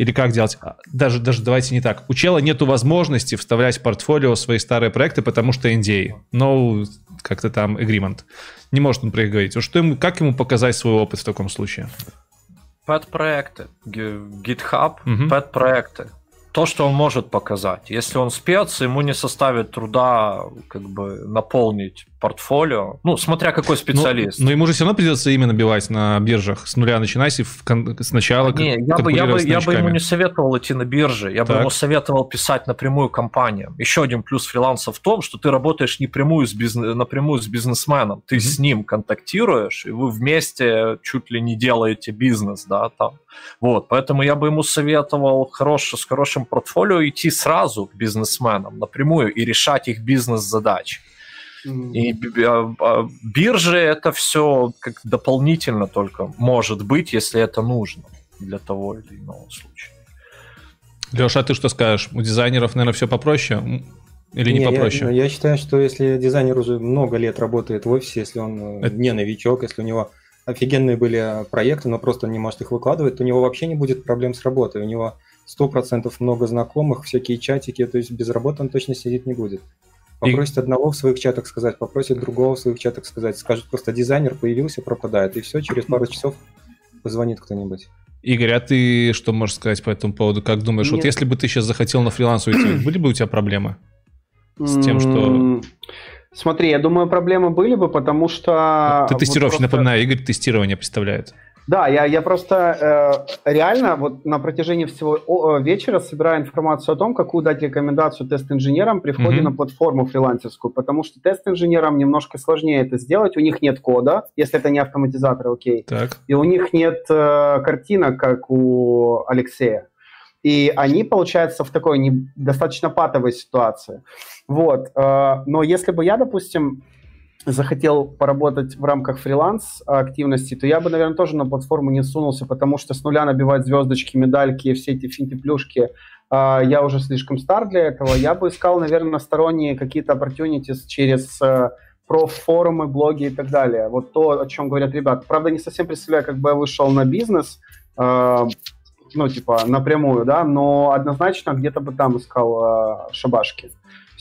или как делать? А, даже, даже давайте не так. У чела нету возможности вставлять в портфолио свои старые проекты, потому что NDA. No, как-то там agreement. Не может он про их говорить. Что ему, как ему показать свой опыт в таком случае? Пэт-проекты. GitHub, угу. пэт-проекты то, что он может показать. Если он спец, ему не составит труда как бы наполнить портфолио. Ну, смотря какой специалист. Но, но ему же все равно придется имя набивать на биржах. С нуля начинать и в, сначала Не, я бы, я, бы, я бы ему не советовал идти на биржи. Я так. бы ему советовал писать напрямую компаниям. Еще один плюс фриланса в том, что ты работаешь напрямую с, бизнес, напрямую с бизнесменом. Ты mm-hmm. с ним контактируешь, и вы вместе чуть ли не делаете бизнес, да, там. Вот, поэтому я бы ему советовал хорош, с хорошим портфолио идти сразу к бизнесменам напрямую и решать их бизнес-задачи. И а, а, биржи это все как дополнительно только может быть, если это нужно для того или иного случая. Леша, а ты что скажешь? У дизайнеров, наверное, все попроще? Или не, не попроще? Я, я считаю, что если дизайнер уже много лет работает в офисе, если он э, это... не новичок, если у него офигенные были проекты, но просто он не может их выкладывать, то у него вообще не будет проблем с работой. У него 100% много знакомых, всякие чатики, то есть без работы он точно сидеть не будет. Попросит и... одного в своих чатах сказать, попросит другого в своих чатах сказать. Скажет просто дизайнер появился, пропадает. И все, через пару часов позвонит кто-нибудь. Игорь, а ты что можешь сказать по этому поводу? Как думаешь, Нет. вот если бы ты сейчас захотел на фриланс уйти, были бы у тебя проблемы с тем, что... Смотри, я думаю, проблемы были бы, потому что... Ты тестировщик, вот просто... напоминаю, Игорь тестирование представляет. Да, я, я просто э, реально вот на протяжении всего э, вечера собираю информацию о том, какую дать рекомендацию тест-инженерам при входе mm-hmm. на платформу фрилансерскую, потому что тест-инженерам немножко сложнее это сделать, у них нет кода, если это не автоматизатор, окей, так. и у них нет э, картинок, как у Алексея. И они, получается, в такой не, достаточно патовой ситуации. Вот. Э, но если бы я, допустим, захотел поработать в рамках фриланс активности, то я бы, наверное, тоже на платформу не сунулся, потому что с нуля набивать звездочки, медальки, все эти финти-плюшки, а, я уже слишком стар для этого. Я бы искал, наверное, сторонние какие-то opportunities через э, профорумы, блоги и так далее. Вот то, о чем говорят ребята. Правда, не совсем представляю, как бы я вышел на бизнес, э, ну, типа, напрямую, да, но однозначно где-то бы там искал э, шабашки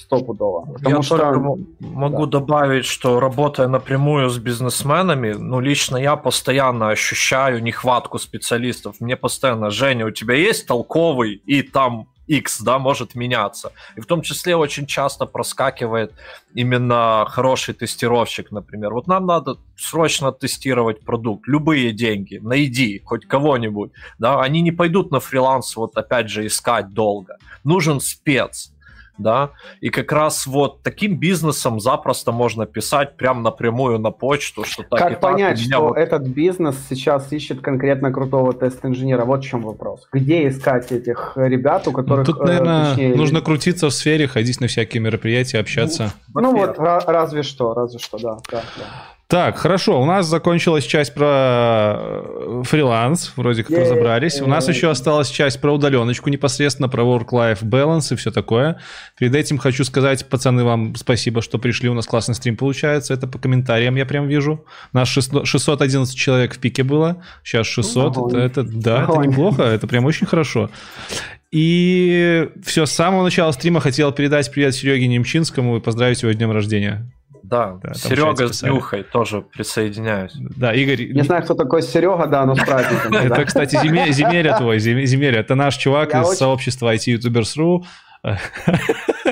стопудово. Потому я что... могу да. добавить, что работая напрямую с бизнесменами, ну, лично я постоянно ощущаю нехватку специалистов. Мне постоянно, Женя, у тебя есть толковый и там X, да, может меняться. И в том числе очень часто проскакивает именно хороший тестировщик, например. Вот нам надо срочно тестировать продукт, любые деньги, найди хоть кого-нибудь, да, они не пойдут на фриланс вот опять же искать долго. Нужен спец, да, и как раз вот таким бизнесом запросто можно писать прям напрямую на почту, что так Как и понять, так, что вот... этот бизнес сейчас ищет конкретно крутого тест-инженера? Вот в чем вопрос. Где искать этих ребят, у которых... Тут, наверное, э, точнее, нужно крутиться в сфере, ходить на всякие мероприятия, общаться. Ну, ну вот, разве что, разве что, да. да, да. Так, хорошо, у нас закончилась часть про э, фриланс, вроде как разобрались. У нас еще осталась часть про удаленочку непосредственно, про work-life balance и все такое. Перед этим хочу сказать, пацаны, вам спасибо, что пришли. У нас классный стрим получается. Это по комментариям я прям вижу. Нас 611 человек в пике было, сейчас 600. Это, это, да, это неплохо, это прям очень хорошо. И все, с самого начала стрима хотел передать привет Сереге Немчинскому и поздравить его с днем рождения. Да, да Серега с Нюхой тоже присоединяюсь. Да, Игорь... Не знаю, кто такой Серега, да, но с праздником. Это, кстати, Земеря твой, Земеря. Это наш чувак из сообщества IT-ютуберс.ру.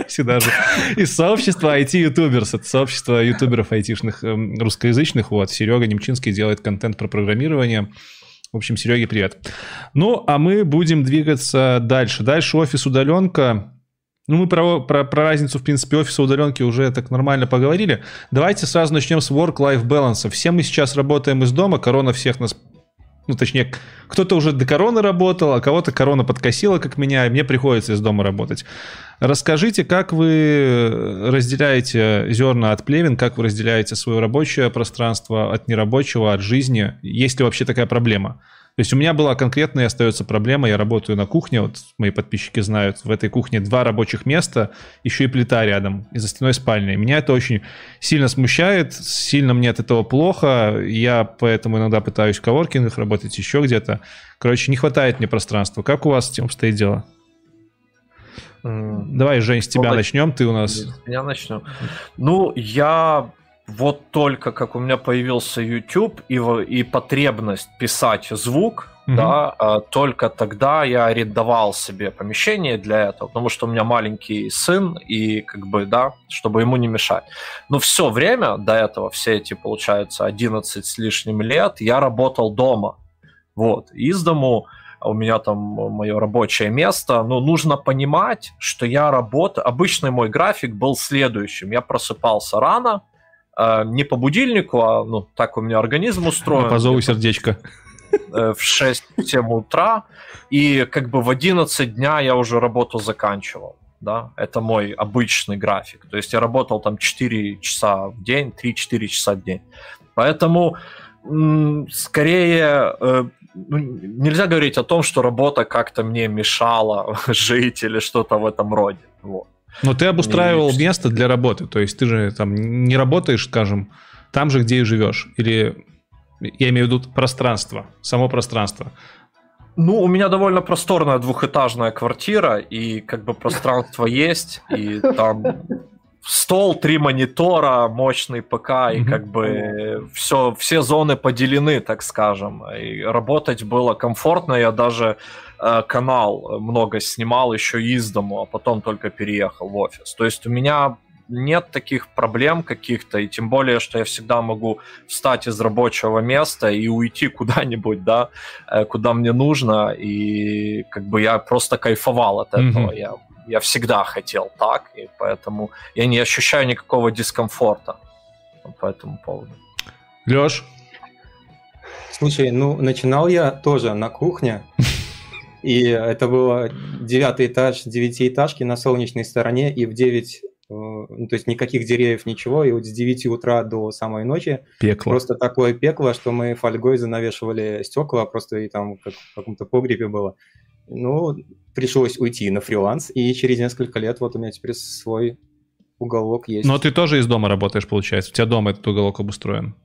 Всегда же. Из сообщества IT-ютуберс. Это сообщество ютуберов айтишных эм, русскоязычных. Вот, Серега Немчинский делает контент про программирование. В общем, Сереге привет. Ну, а мы будем двигаться дальше. Дальше офис удаленка. Ну, мы про, про, про разницу, в принципе, офиса удаленки уже так нормально поговорили. Давайте сразу начнем с work-life balance. Все мы сейчас работаем из дома, корона всех нас ну, точнее, кто-то уже до короны работал, а кого-то корона подкосила, как меня, и мне приходится из дома работать. Расскажите, как вы разделяете зерна от плевен, как вы разделяете свое рабочее пространство от нерабочего, от жизни? Есть ли вообще такая проблема? То есть у меня была конкретная и остается проблема, я работаю на кухне, вот мои подписчики знают, в этой кухне два рабочих места, еще и плита рядом, и за стеной спальня. Меня это очень сильно смущает, сильно мне от этого плохо, я поэтому иногда пытаюсь в коворкингах работать, еще где-то. Короче, не хватает мне пространства. Как у вас с этим обстоит дело? Давай, Жень, с тебя ну, начнем, ты у нас... Я начну. Ну, я вот только как у меня появился YouTube и, и потребность писать звук, mm-hmm. да, а, только тогда я арендовал себе помещение для этого, потому что у меня маленький сын, и как бы, да, чтобы ему не мешать. Но все время до этого, все эти, получается, 11 с лишним лет, я работал дома. Вот, из дому у меня там мое рабочее место, но нужно понимать, что я работаю... Обычный мой график был следующим. Я просыпался рано, не по будильнику, а ну, так у меня организм устроен. По зову сердечко. Э, в 6-7 утра, и как бы в 11 дня я уже работу заканчивал. Да, это мой обычный график. То есть я работал там 4 часа в день, 3-4 часа в день. Поэтому скорее э, ну, нельзя говорить о том, что работа как-то мне мешала жить или что-то в этом роде. Вот. Но ты обустраивал не... место для работы, то есть ты же там не работаешь, скажем, там же, где и живешь, или я имею в виду пространство, само пространство. Ну, у меня довольно просторная двухэтажная квартира, и как бы пространство есть, и там стол, три монитора, мощный ПК, и как бы все, все зоны поделены, так скажем. И работать было комфортно, я даже Э, канал много снимал еще из дому, а потом только переехал в офис. То есть у меня нет таких проблем каких-то, и тем более, что я всегда могу встать из рабочего места и уйти куда-нибудь, да, э, куда мне нужно, и как бы я просто кайфовал от этого. Mm-hmm. Я, я всегда хотел так, и поэтому я не ощущаю никакого дискомфорта по этому поводу. Леш? Слушай, ну, начинал я тоже на кухне, И это было девятый этаж девятиэтажки на солнечной стороне, и в 9 э, ну, то есть никаких деревьев, ничего, и вот с 9 утра до самой ночи пекло. просто такое пекло, что мы фольгой занавешивали стекла, просто и там как в каком-то погребе было. Ну, пришлось уйти на фриланс, и через несколько лет вот у меня теперь свой уголок есть. Но ты тоже из дома работаешь, получается? У тебя дома этот уголок обустроен?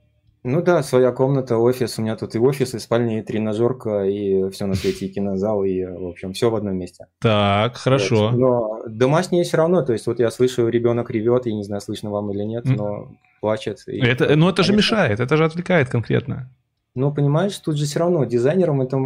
Ну да, своя комната, офис. У меня тут и офис, и спальня, и тренажерка, и все на свете, и кинозал, и, в общем, все в одном месте. Так, хорошо. Вот. Но домашнее все равно, то есть вот я слышу, ребенок ревет, я не знаю, слышно вам или нет, но плачет. И, это, ну это же мешает, это же отвлекает конкретно. Ну, понимаешь, тут же все равно дизайнером это,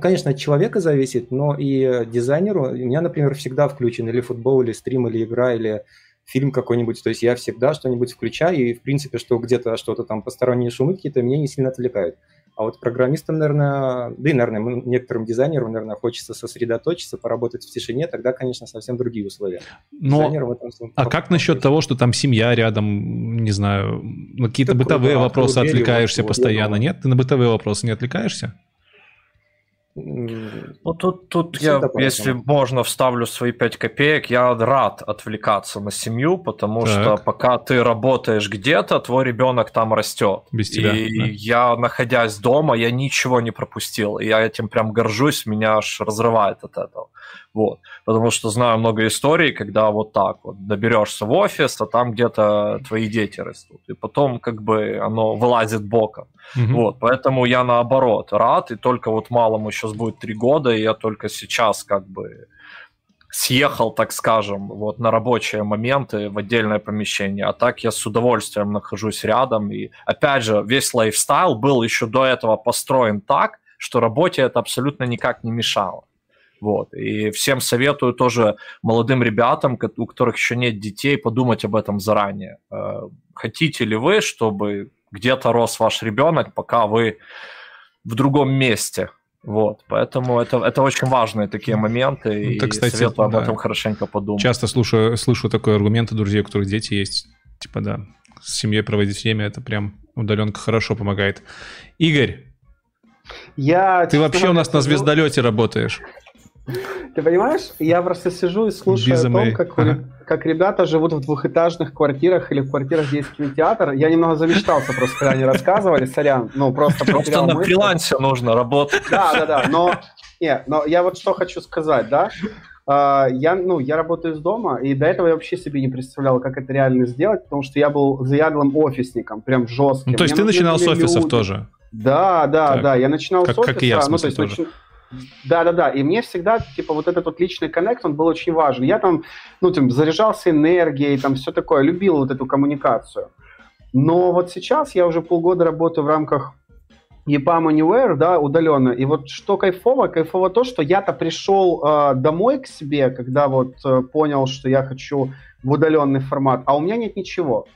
конечно, от человека зависит, но и дизайнеру, у меня, например, всегда включен или футбол, или стрим, или игра, или фильм какой-нибудь. То есть я всегда что-нибудь включаю, и, в принципе, что где-то что-то там посторонние шумы какие-то меня не сильно отвлекают. А вот программистам, наверное, да и, наверное, некоторым дизайнерам, наверное, хочется сосредоточиться, поработать в тишине, тогда, конечно, совсем другие условия. Но, этом, а как насчет того, что там семья рядом, не знаю, на какие-то бытовые да, вопросы отвлекаешься постоянно, нет? Ты на бытовые вопросы не отвлекаешься? Ну, тут, тут я, если можно, вставлю свои 5 копеек. Я рад отвлекаться на семью, потому так. что пока ты работаешь где-то, твой ребенок там растет. Без тебя. И да. я, находясь дома, я ничего не пропустил. И я этим прям горжусь, меня аж разрывает от этого. Вот. Потому что знаю много историй, когда вот так вот доберешься в офис, а там где-то твои дети растут. И потом как бы оно вылазит боком. Угу. Вот. Поэтому я наоборот рад, и только вот малому сейчас будет три года, и я только сейчас как бы съехал, так скажем, вот на рабочие моменты в отдельное помещение. А так я с удовольствием нахожусь рядом. И опять же, весь лайфстайл был еще до этого построен так, что работе это абсолютно никак не мешало. Вот. И всем советую тоже молодым ребятам, у которых еще нет детей, подумать об этом заранее. Э, хотите ли вы, чтобы где-то рос ваш ребенок, пока вы в другом месте? Вот, поэтому это, это очень важные такие моменты, ну, и кстати, советую об да. этом хорошенько подумать. Часто слушаю, слышу такой аргумент от друзей, у которых дети есть, типа, да, с семьей проводить время, это прям удаленка хорошо помогает. Игорь, я, ты вообще у нас на звездолете работаешь. Ты понимаешь, я просто сижу и слушаю Без о том, как, ага. как ребята живут в двухэтажных квартирах или в квартирах, где есть кинотеатр. Я немного замечтался просто, когда они рассказывали, сорян, ну просто Просто на фрилансе нужно работать. Да, да, да, но, не, но я вот что хочу сказать, да, Uh, я, ну, я работаю из дома, и до этого я вообще себе не представлял, как это реально сделать, потому что я был заядлым офисником, прям жестким. Ну, то есть Мне ты начинал с офисов люди. тоже? Да, да, так. да, я начинал как, с офиса. Как и я, в смысле, ну, то есть, тоже. Да, да, да. И мне всегда, типа, вот этот вот личный коннект, он был очень важен. Я там, ну, там, заряжался энергией, там, все такое, любил вот эту коммуникацию. Но вот сейчас я уже полгода работаю в рамках EPAM Anywhere, да, удаленно. И вот что кайфово, кайфово то, что я-то пришел э, домой к себе, когда вот э, понял, что я хочу в удаленный формат, а у меня нет ничего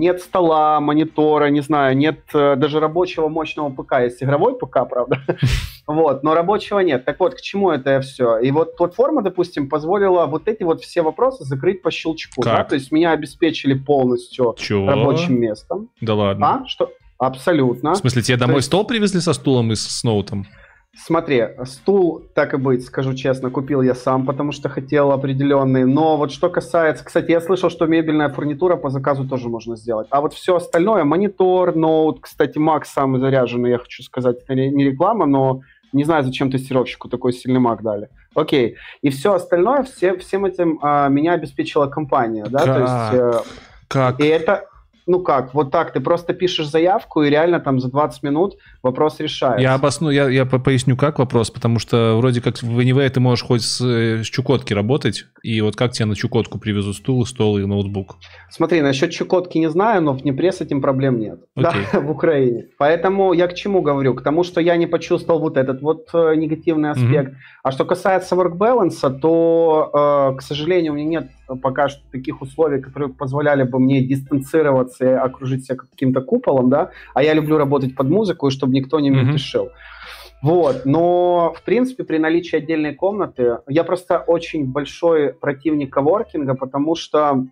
нет стола, монитора, не знаю, нет э, даже рабочего мощного ПК. Есть игровой ПК, правда. вот, но рабочего нет. Так вот, к чему это все? И вот платформа, допустим, позволила вот эти вот все вопросы закрыть по щелчку. Да? То есть меня обеспечили полностью Чего? рабочим местом. Да ладно. А? Что? Абсолютно. В смысле, тебе домой есть... стол привезли со стулом и с ноутом? Смотри, стул, так и быть, скажу честно, купил я сам, потому что хотел определенный. Но вот что касается... Кстати, я слышал, что мебельная фурнитура по заказу тоже можно сделать. А вот все остальное, монитор, ноут, кстати, Mac самый заряженный, я хочу сказать, это не реклама, но не знаю, зачем тестировщику такой сильный Mac дали. Окей. И все остальное, все, всем этим а, меня обеспечила компания, да, как? то есть... Э, как? И это, ну как, вот так, ты просто пишешь заявку, и реально там за 20 минут вопрос решается. Я обосну, я, я поясню, как вопрос, потому что вроде как в Anyway ты можешь хоть с, с Чукотки работать, и вот как тебе на Чукотку привезу стул, стол и ноутбук? Смотри, насчет Чукотки не знаю, но в Днепре с этим проблем нет. Okay. Да, в Украине. Поэтому я к чему говорю? К тому, что я не почувствовал вот этот вот э, негативный аспект. Mm-hmm. А что касается work balance, то, э, к сожалению, у меня нет пока что таких условий, которые позволяли бы мне дистанцироваться и окружить себя каким-то куполом, да, а я люблю работать под музыку, и чтобы никто не мельтешил. Mm-hmm. Вот, но, в принципе, при наличии отдельной комнаты, я просто очень большой противник коворкинга, потому что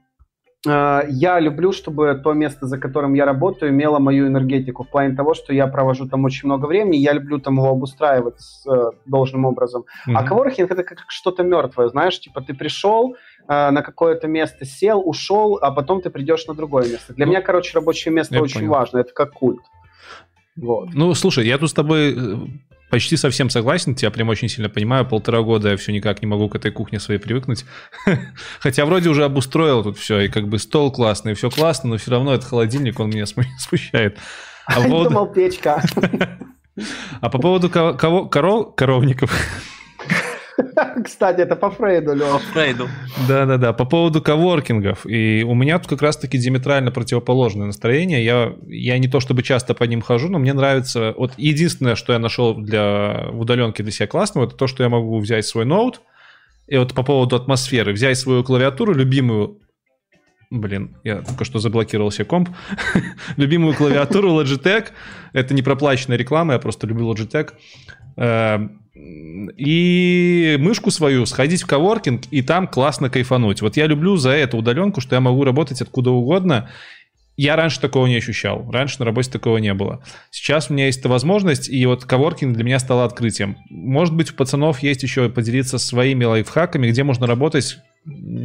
э, я люблю, чтобы то место, за которым я работаю, имело мою энергетику в плане того, что я провожу там очень много времени, я люблю там его обустраивать э, должным образом. Mm-hmm. А коворкинг это как что-то мертвое, знаешь, типа ты пришел, э, на какое-то место сел, ушел, а потом ты придешь на другое место. Для ну, меня, короче, рабочее место очень понял. важно, это как культ. Вот. Ну, слушай, я тут с тобой э, почти совсем согласен, тебя прям очень сильно понимаю. Полтора года я все никак не могу к этой кухне своей привыкнуть. Хотя вроде уже обустроил тут все, и как бы стол классный, все классно, но все равно этот холодильник, он меня смущает. А поводу... Думал, печка. А по поводу кого, коров, коровников, Кстати, это по Фрейду, Лева. Фрейду. Да-да-да, по поводу коворкингов. И у меня тут как раз-таки диаметрально противоположное настроение. Я, я не то чтобы часто по ним хожу, но мне нравится... Вот единственное, что я нашел для в удаленке для себя классного, это то, что я могу взять свой ноут, и вот по поводу атмосферы, взять свою клавиатуру, любимую, Блин, я только что заблокировал себе комп. Любимую клавиатуру Logitech. Это не проплаченная реклама, я просто люблю Logitech. И мышку свою сходить в коворкинг и там классно кайфануть. Вот я люблю за эту удаленку, что я могу работать откуда угодно. Я раньше такого не ощущал. Раньше на работе такого не было. Сейчас у меня есть эта возможность, и вот коворкинг для меня стал открытием. Может быть, у пацанов есть еще поделиться своими лайфхаками, где можно работать,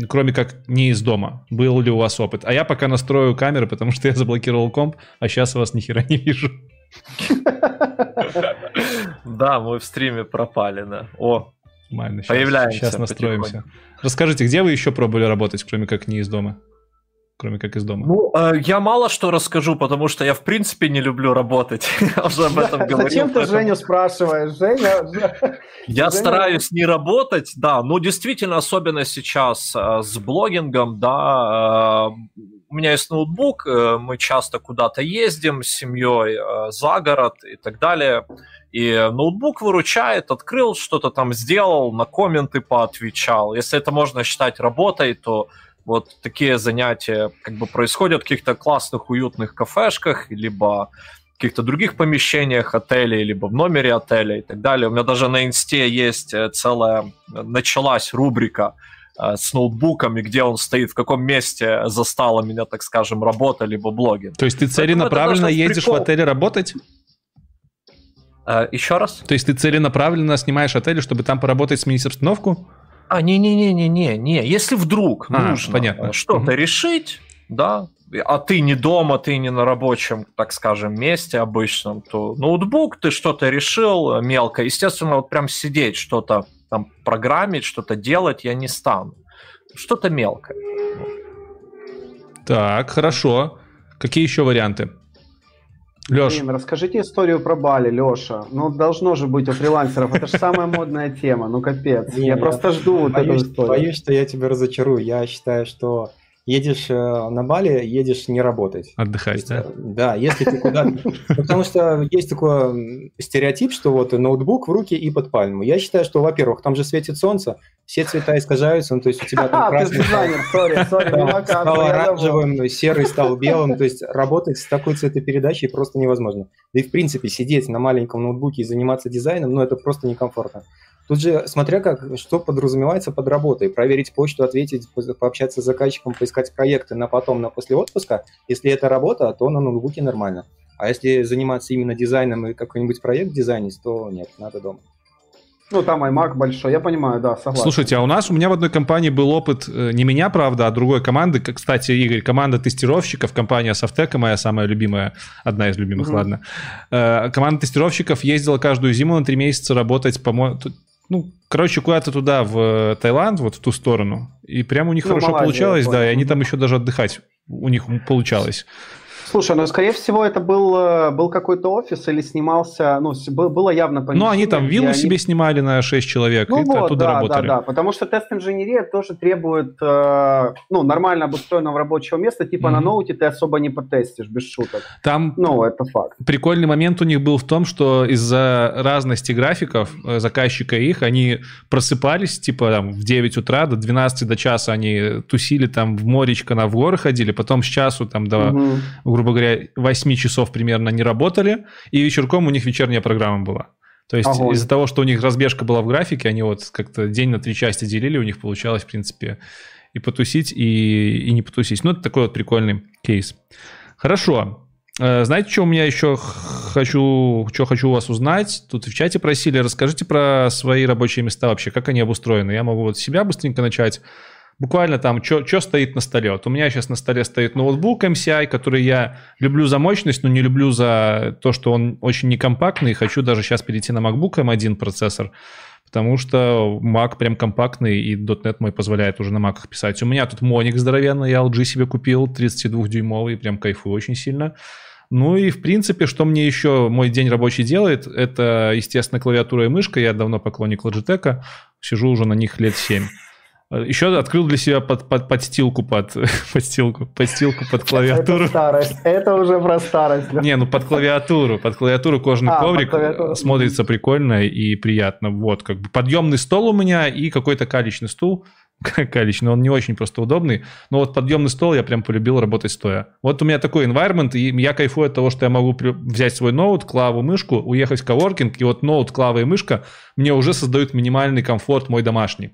кроме как не из дома. Был ли у вас опыт? А я пока настрою камеры, потому что я заблокировал комп, а сейчас вас ни хера не вижу. Да, мы в стриме пропали, да. О, Нормально, появляемся. Сейчас настроимся. Расскажите, где вы еще пробовали работать, кроме как не из дома? кроме как из дома? Ну, э, я мало что расскажу, потому что я в принципе не люблю работать. я уже об этом говорил. Зачем ты Женю спрашиваешь? Женя... Я стараюсь не работать, да, но действительно, особенно сейчас э, с блогингом, да, э, у меня есть ноутбук, мы часто куда-то ездим с семьей за город и так далее. И ноутбук выручает, открыл, что-то там сделал, на комменты поотвечал. Если это можно считать работой, то вот такие занятия как бы происходят в каких-то классных, уютных кафешках, либо каких-то других помещениях отелей, либо в номере отеля и так далее. У меня даже на инсте есть э, целая, началась рубрика э, с ноутбуками, где он стоит, в каком месте застала меня, так скажем, работа, либо блоги. То есть ты целенаправленно едешь прикол. в отеле работать? Э, еще раз? То есть ты целенаправленно снимаешь отели, чтобы там поработать, сменить обстановку? А, не-не-не-не-не, не. Если вдруг а, нужно понятно. что-то угу. решить, да, а ты не дома, ты не на рабочем, так скажем, месте обычном, то ноутбук, ты что-то решил мелко. Естественно, вот прям сидеть, что-то там программить, что-то делать я не стану. Что-то мелкое. Так, хорошо. Какие еще варианты? Леш. Блин, расскажите историю про Бали, Леша. Ну, должно же быть у фрилансеров. Это же самая модная тема. Ну, капец. Я просто жду вот эту историю. Боюсь, что я тебя разочарую. Я считаю, что едешь э, на Бали, едешь не работать. Отдыхать, да? Э, да, если ты куда Потому что есть такой стереотип, что вот ноутбук в руки и под пальму. Я считаю, что, во-первых, там же светит солнце, все цвета искажаются, ну, то есть у тебя там красный стал оранжевым, серый стал белым, то есть работать с такой цветопередачей просто невозможно. Да и, в принципе, сидеть на маленьком ноутбуке и заниматься дизайном, ну, это просто некомфортно. Тут же, смотря как, что подразумевается под работой, проверить почту, ответить, пообщаться с заказчиком, поискать проекты на потом, на после отпуска, если это работа, то на ноутбуке нормально. А если заниматься именно дизайном и какой-нибудь проект дизайнить, то нет, надо дома. Ну, там iMac большой, я понимаю, да, согласен. Слушайте, а у нас, у меня в одной компании был опыт, э, не меня, правда, а другой команды. Кстати, Игорь, команда тестировщиков, компания Softec, моя самая любимая, одна из любимых, mm-hmm. ладно. Э, команда тестировщиков ездила каждую зиму на три месяца работать, по-моему, ну, короче, куда-то туда, в Таиланд, вот в ту сторону. И прямо у них ну, хорошо Малайзия, получалось, да, и они там еще даже отдыхать у них получалось. Слушай, ну, скорее всего, это был, э, был какой-то офис или снимался, ну, было явно помещение. Ну, они там виллу они... себе снимали на 6 человек ну, и вот, оттуда да, работали. Да, да, потому что тест-инженерия тоже требует, э, ну, нормально обустроенного рабочего места, типа mm-hmm. на ноуте ты особо не потестишь, без шуток. Там ну, это факт. Прикольный момент у них был в том, что из-за разности графиков э, заказчика их, они просыпались, типа, там, в 9 утра, до 12 до часа они тусили там в моречко, на в горы ходили, потом с часу там до, mm-hmm грубо говоря, 8 часов примерно не работали, и вечерком у них вечерняя программа была. То есть Огонь. из-за того, что у них разбежка была в графике, они вот как-то день на три части делили, у них получалось, в принципе, и потусить, и, и не потусить. Ну, это такой вот прикольный кейс. Хорошо. Э, знаете, что у меня еще хочу, что хочу у вас узнать? Тут в чате просили, расскажите про свои рабочие места вообще, как они обустроены. Я могу вот себя быстренько начать буквально там, что стоит на столе. Вот у меня сейчас на столе стоит ноутбук MCI, который я люблю за мощность, но не люблю за то, что он очень некомпактный. Хочу даже сейчас перейти на MacBook M1 процессор, потому что Mac прям компактный, и .NET мой позволяет уже на Mac писать. У меня тут моник здоровенный, я LG себе купил, 32-дюймовый, прям кайфую очень сильно. Ну и, в принципе, что мне еще мой день рабочий делает, это, естественно, клавиатура и мышка. Я давно поклонник Logitech, сижу уже на них лет 7. Еще открыл для себя под, под, подстилку под подстилку, подстилку под клавиатуру. Это старость. Это уже про старость. Не, ну под клавиатуру. Под клавиатуру кожаный а, коврик смотрится прикольно и приятно. Вот, как бы подъемный стол у меня и какой-то каличный стул. Калич, но он не очень просто удобный. Но вот подъемный стол я прям полюбил работать стоя. Вот у меня такой environment, и я кайфую от того, что я могу взять свой ноут, клаву, мышку, уехать в коворкинг, и вот ноут, клава и мышка мне уже создают минимальный комфорт мой домашний.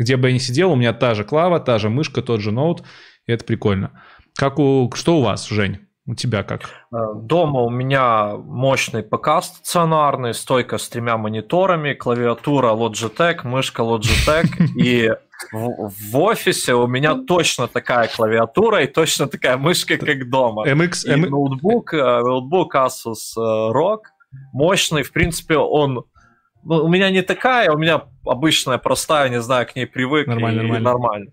Где бы я ни сидел, у меня та же клава, та же мышка, тот же ноут, и это прикольно. Как у... Что у вас, Жень? У тебя как? Э, дома у меня мощный ПК стационарный, стойка с тремя мониторами, клавиатура Logitech, мышка Logitech и в, в офисе у меня точно такая клавиатура и точно такая мышка, как дома. MX, и ноутбук, э, ноутбук Asus э, ROG, мощный, в принципе, он ну, у меня не такая, у меня обычная, простая, не знаю, к ней привык. Нормально, и, нормально. нормально.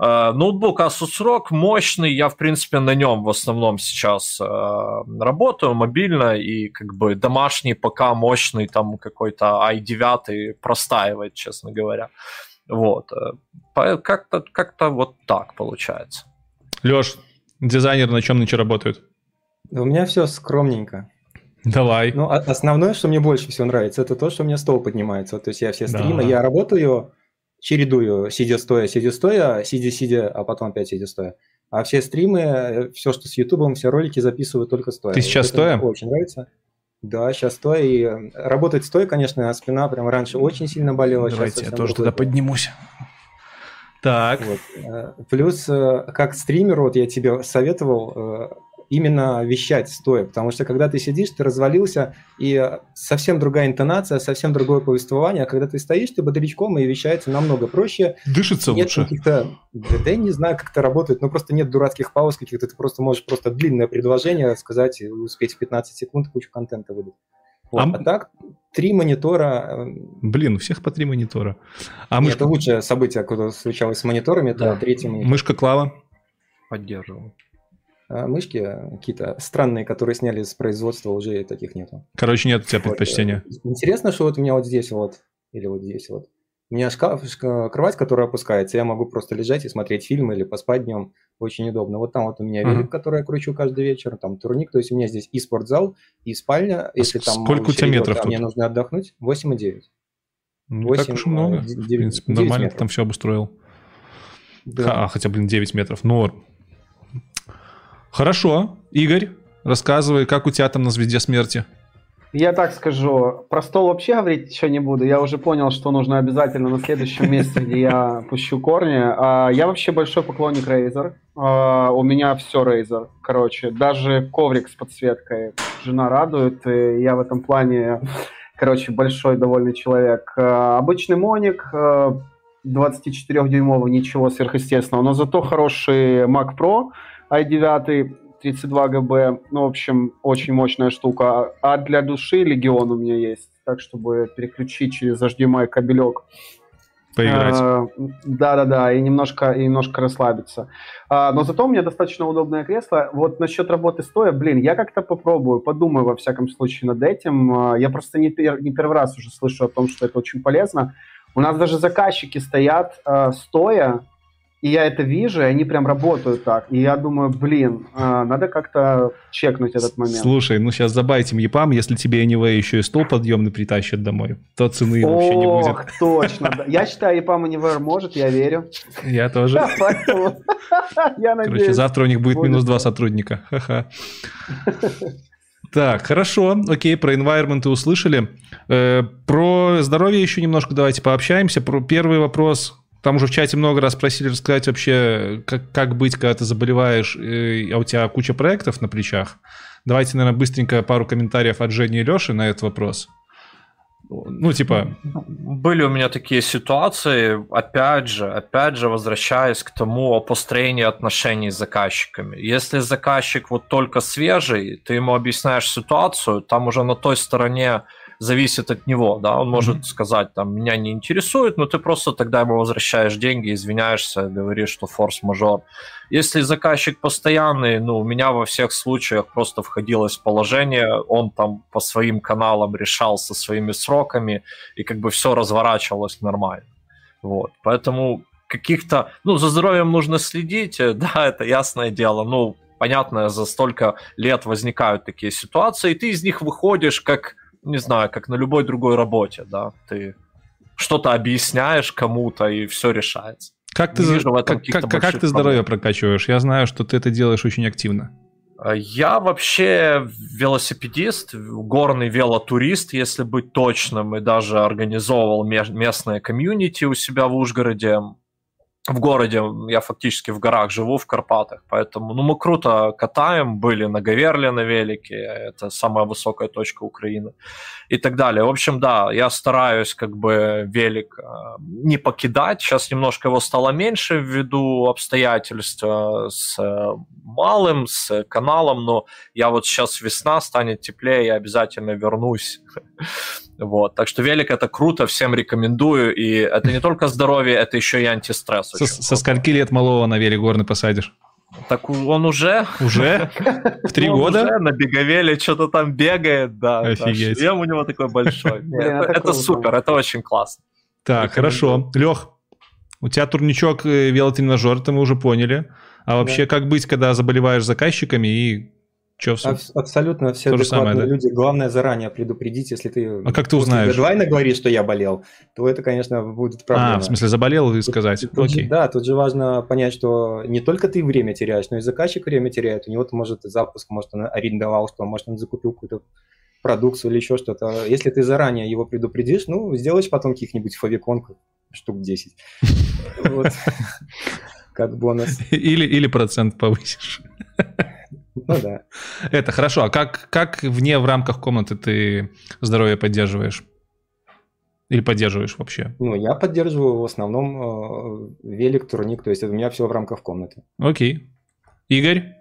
Uh, ноутбук Asus ROG мощный, я, в принципе, на нем в основном сейчас uh, работаю, мобильно, и как бы домашний ПК мощный, там какой-то i9 простаивает, честно говоря. Вот. Uh, как-то, как-то вот так получается. Леш, дизайнер на чем нынче работает? У меня все скромненько. Давай. Ну, а основное, что мне больше всего нравится, это то, что у меня стол поднимается. То есть я все стримы, да. я работаю, чередую, сидя-стоя, сидя-стоя, сидя-сидя, а потом опять сидя-стоя. А все стримы, все, что с Ютубом, все ролики записываю только стоя. Ты сейчас стоя? Мне очень нравится. Да, сейчас стоя. И работать стоя, конечно, а спина прям раньше очень сильно болела. Давайте я тоже туда поднимусь. Так. Вот. Э, плюс, э, как стример, вот я тебе советовал, э, именно вещать стоя, потому что когда ты сидишь, ты развалился, и совсем другая интонация, совсем другое повествование, а когда ты стоишь, ты бодрячком, и вещается намного проще. Дышится нет лучше. каких-то, да, да я не знаю, как это работает, но просто нет дурацких пауз каких-то, ты просто можешь просто длинное предложение сказать и успеть в 15 секунд кучу контента выдать. Вот. А- А, так, три монитора, э, Блин, у всех по три монитора. А нет, мышка, это лучшее событие, которое случалось с мониторами, это Да. третий монитор. мышка Клава? Поддерживаю. А мышки какие-то странные, которые сняли с производства, уже таких нету. Короче, нет у тебя Вот, предпочтения. э, Интересно, что вот у меня вот здесь вот, или вот здесь вот. У меня шкаф, шка- кровать, которая опускается, я могу просто лежать и смотреть фильмы или поспать днем. Очень удобно. Вот там вот у меня велик, который я кручу каждый вечер, там турник. То есть у меня здесь и спортзал, и спальня. Если там А сколько у тебя идет, метров а тут? мне нужно отдохнуть, 8,9. Ну, не так восемь, уж и много. э, В принципе, нормально ты там все обустроил. Да. А, хотя, блин, 9 метров. Норм. Хорошо. Игорь, рассказывай, как у тебя там на звезде смерти? Я так скажу, про стол вообще говорить еще не буду. Я уже понял, что нужно обязательно на следующем месте, где я пущу корни. А, Я вообще большой поклонник Razer. А, У меня все Razer, короче. Даже коврик с подсветкой. Жена радует, и я в этом плане, короче, большой довольный человек. А, Обычный моник, а, 24-дюймовый, ничего сверхъестественного. Но зато хороший Mac Pro i9, 32 ГБ. Ну, в общем, очень мощная штука. А для души Легион у меня есть. Так, чтобы переключить через HDMI кабелек. Поиграть. А, Да-да-да, и немножко, и немножко расслабиться. А, но зато у меня достаточно удобное кресло. Вот насчет работы стоя, блин, я как-то попробую, подумаю во всяком случае над этим. А, Я просто не, пер- не первый раз уже слышу о том, что это очень полезно. У нас даже заказчики стоят а, стоя, и я это вижу, и они прям работают так. И я думаю, блин, а, надо как-то чекнуть этот момент. Слушай, ну сейчас забайтим ЕПАМ, если тебе Anyway еще и стол подъемный притащит домой, то цены вообще не будет. Ох, точно. да. Я считаю, EPAM Anywhere может, я верю. Я тоже. Я Короче, надеюсь. завтра у них будет минус два сотрудника. Ха-ха. Так, хорошо, окей, про environment услышали. Э, про здоровье еще немножко давайте пообщаемся. Про первый вопрос. Там уже в чате много раз просили рассказать вообще, как, как быть, когда ты заболеваешь, э, а у тебя куча проектов на плечах. Давайте, наверное, быстренько пару комментариев от Жени и Леши на этот вопрос. Ну, типа, Были у меня такие ситуации, опять же, опять же, возвращаясь к тому о построении отношений с заказчиками. Если заказчик вот только свежий, ты ему объясняешь ситуацию, там уже на той стороне зависит от него, да, он может Мгм. сказать, там, меня не интересует, но ты просто тогда ему возвращаешь деньги, извиняешься, говоришь, что форс-мажор. Если заказчик постоянный, ну, у меня во всех случаях просто входилось положение, он там по своим каналам решал со своими сроками, и как бы все разворачивалось нормально. Вот. Поэтому каких-то... Ну, за здоровьем нужно следить, э, да, это ясное дело. Ну, понятно, за столько лет возникают такие ситуации, и ты из них выходишь как, не знаю, как на любой другой работе, да. Ты что-то объясняешь кому-то, и все решается. как ты, вижу в этом как, как- как ты здоровье проблем. прокачиваешь? Я знаю, что ты это делаешь очень активно. А Я вообще велосипедист, горный велотурист, если быть точным, и даже организовывал ме- местное комьюнити у себя в Ужгороде. В городе, я фактически в горах живу, в Карпатах, поэтому ну, мы круто катаем, были на Гаверле на велике, это самая высокая точка Украины и так далее. В общем, да, я стараюсь как бы велик э, не покидать. Сейчас немножко его стало меньше ввиду обстоятельств э, с э, малым, с каналом, но я вот сейчас весна, станет теплее, я обязательно вернусь. Вот. Так что велик это круто, всем рекомендую. И это не только здоровье, это еще и антистресс. Со, со скольки лет малого на велик горный посадишь? Так он уже Уже? В три года? уже на беговеле что-то там бегает, да. да, Офигеть. шлем у него такой большой. Это супер, это очень классно. Так, хорошо. Лех, у тебя турничок э, велотренажер, это мы уже поняли. А вообще, как быть, когда заболеваешь заказчиками и что в Аб- Абсолютно все То же адекватные самое, да? люди. Главное заранее предупредить, если ты А как ты узнаешь? дедлайна говоришь, что я болел, то это, конечно, будет проблема. А, в смысле, заболел и сказать. Тут же- Окей. да, тут же важно понять, что не только ты время теряешь, но и заказчик время теряет. У него может запуск, может он арендовал, что может он закупил какую-то продукцию или еще что-то. Если ты заранее его предупредишь, ну, сделаешь потом каких-нибудь фавикон штук 10. Как бонус. Или, или процент повысишь. Ну да. Это хорошо. А как, как вне в рамках комнаты ты здоровье поддерживаешь? Или поддерживаешь вообще? Ну, я поддерживаю в основном э, велик, турник, то есть у меня все в рамках комнаты. Окей. Игорь?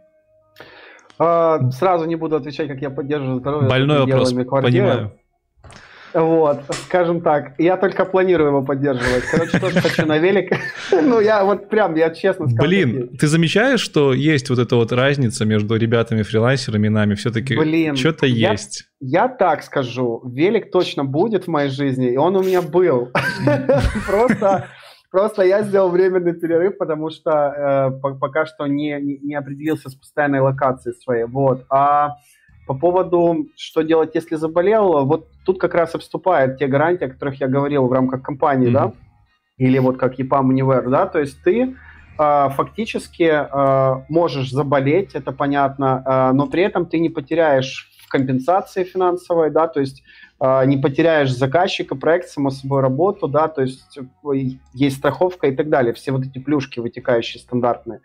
А, сразу не буду отвечать, как я поддерживаю здоровье. Больной вопрос, понимаю. Вот, скажем так, я только планирую его поддерживать. Короче, тоже хочу на велик. Ну, я вот прям, я честно скажу. Блин, ты замечаешь, что есть вот эта вот разница между ребятами-фрилансерами и нами? Все-таки что-то есть. Я так скажу, велик точно будет в моей жизни, и он у меня был. Просто Просто я сделал временный перерыв, потому что э, пока что не, не определился с постоянной локацией своей. Вот. А по поводу, что делать, если заболел, вот тут как раз и вступают те гарантии, о которых я говорил в рамках компании, mm-hmm. да, или вот как EPAM Univer, да, то есть ты э, фактически э, можешь заболеть, это понятно, э, но при этом ты не потеряешь в компенсации финансовой, да, то есть не потеряешь заказчика, проект, само собой, работу, да, то есть э, есть страховка и так далее, все вот эти плюшки вытекающие стандартные.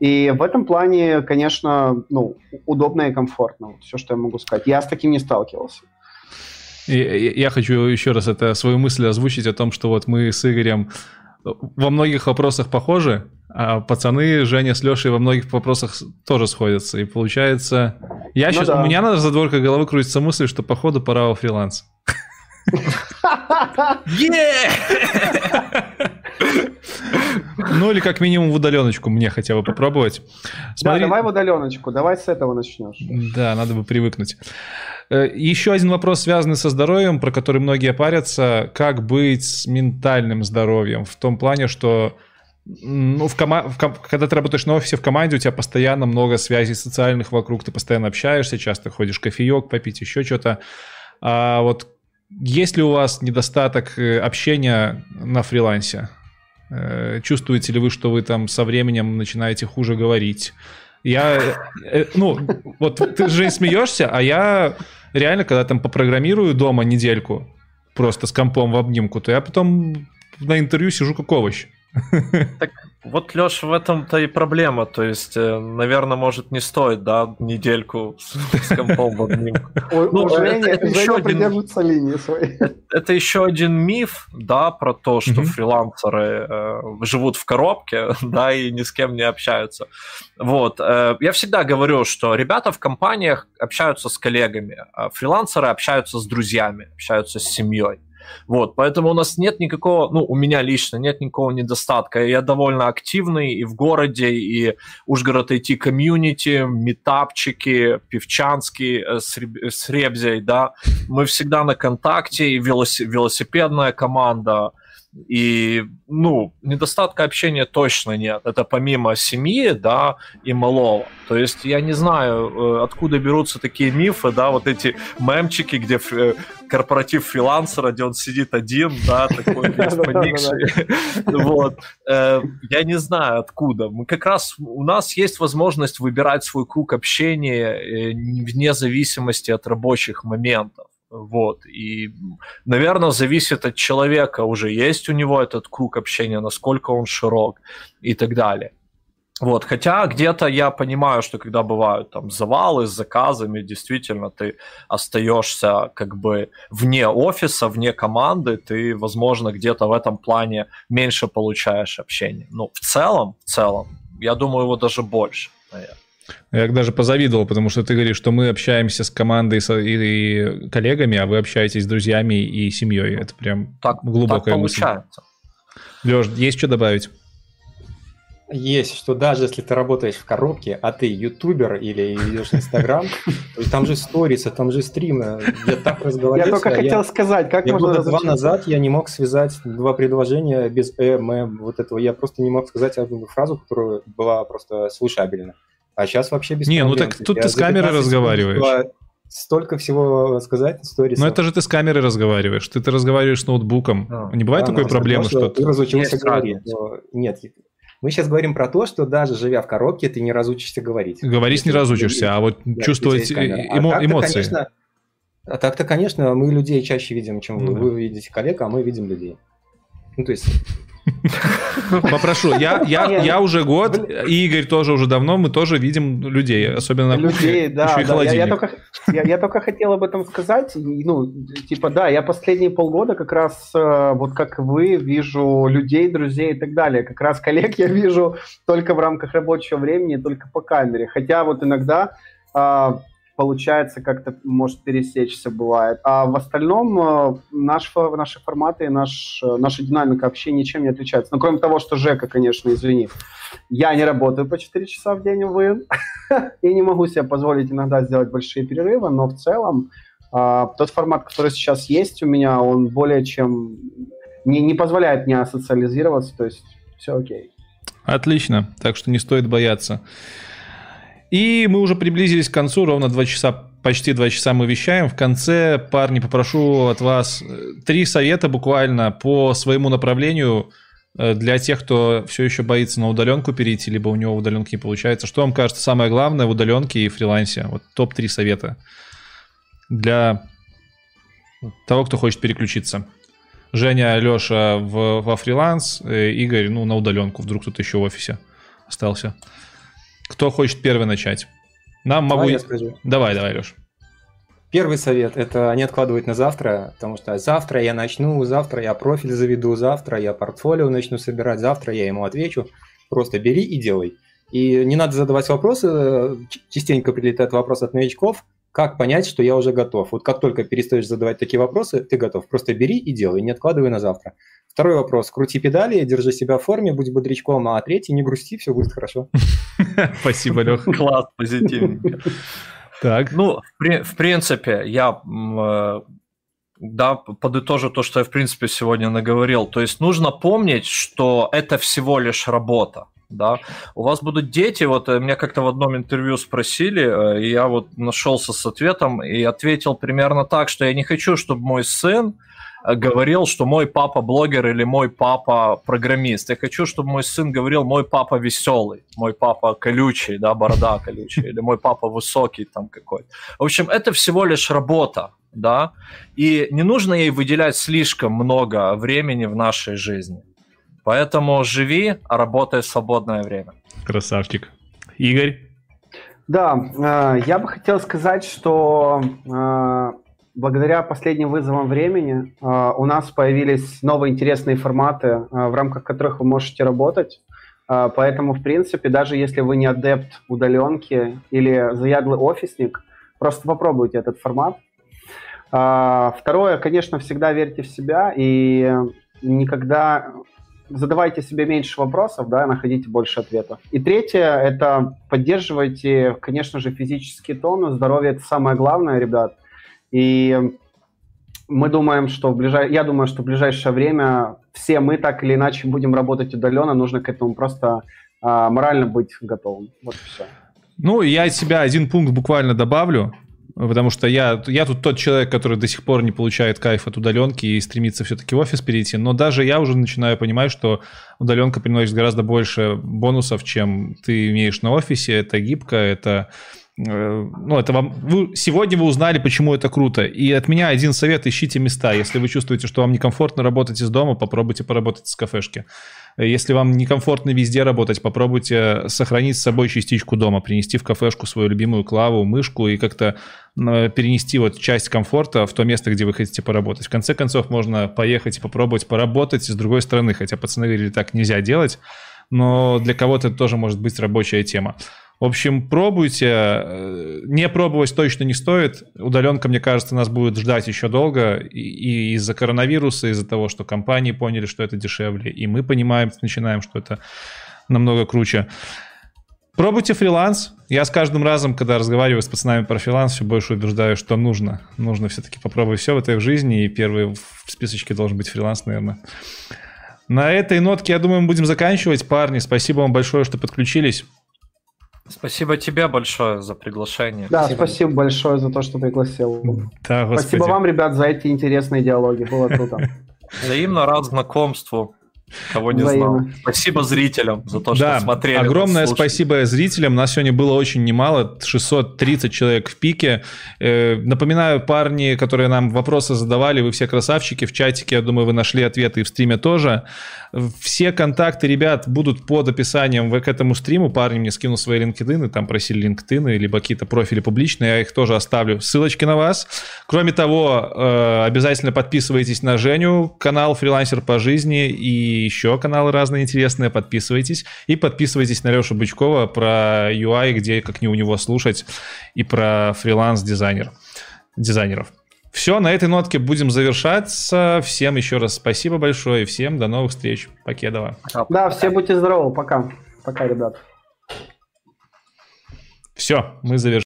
И в этом плане, конечно, ну, удобно и комфортно, вот все, что я могу сказать. Я с таким не сталкивался. Я хочу еще раз это свою мысль озвучить о том, что вот мы с Игорем во многих вопросах похожи, а пацаны Женя с Лешей во многих вопросах тоже сходятся. И получается, я ну сейчас, да. у меня на задворках головы крутится мысль, что походу пора во фриланс. Ну или как минимум в удаленочку мне хотя бы попробовать. Смотри... Да, давай в удаленочку, давай с этого начнешь. Да, надо бы привыкнуть. Э, Еще один вопрос, связанный со здоровьем, про который многие парятся. Как быть с ментальным здоровьем? В том плане, что ну, в кома... в ком... когда ты работаешь на офисе в команде, у тебя постоянно много связей социальных вокруг, ты постоянно общаешься, часто ходишь кофеек попить, еще что-то. А вот есть ли у вас недостаток э, общения на фрилансе? Э, чувствуете ли вы, что вы там со временем начинаете хуже говорить? Я, ну, вот ты же смеешься, а я реально, когда там попрограммирую дома недельку, просто с компом в обнимку, то я потом на интервью сижу как овощ. Так вот, Леш, в этом-то и проблема. То есть, э, наверное, может не стоит, да, недельку с, с компом в обнимку. Ну, это, это еще один, линии своей. Это, это еще один миф, да, про то, что mm-hmm. фрилансеры э, живут в коробке, да, и ни с кем не общаются. Вот. Э, я всегда говорю, что ребята в компаниях общаются с коллегами, а фрилансеры общаются с друзьями, общаются с семьей. Вот, поэтому у нас нет никакого, ну, у меня лично нет никакого недостатка. Я довольно активный и в городе, и Ужгород IT комьюнити, метапчики, Певчанский э, с, Ребзей, да. Мы всегда на контакте, и велосипедная команда, и, ну, недостатка общения точно нет. Это помимо семьи, да, и малого. То есть я не знаю, э, откуда берутся такие мифы, да, вот эти мемчики, где э, корпоратив фрилансера, где он сидит один, да, такой весь поникший. Вот. Э, я не знаю, откуда. Мы как раз, у нас есть возможность выбирать свой круг общения вне зависимости от рабочих моментов. Вот. И, наверное, зависит от человека, уже есть у него этот круг общения, насколько он широк и так далее. Вот, хотя где-то я понимаю, что когда бывают там завалы с заказами, действительно ты остаешься как бы вне офиса, вне команды, ты, возможно, где-то в этом плане меньше получаешь общения. Но в целом, в целом, я думаю, его даже больше, наверное. Я даже позавидовал, потому что ты говоришь, что мы общаемся с командой и коллегами, а вы общаетесь с друзьями и семьей. Это прям так, глубокая так мысль. Леш, есть что добавить? Есть, что даже если ты работаешь в коробке, а ты ютубер или ведешь Инстаграм, там же сторисы, там же стримы. Я так разговаривал. Я только хотел сказать, как можно... Года два назад я не мог связать два предложения без э, м, вот этого. Я просто не мог сказать одну фразу, которая была просто слышабельна. А сейчас вообще без Не, ну проблем. ну так тут я ты с камерой разговариваешь. Столько всего сказать в сторисах. Ну это же ты с камерой разговариваешь, ты, ты разговариваешь с ноутбуком. А, не бывает а, такой проблемы, что... что... Ты разучился говорить. Но... Нет, мы сейчас говорим про то, что даже живя в коробке, ты не разучишься говорить. Говорить не разучишься, а вот да, чувствовать эмо... а эмоции. Конечно, а так-то, конечно, мы людей чаще видим, чем вы. Вы видите коллег, а мы видим людей. Ну, то есть Попрошу. Я, я, я уже год, и Игорь тоже уже давно, мы тоже видим людей, особенно на Людей, да. Еще и да. Я, я, только, я, я только хотел об этом сказать. Ну, типа, да, я последние полгода как раз, э, вот как вы, вижу людей, друзей и так далее. Как раз коллег я вижу только в рамках рабочего времени, только по камере. Хотя вот иногда а, получается как-то может пересечься бывает. А в остальном э, наш, наши форматы, наш, э, наша динамика вообще ничем не отличается. Ну, кроме того, что Жека, конечно, извини, я не работаю по 4 часа в день, увы, и не могу себе позволить иногда сделать большие перерывы, но в целом э, тот формат, который сейчас есть у меня, он более чем... Не, не позволяет мне социализироваться, то есть все окей. Отлично, так что не стоит бояться. И мы уже приблизились к концу, ровно 2 часа, почти 2 часа мы вещаем. В конце, парни, попрошу от вас э, три совета буквально по своему направлению э, для тех, кто все еще боится на удаленку перейти, либо у него в удаленке не получается. Что вам кажется самое главное в удаленке и фрилансе? Вот топ-3 совета для того, кто хочет переключиться. Женя, Леша в, во фриланс, э, Игорь, ну, на удаленку, вдруг кто-то еще в офисе остался. Кто хочет первый начать? Нам давай могу... я скажу. Давай, давай, Леш. Первый совет – это не откладывать на завтра, потому что завтра я начну, завтра я профиль заведу, завтра я портфолио начну собирать, завтра я ему отвечу. Просто бери и делай. И не надо задавать вопросы, частенько прилетает вопрос от новичков, как понять, что я уже готов. Вот как только перестаешь задавать такие вопросы, ты готов. Просто бери и делай, не откладывай на завтра. Второй вопрос. Крути педали, держи себя в форме, будь бодрячком. А третий, не грусти, все будет хорошо. Спасибо, Лех. Класс, позитивненько. Так. Ну, в принципе, я э, да, подытожу то, что я, в принципе, сегодня наговорил. То есть нужно помнить, что это всего лишь работа. Да, у вас будут дети, вот э, меня как-то в одном интервью спросили, э, и я вот нашелся с ответом и ответил примерно так, что я не хочу, чтобы мой сын говорил, что мой папа блогер или мой папа программист. Я хочу, чтобы мой сын говорил, мой папа веселый, мой папа колючий, да, борода колючая, или мой папа высокий там какой-то. В общем, это всего лишь работа, да, и не нужно ей выделять слишком много времени в нашей жизни. Поэтому живи, а работай в свободное время. Красавчик. Игорь? Да, э, я бы хотел сказать, что э, благодаря последним вызовам времени э, у нас появились новые интересные форматы, э, в рамках которых вы можете работать. Э, поэтому, в принципе, даже если вы не адепт удаленки или заядлый офисник, просто попробуйте этот формат. Э, второе, конечно, всегда верьте в себя и никогда задавайте себе меньше вопросов, да, находите больше ответов. И третье, это поддерживайте, конечно же, физический тон, здоровье это самое главное, ребят. И мы думаем, что в ближай... я думаю, что в ближайшее время все мы так или иначе будем работать удаленно, нужно к этому просто а, морально быть готовым. Вот все. Ну, я от себя один пункт буквально добавлю, потому что я, я тут тот человек, который до сих пор не получает кайф от удаленки и стремится все-таки в офис перейти, но даже я уже начинаю понимать, что удаленка приносит гораздо больше бонусов, чем ты имеешь на офисе. Это гибко, это Э, ну, это вам... Вы, сегодня вы узнали, почему это круто. И от меня один совет, ищите места. Если вы чувствуете, что вам некомфортно работать из дома, попробуйте поработать с кафешки. Если вам некомфортно везде работать, попробуйте сохранить с собой частичку дома, принести в кафешку свою любимую клаву, мышку и как-то э, перенести вот часть комфорта в то место, где вы хотите поработать. В конце концов, можно поехать и попробовать поработать с другой стороны, хотя пацаны говорили, так нельзя делать, но для кого-то это тоже может быть рабочая тема. В общем, пробуйте. Э, не пробовать точно не стоит. Удаленка, мне кажется, нас будет ждать еще долго. И, из-за коронавируса, из-за того, что компании поняли, что это дешевле. И мы понимаем, начинаем, что это намного круче. Пробуйте фриланс. Я с каждым разом, когда разговариваю с пацанами про фриланс, все больше убеждаю, что нужно. Нужно все-таки попробовать все в этой жизни. И первый в списочке должен быть фриланс, наверное. На этой нотке, я думаю, мы будем заканчивать. Парни, спасибо вам большое, что подключились. Спасибо тебе большое за приглашение. Да, спасибо, спасибо большое за то, что пригласил. Да, спасибо вам, ребят, за эти интересные диалоги. Было круто. Взаимно рад знакомству. Кого не знал. Спасибо зрителям за то, что смотрели. Огромное спасибо зрителям. Нас сегодня было очень немало, 630 человек в пике. Э, напоминаю, парни, которые нам вопросы задавали, вы все красавчики в чатике. Я думаю, вы нашли ответы и в стриме тоже. Все контакты ребят будут под описанием к этому стриму. Парни мне скинул свои LinkedIn, там просили LinkedIn, либо какие-то профили публичные, я их тоже оставлю. Ссылочки на вас. Кроме того, э, обязательно подписывайтесь на Женю, канал «Фрилансер по жизни» и еще каналы разные интересные. Подписывайтесь. И подписывайтесь на Лешу Бычкова про UI, где как не у него слушать, и про фриланс-дизайнер, дизайнеров. Все, на этой нотке будем завершаться. Всем еще раз спасибо большое и всем до новых встреч. Покедова. Да, все будьте здоровы. Пока. Пока, ребят. Все, мы завершили.